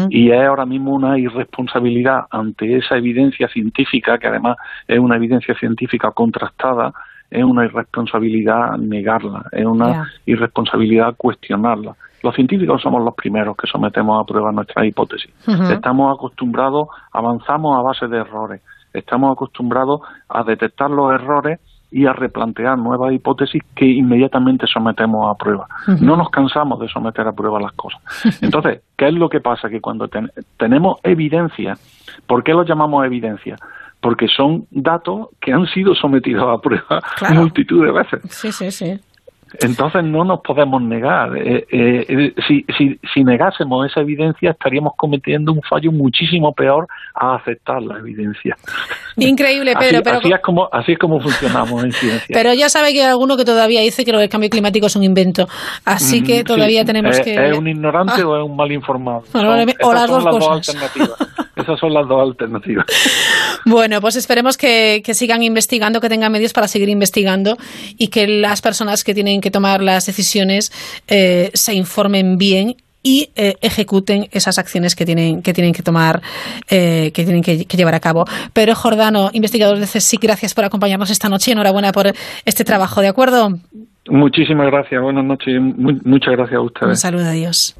y es ahora mismo una irresponsabilidad ante esa evidencia científica que además es una evidencia científica contrastada es una irresponsabilidad negarla es una irresponsabilidad cuestionarla. Los científicos somos los primeros que sometemos a prueba nuestras hipótesis. Estamos acostumbrados avanzamos a base de errores. Estamos acostumbrados a detectar los errores y a replantear nuevas hipótesis que inmediatamente sometemos a prueba. No nos cansamos de someter a prueba las cosas. Entonces, ¿qué es lo que pasa? Que cuando tenemos evidencia, ¿por qué lo llamamos evidencia? Porque son datos que han sido sometidos a prueba multitud de veces. Sí, sí, sí. Entonces no nos podemos negar. Eh, eh, eh, si, si, si, negásemos esa evidencia estaríamos cometiendo un fallo muchísimo peor a aceptar la evidencia. Increíble, Pedro. Así, pero... así, es como, así es como funcionamos en ciencia. Pero ya sabe que hay alguno que todavía dice que lo del cambio climático es un invento. Así que todavía tenemos que... ¿Es un ignorante ah. o es un mal informado? o las dos cosas. Esas son las dos alternativas. Bueno, pues esperemos que, que sigan investigando, que tengan medios para seguir investigando y que las personas que tienen que tomar las decisiones eh, se informen bien y eh, ejecuten esas acciones que tienen que tienen que tomar eh, que tienen que, llevar a cabo. Pero Jordano, investigador de CSIC, gracias por acompañarnos esta noche y enhorabuena por este trabajo, ¿de acuerdo? Muchísimas gracias, buenas noches, muchas gracias a ustedes. Un saludo, adiós.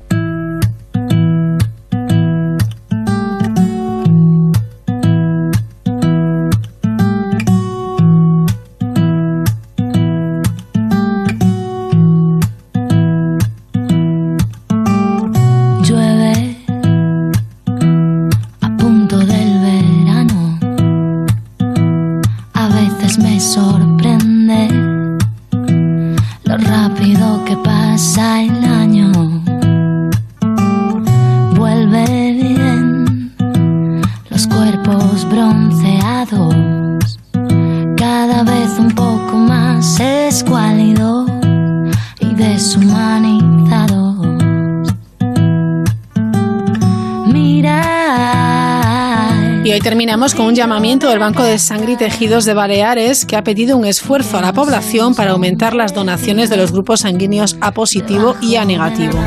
Con un llamamiento del Banco de Sangre y Tejidos de Baleares que ha pedido un esfuerzo a la población para aumentar las donaciones de los grupos sanguíneos A positivo y A negativo.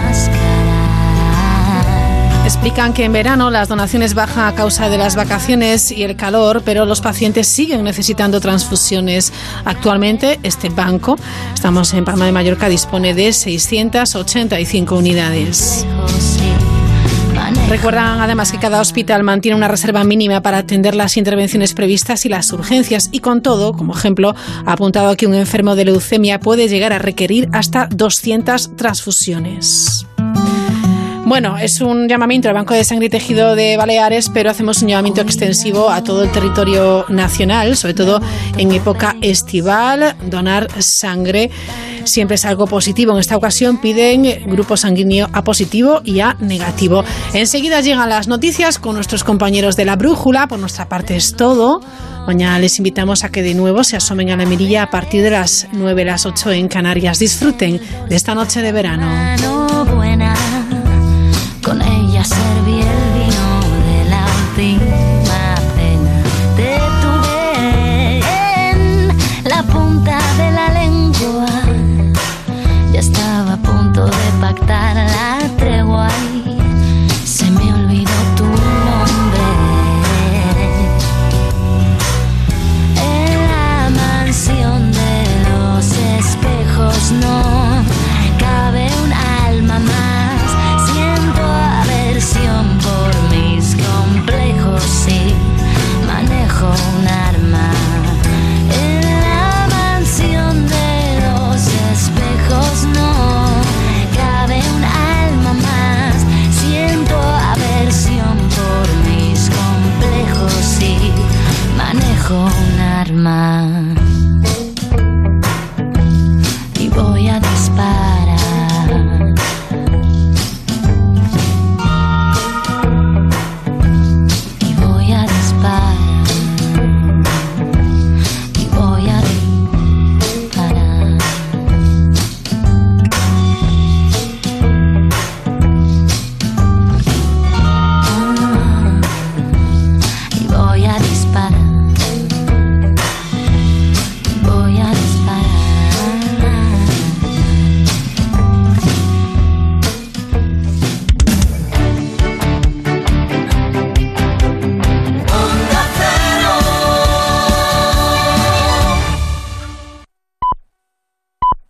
Explican que en verano las donaciones bajan a causa de las vacaciones y el calor, pero los pacientes siguen necesitando transfusiones. Actualmente, este banco, estamos en Palma de Mallorca, dispone de 685 unidades. Recuerdan además que cada hospital mantiene una reserva mínima para atender las intervenciones previstas y las urgencias y con todo, como ejemplo, ha apuntado que un enfermo de leucemia puede llegar a requerir hasta 200 transfusiones. Bueno, es un llamamiento al Banco de Sangre y Tejido de Baleares, pero hacemos un llamamiento extensivo a todo el territorio nacional, sobre todo en época estival, donar sangre siempre es algo positivo. En esta ocasión piden grupo sanguíneo A positivo y A negativo. Enseguida llegan las noticias con nuestros compañeros de la brújula. Por nuestra parte es todo. Mañana les invitamos a que de nuevo se asomen a la mirilla a partir de las 9, las 8 en Canarias. Disfruten de esta noche de verano.